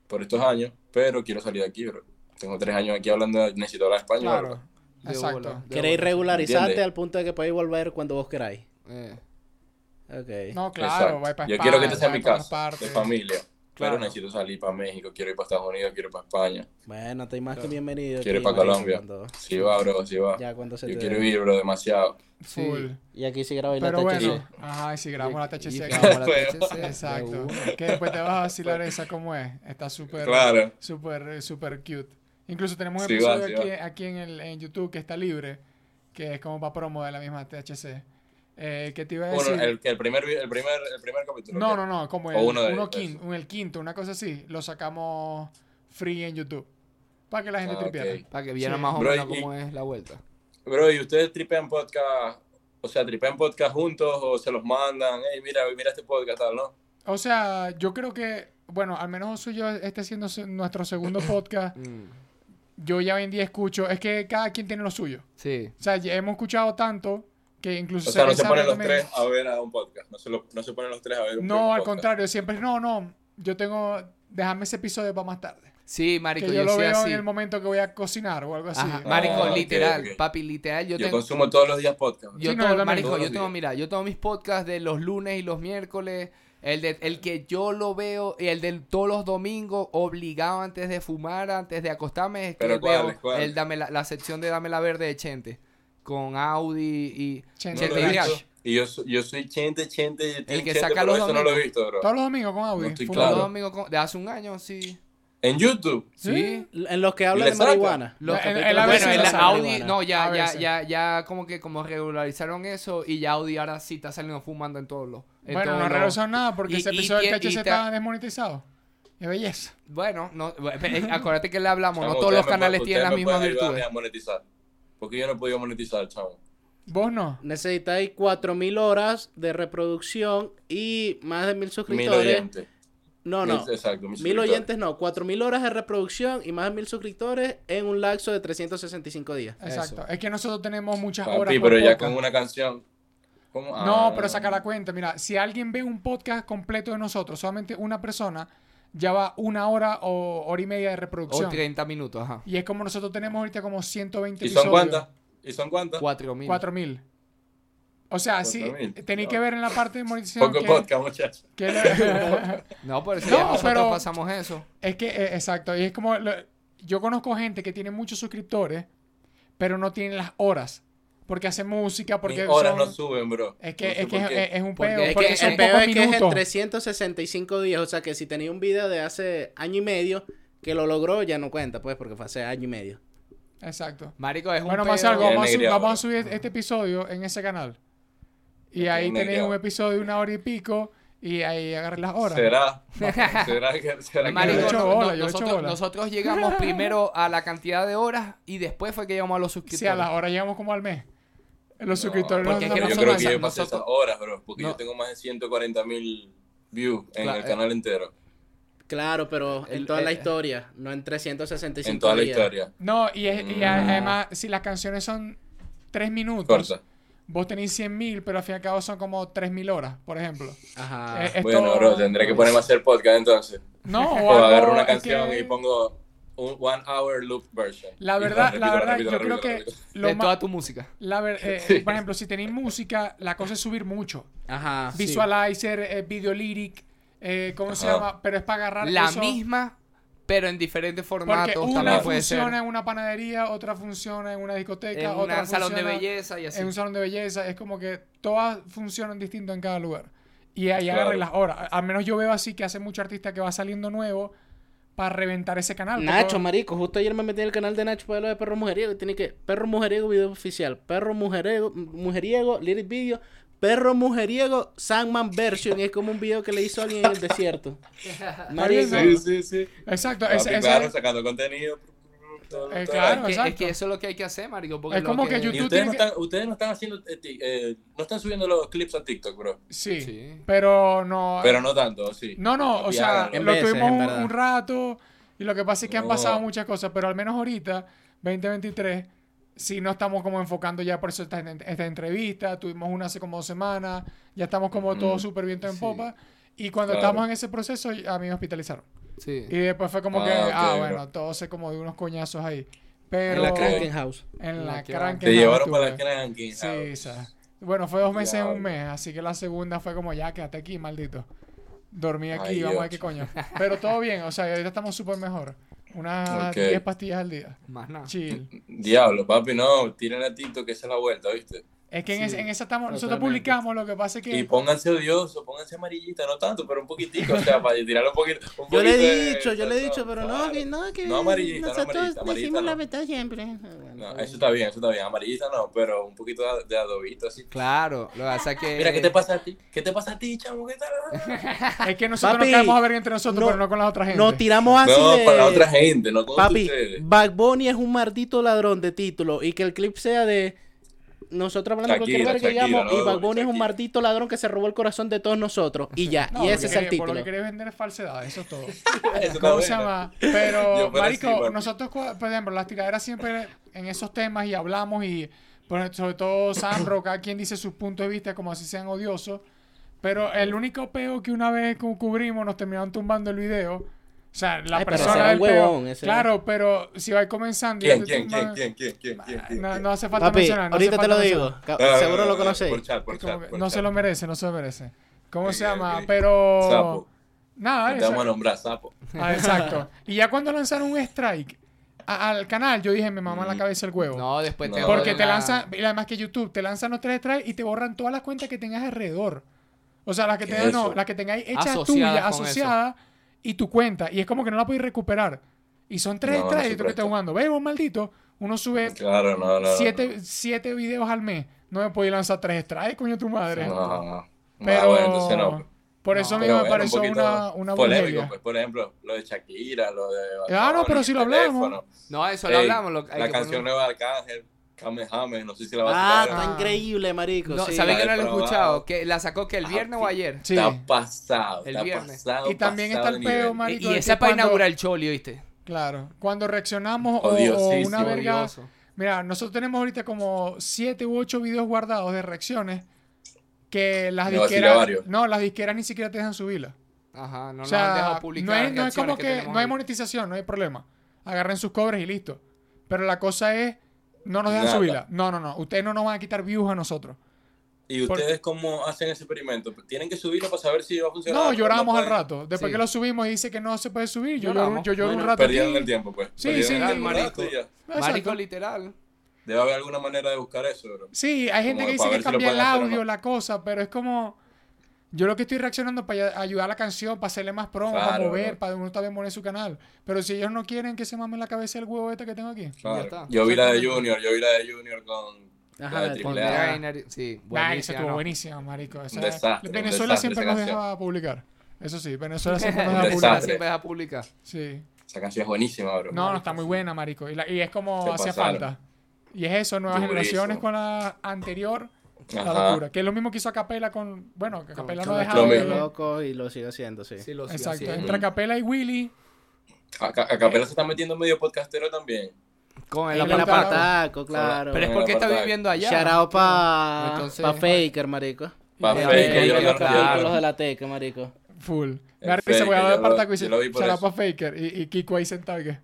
por estos años, pero quiero salir de aquí, bro. Tengo tres años aquí hablando, necesito hablar español. Claro. De Exacto. bola, de Queréis bola. regularizarte ¿Entiendes? al punto de que podéis volver cuando vos queráis. Eh, Ok. No, claro, va para Yo quiero que este sea España, mi casa, de familia. Claro. Pero necesito salir para México, quiero ir para Estados Unidos, quiero ir para España. Bueno, estoy más que Claro. bienvenido. Quiero ir para Colombia. cuando- Sí va, bro, sí va. Ya cuando se Yo te quiero ir, bro, demasiado. Full. Y aquí sí grabo y la THC. bueno, ajá, y si grabamos la THC grabamos la. THC, Exacto. Que después te vas a vacilar esa como es. Está súper, Claro. súper, súper cute. Incluso tenemos un Sí va, episodio sí aquí, va. aquí en, el, en YouTube que está libre, que es como para promo de la misma THC. Eh, ¿Qué te iba a decir? Bueno, el, que el, primer, el, primer, el primer capítulo. No, ¿qué? no, no, como el, uno de uno ellos, quin- un- el quinto, una cosa así, lo sacamos free en YouTube. Para que la gente Ah, tripiera. ok. Para que vieran Sí. más o menos y- cómo es la vuelta. Bro, ¿y ustedes tripean podcast? O sea, tripean podcast juntos o se los mandan? Hey, mira, mira este podcast, tal, ¿no? O sea, yo creo que, bueno, al menos suyo este siendo nuestro segundo podcast, Mm, yo ya hoy en día escucho, es que cada quien tiene lo suyo. Sí. O sea, ya hemos escuchado tanto que incluso O sea, no se ponen los tres a ver a un podcast. No se, lo- no se ponen los tres a ver un No, al podcast. contrario, siempre, no, no, yo tengo, déjame ese episodio para más tarde. Sí, marico, que yo, yo lo veo así. en el momento que voy a cocinar o algo así. Ajá, Ah, marico, literal, ok. papi, literal, yo, Yo, tengo... consumo todos los días podcast. Yo Sí, no, marico, yo tengo, mira, yo tengo mis podcasts de los lunes y los miércoles. El, de, el que yo lo veo, y el de todos los domingos, obligado antes de fumar, antes de acostarme, es que ¿Pero veo cuáles, cuáles? el dame la, la sección de Dame la Verde de Chente. Con Audi y Chente No Chente y yo, soy- yo soy chente, chente, El que chente, saca pero los eso no lo he domingos. visto, bro. Todos los domingos con Audi. No estoy. Todos los domingos con- de hace un año, sí. En YouTube. Sí. En los que hablan le de marihuana. Los En- en la bueno, marihuana. sale. Audi, no, ya, ya, ya, ya como que como regularizaron eso y ya Audi ahora sí está saliendo fumando en todos los. En Bueno, no regresó nada porque Y- ese episodio del THC te- está desmonetizado. Qué belleza. Bueno, no, eh, acuérdate que le hablamos, no todos los canales tienen las mismas virtudes. a monetizar. Porque yo no he podido monetizar, chamo. Vos no. Necesitáis 4000 horas de reproducción y más de mil Mil suscriptores. oyentes. No, no. Mil- exacto, mil Mil oyentes no, 4000 horas de reproducción y más de mil suscriptores en un lapso de 365 días. Exacto. Eso. Es que nosotros tenemos muchas Papi, horas. por pero ya con una canción. ¿Cómo? No, Ah. pero saca la cuenta. Mira, si alguien ve un podcast completo de nosotros, solamente una persona, ya va una hora o hora y media de O reproducción. 30 minutos, ajá. Y es como nosotros tenemos ahorita como 120 ¿Y son episodios. cuántas? ¿Y son cuántas? 4000. 4000. O sea, sí, 4.000. tenéis que ver en la parte de monetización Poco que, podcast, muchachos. le- No, por eso No, ya nosotros pero- pasamos eso. es que, eh, exacto, y es como, lo- yo conozco gente que tiene muchos suscriptores, pero no tienen las horas. Porque hace música, porque Mis horas son- no suben, bro. es que, No sé es, que es, es un Porque peo, es que son el peor pocos es que es en minutos. 365 días. O sea que si tenía un video de hace año y medio que lo logró, ya no cuenta, pues, porque fue hace año y medio. Exacto. Marico, es un Bueno, algo, Bien vamos, vamos a subir este episodio en ese canal. Y ahí tenéis un episodio de una hora y pico y ahí agarré las horas. ¿Será? ¿Será que, será que Marico, Yo le echo no- bola, no- yo nosotros, bola. nosotros llegamos primero a la cantidad de horas y después fue que llegamos a los Sí, suscriptores. a las horas llegamos como al mes. Los No, suscriptores porque nos es que damos Yo creo que yo pasé esas horas, bro, porque No. yo tengo más de 140 mil views en Claro, el eh. canal entero, Claro, pero en El- toda la eh, historia, no en 365 en toda la historia. No, y, es- y Mm. además, si las canciones son tres minutos, Corta. vos tenéis 100 mil, pero al fin y al cabo son como 3 mil horas, por ejemplo. Ajá. Eh, es Bueno, todo- bro, tendré que ponerme a hacer podcast entonces. No, O agarro una canción que y pongo un one hour loop version. La verdad, repito, la verdad, repito, yo repito, creo que repito. lo de toda tu música. la ver- eh, Sí. por ejemplo, si tenéis música, la cosa es subir mucho. Ajá. sí. Visualizer, eh, video lyric, eh, ¿cómo se llama? Pero es para agarrar La eso, misma, pero en diferentes Porque formatos una también puede ser. funciona en una panadería, otra funciona en una discoteca, En otra un salón de belleza y así. en un salón de belleza. Es como que todas funcionan distinto en cada lugar. Y ahí Claro. agarré las horas. Al menos yo veo así que hace mucho artista que va saliendo nuevo para reventar ese canal. porque- Nacho, marico, justo ayer me metí en el canal de Nacho para lo de Perro Mujeriego. y Tiene que, Perro Mujeriego, video oficial. Perro Mujeriego, Mujeriego, lyric video. Perro Mujeriego, Sandman version. Es como un video que le hizo alguien en el desierto. Marico. Sí, sí, sí. Exacto. Papi, ese- ese- claro, sacando contenido. Todo- Eh, todo claro, que, es que eso es lo que hay que hacer. Porque Es lo como que YouTube- ustedes no, que- están, ustedes no están haciendo, eh, eh, no están subiendo los clips a TikTok, bro. sí, Sí. Pero no. Pero no tanto, sí. No, no, o sea, lo veces, tuvimos un, rato y lo que pasa es que han pasado muchas cosas, pero al menos ahorita, 2023, sí no estamos como enfocando ya por eso esta, esta entrevista, tuvimos una hace como dos semanas, ya estamos como todo Ujú. súper viento en Sí. popa y cuando Claro. estábamos en ese proceso a mí me hospitalizaron. Sí. Y después fue como Ah, que, ah, bro. bueno, todo se como de unos coñazos ahí. En la Kraken House. en la Kraken Te llevaron para la. Cranking Sí, esa. Bueno, fue dos meses en un mes, así que la segunda fue como ya, quédate aquí, maldito. Dormí aquí, Ay, vamos a ver qué coño. Pero todo bien, o sea, ahorita estamos súper mejor. Unas Ok. 10 pastillas al día. Más nada. Chill. Diablo, papi, no, tiren a TikTok que esa es la vuelta, ¿viste? Es que en, ese- en esa estamos, nosotros publicamos, lo que pasa es que... Y pónganse odiosos, pónganse amarillita, no tanto, pero un poquitico, o sea, para tirarle un poquito. un Yo le he de dicho, yo le he dicho, pero no, claro. que no, que No amarillita, no nosotros amarillita, amarillita decimos la no. verdad siempre. No, eso está bien, eso está bien. Amarillita no, pero un poquito de, de adobito así. Claro, lo que pasa es que. Mira, ¿qué te pasa a ti? ¿Qué te pasa a ti, chamo? ¿Qué tal? Es que nosotros Papi, nos caemos a ver entre nosotros, no- pero no con la otra gente. Nos tiramos así No, de... para la otra gente, no con Papi, ustedes. Bad Bunny es un maldito ladrón de título y que el clip sea de nosotros hablando de cualquier lugar que llegamos y Bad Bunny es un maldito ladrón que se robó el corazón de todos nosotros y ya, No, y ese es el quiere- Por lo título. que quiere vender es falsedad, eso es todo. Eso ¿Cómo se llama? Pero, marico, así, nosotros, por ejemplo, las tiraderas siempre en esos temas y hablamos y, por- sobre todo Sandro, cada quien dice sus puntos de vista como así sean odiosos. Pero el único peo que una vez cu- cubrimos nos terminaron tumbando el video. O sea, la Ay, persona del huevón, ese Claro, pero si va comenzando y ¿Quién, quién, quién, quién, quién, quién, quién, quién? No, no hace falta Papi, mencionar. no ahorita te lo digo, ca- Ah, seguro lo conocéis. Por chat, por chat, por no chat. se lo merece, no se lo merece. ¿Cómo se llama? Pero. Sapo. Nada, Te vamos a nombrar sapo. Ah, exacto. Y ya cuando lanzaron un strike a- al canal, yo dije, me mamá en la cabeza el huevo. No, después te No. Porque te la- lanzan, y además que YouTube, te lanzan los tres strikes y te borran todas las cuentas que tengas alrededor. O sea, las que, ¿Qué tengas, no, las que tengáis hechas tuyas, asociadas, y tu cuenta. Y es como que no la podéis recuperar. Y son tres No, no y tú que estás jugando. Veo, maldito. Uno sube Claro, no, no. no, siete, siete videos al mes. No me podéis lanzar tres strikes, coño, tu madre. No, no, no. Pero Ah, bueno, entonces no. por eso No, a mí Pero me un pareció poquito una, una polémico, pues, por ejemplo, lo de Shakira, lo de... Claro, pero si lo hablamos. No, eso lo Ey, hablamos. lo- hay la que canción poner- nueva de Arcángel, Kamehameha, no sé si la va Ah, a tirar. está Ah. increíble, marico. No, sí. ¿saben que no lo he escuchado? Que la sacó que el Ah, viernes o ayer. Sí. Está pasado, El está viernes. pasado, Y también está el peo, marico. Y, y esa que es para inaugurar el Choli, ¿viste? Claro. Cuando reaccionamos o, una verga. Odioso. Mira, nosotros tenemos ahorita como siete u ocho videos guardados de reacciones que las Me disqueras. No, las disqueras ni siquiera te dejan subirlas. Ajá, no o nos han dejado no publicar es, no es como que, tenemos no hay monetización, no hay problema. Agarren sus cobres y listo. Pero la cosa es, no nos dejan Nada. subirla. No, no, no. Ustedes no nos van a quitar views a nosotros. ¿Y ustedes cómo hacen ese experimento? ¿Tienen que subirlo para saber si va a funcionar? No, lloramos al rato. Después Sí. que lo subimos y dice que no se puede subir, yo lloro, Lloramos. yo lloro un rato Perdieron aquí. el tiempo, pues. Sí, Perdieron sí, el tiempo, marico. literal. Debe haber alguna manera de buscar eso, bro. Sí, hay gente Como que dice que si cambia el audio, la cosa, pero es como. Yo lo que estoy reaccionando para ayudar a la canción, para hacerle más promo, para mover, bro. para uno también poner su canal. Pero si ellos no quieren que se mamen la cabeza el huevo este que tengo aquí. Claro. está. Yo vi la de Junior, yo vi la de Junior con Ajá, la de Con. Rainer, sí, Nah, estuvo ¿no? buenísima, marico. Esa- desastre, un Venezuela desastre siempre nos deja publicar. Eso sí, Venezuela siempre nos deja publicar. siempre deja publicar. Sí. Esa canción es buenísima, bro. No, no, está muy buena, marico. Y, la- y es como Se hacía pasaron. falta. Y es eso, nuevas Durísimo. generaciones con la anterior. La locura. Que es lo mismo que hizo Acapela con. Bueno, Acapela no Lo mismo. locos y lo sigue haciendo, sí. Sí, lo sigo Exacto. haciendo. Entre Acapela y Willy. Acá, Acapela se está metiendo medio podcastero también. Con El el claro. Pero es porque está viviendo allá. Shout out pa, Entonces- pa Faker, marico. Pa' Ya, Faker, yo claro. los de la teca, marico. Full. Me da risa, voy a hablar de yo lo- Partaco y se eso. para Faker. Y, y Kiko ahí sentado. y que-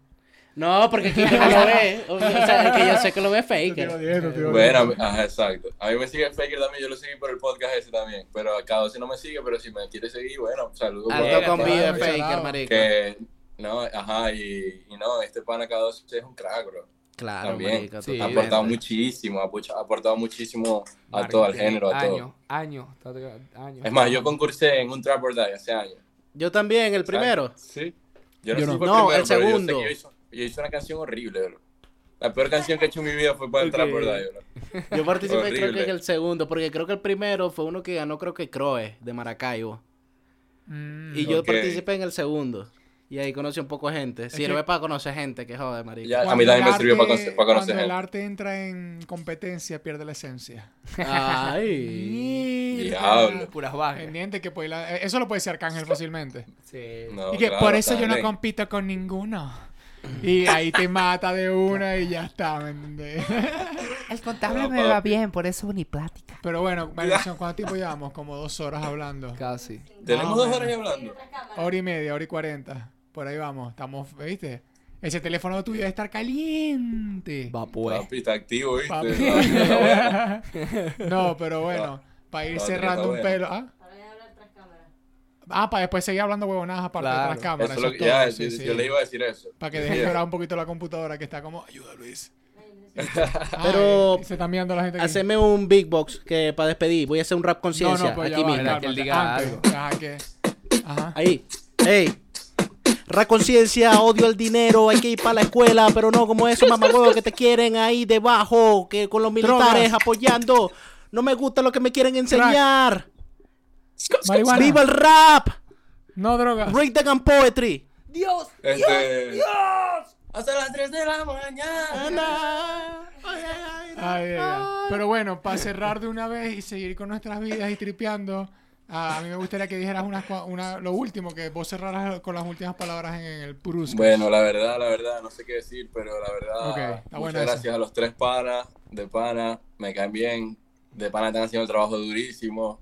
No, porque Kiko no lo ve. O sea, es que yo sé que lo ve estoy Faker. Bueno, ajá, exacto. A mí me sigue Faker también, yo lo seguí por el podcast ese también. Pero a cada no me sigue, pero si me quiere seguir, bueno, saludos. Alto con vida de. Faker, marico. Que, no, ajá, y, y no, este pana cada dos es un crack, bro. Claro, También. marico. Sí, ha aportado muchísimo, ha aportado muchísimo a todo, al género, a todo. Años, años. años. Es más, yo concursé en un Trap or Die hace años. Yo también, el primero. Sí. Yo no, Yo no. por No, primero, el pero yo sé segundo. que Yo yo hice una canción horrible, bro. La peor canción que he hecho en mi vida fue para el Ok. Trap or Die, bro. Yo participé creo que en el segundo, porque creo que el primero fue uno que ganó, creo que Croe, de Maracaibo. Mm. Y yo participé en el segundo. Y ahí conocí un poco de gente. Sirve que- para conocer gente, que jode, marico. Ya, a Cuando mí también el me sirvió para, arte- conocer- para conocer Cuando el arte entra en competencia, pierde la esencia. Ay. Diablo. Puras bajas. Pendiente que puede la- Eso lo puede decir Arcángel fácilmente. Sí. No, y que claro, por eso yo no compito con ninguno. Y ahí te mata de una y ya está, ¿me entendés? El contable me va bien, por eso ni plática. Pero bueno, ¿cuánto tiempo llevamos? Como dos horas hablando. Casi. Tenemos dos horas hablando. Hora y media, hora y cuarenta. Por ahí vamos. Estamos, ¿viste? Ese teléfono tuyo debe estar caliente. Va pues. Papi, está activo, ¿viste? Papi. no, pero bueno, para ir cerrando un pelo. ¿ah? Ahora voy a hablar tras cámaras. Ah, para después seguir hablando huevonadas aparte de otras cámaras. Eso es lo eso que, es todo, ya, sí, yo, sí. yo le iba a decir eso. Para que deje llorar un poquito la computadora que está como, ayuda Luis. Pero- Ay, se está mirando la gente aquí. Haceme un big box que para despedir. Voy a hacer un rap conciencia no, no, pues aquí va, mismo. Espera, que él diga Antes, ajá, que- Ajá. Ahí. Ey. Rap conciencia, odio el dinero, hay que ir para la escuela, pero no como esos mamagüevos que te quieren ahí debajo, que con los militares Drogas. apoyando. No me gusta lo que me quieren enseñar. Marihuana. ¡Viva el rap! No drogas. Break the gun poetry. Dios. Este... Hasta las 3 de la mañana. Ay, ay, ay. Pero bueno, para cerrar de una vez y seguir con nuestras vidas y tripeando, a mí me gustaría que dijeras cua- una, lo último, que vos cerraras con las últimas palabras en el Purusco. Bueno, la verdad, la verdad, no sé qué decir, pero la verdad, Ok, está buena muchas esa. gracias a los tres panas, de pana, me caen bien, de pana están haciendo el trabajo durísimo.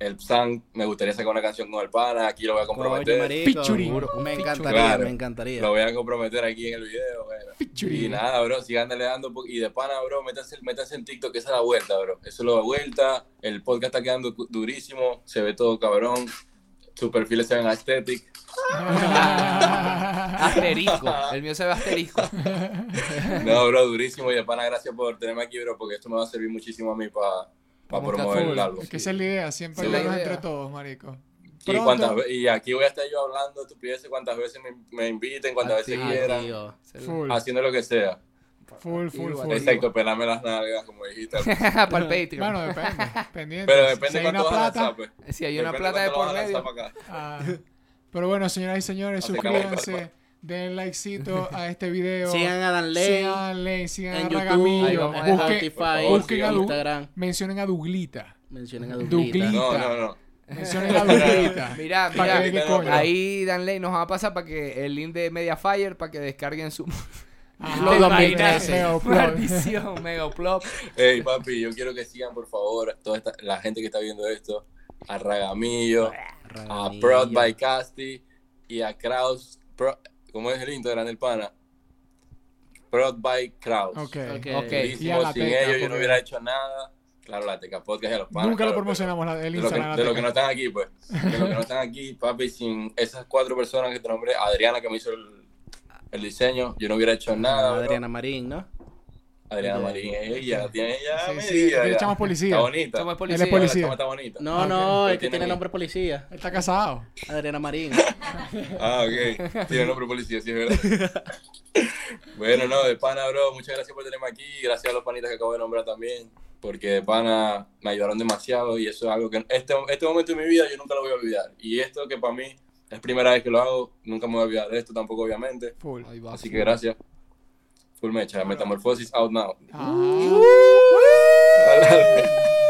El Psan, me gustaría sacar una canción con el pana, aquí lo voy a Coño, comprometer. marico. Me encantaría, Claro. me encantaría. Lo voy a comprometer aquí en el video, bueno. Y nada, bro, sigan dando Y de pana, bro, métanse, métanse en TikTok, que esa es la vuelta, bro. Eso es la vuelta. El podcast está quedando du- durísimo. Se ve todo cabrón. Sus perfiles se ven aesthetic. Asterisco. El mío se ve asterisco. No, bro, durísimo. Y de pana, gracias por tenerme aquí, bro, porque esto me va a servir muchísimo a mí para Vamos a promover el álbum. Es que esa es la idea, siempre hablarnos idea. entre todos, marico. Y, ve- y aquí voy a estar yo hablando estupideces cuantas veces me, me inviten, cuantas veces Activo. quieran, Tío. Full, haciendo lo que sea. full, full, full. Excepto pelarme las nalgas, como dijiste. Para el Patreon. Bueno, depende. Pendiente. Pero Si depende hay cuánto una vas a plata. lanzar, pues. si hay una Depende plata de por medio. para. Ah, pero bueno, señoras y señores, suscríbanse, den likecito a este video. Sigan a Dan Ley Sigan a Dan Ley, sigan en a YouTube, Ragamillo. Busquen- a Instagram. mencionen a Duglita. Mencionen a Duglita. Duglita. No, no, no. Mencionen a Duglita. Mira, Pa' mira. que- Duglita qué no, coño. pero- Ahí Danley nos va a pasar para que el link de Mediafire para que descarguen su. Ajá, Los ¿Te 2013. imaginas? Mega upload. Maldición, mega upload. Hey, papi, yo quiero que sigan, por favor, toda esta, la gente que está viendo esto, a Ragamillo, a. Prod by Casti y a Kraus. Pro- ¿Cómo es el Instagram del pana? Prod by Kraus. Ok. Ok. Ok. Y a la Durísimo, sin Teca, ellos yo no hubiera hecho nada. Claro, la Teca Podcast y a los panas. Nunca lo promocionamos la- el pero De lo, Instagram. que, de lo que no están aquí, pues. De lo que no están aquí, papi, sin esas cuatro personas que te nombré, Adriana que me hizo el, el diseño, yo no hubiera hecho nada. bro. Adriana Marín, ¿no? Adriana. Marín, ella tiene ya Sí, sí, medida. echamos policía. Está bonita. Policía. es policía. La chama está bonita. No, Ah, no, es que Tiene tiene nombre policía. Él está casado. Adriana Marín. Ah, ok. Tiene nombre policía, sí, es verdad. bueno, no, de pana, bro, muchas gracias por tenerme aquí. Gracias a los panitas que acabo de nombrar también. Porque de pana me ayudaron demasiado y eso es algo que este, este momento de mi vida yo nunca lo voy a olvidar. Y esto que para mí es primera vez que lo hago, nunca me voy a olvidar de esto tampoco, obviamente. Full. Ahí va. Así que gracias. Full mecha, metamorfosis out now. Ah.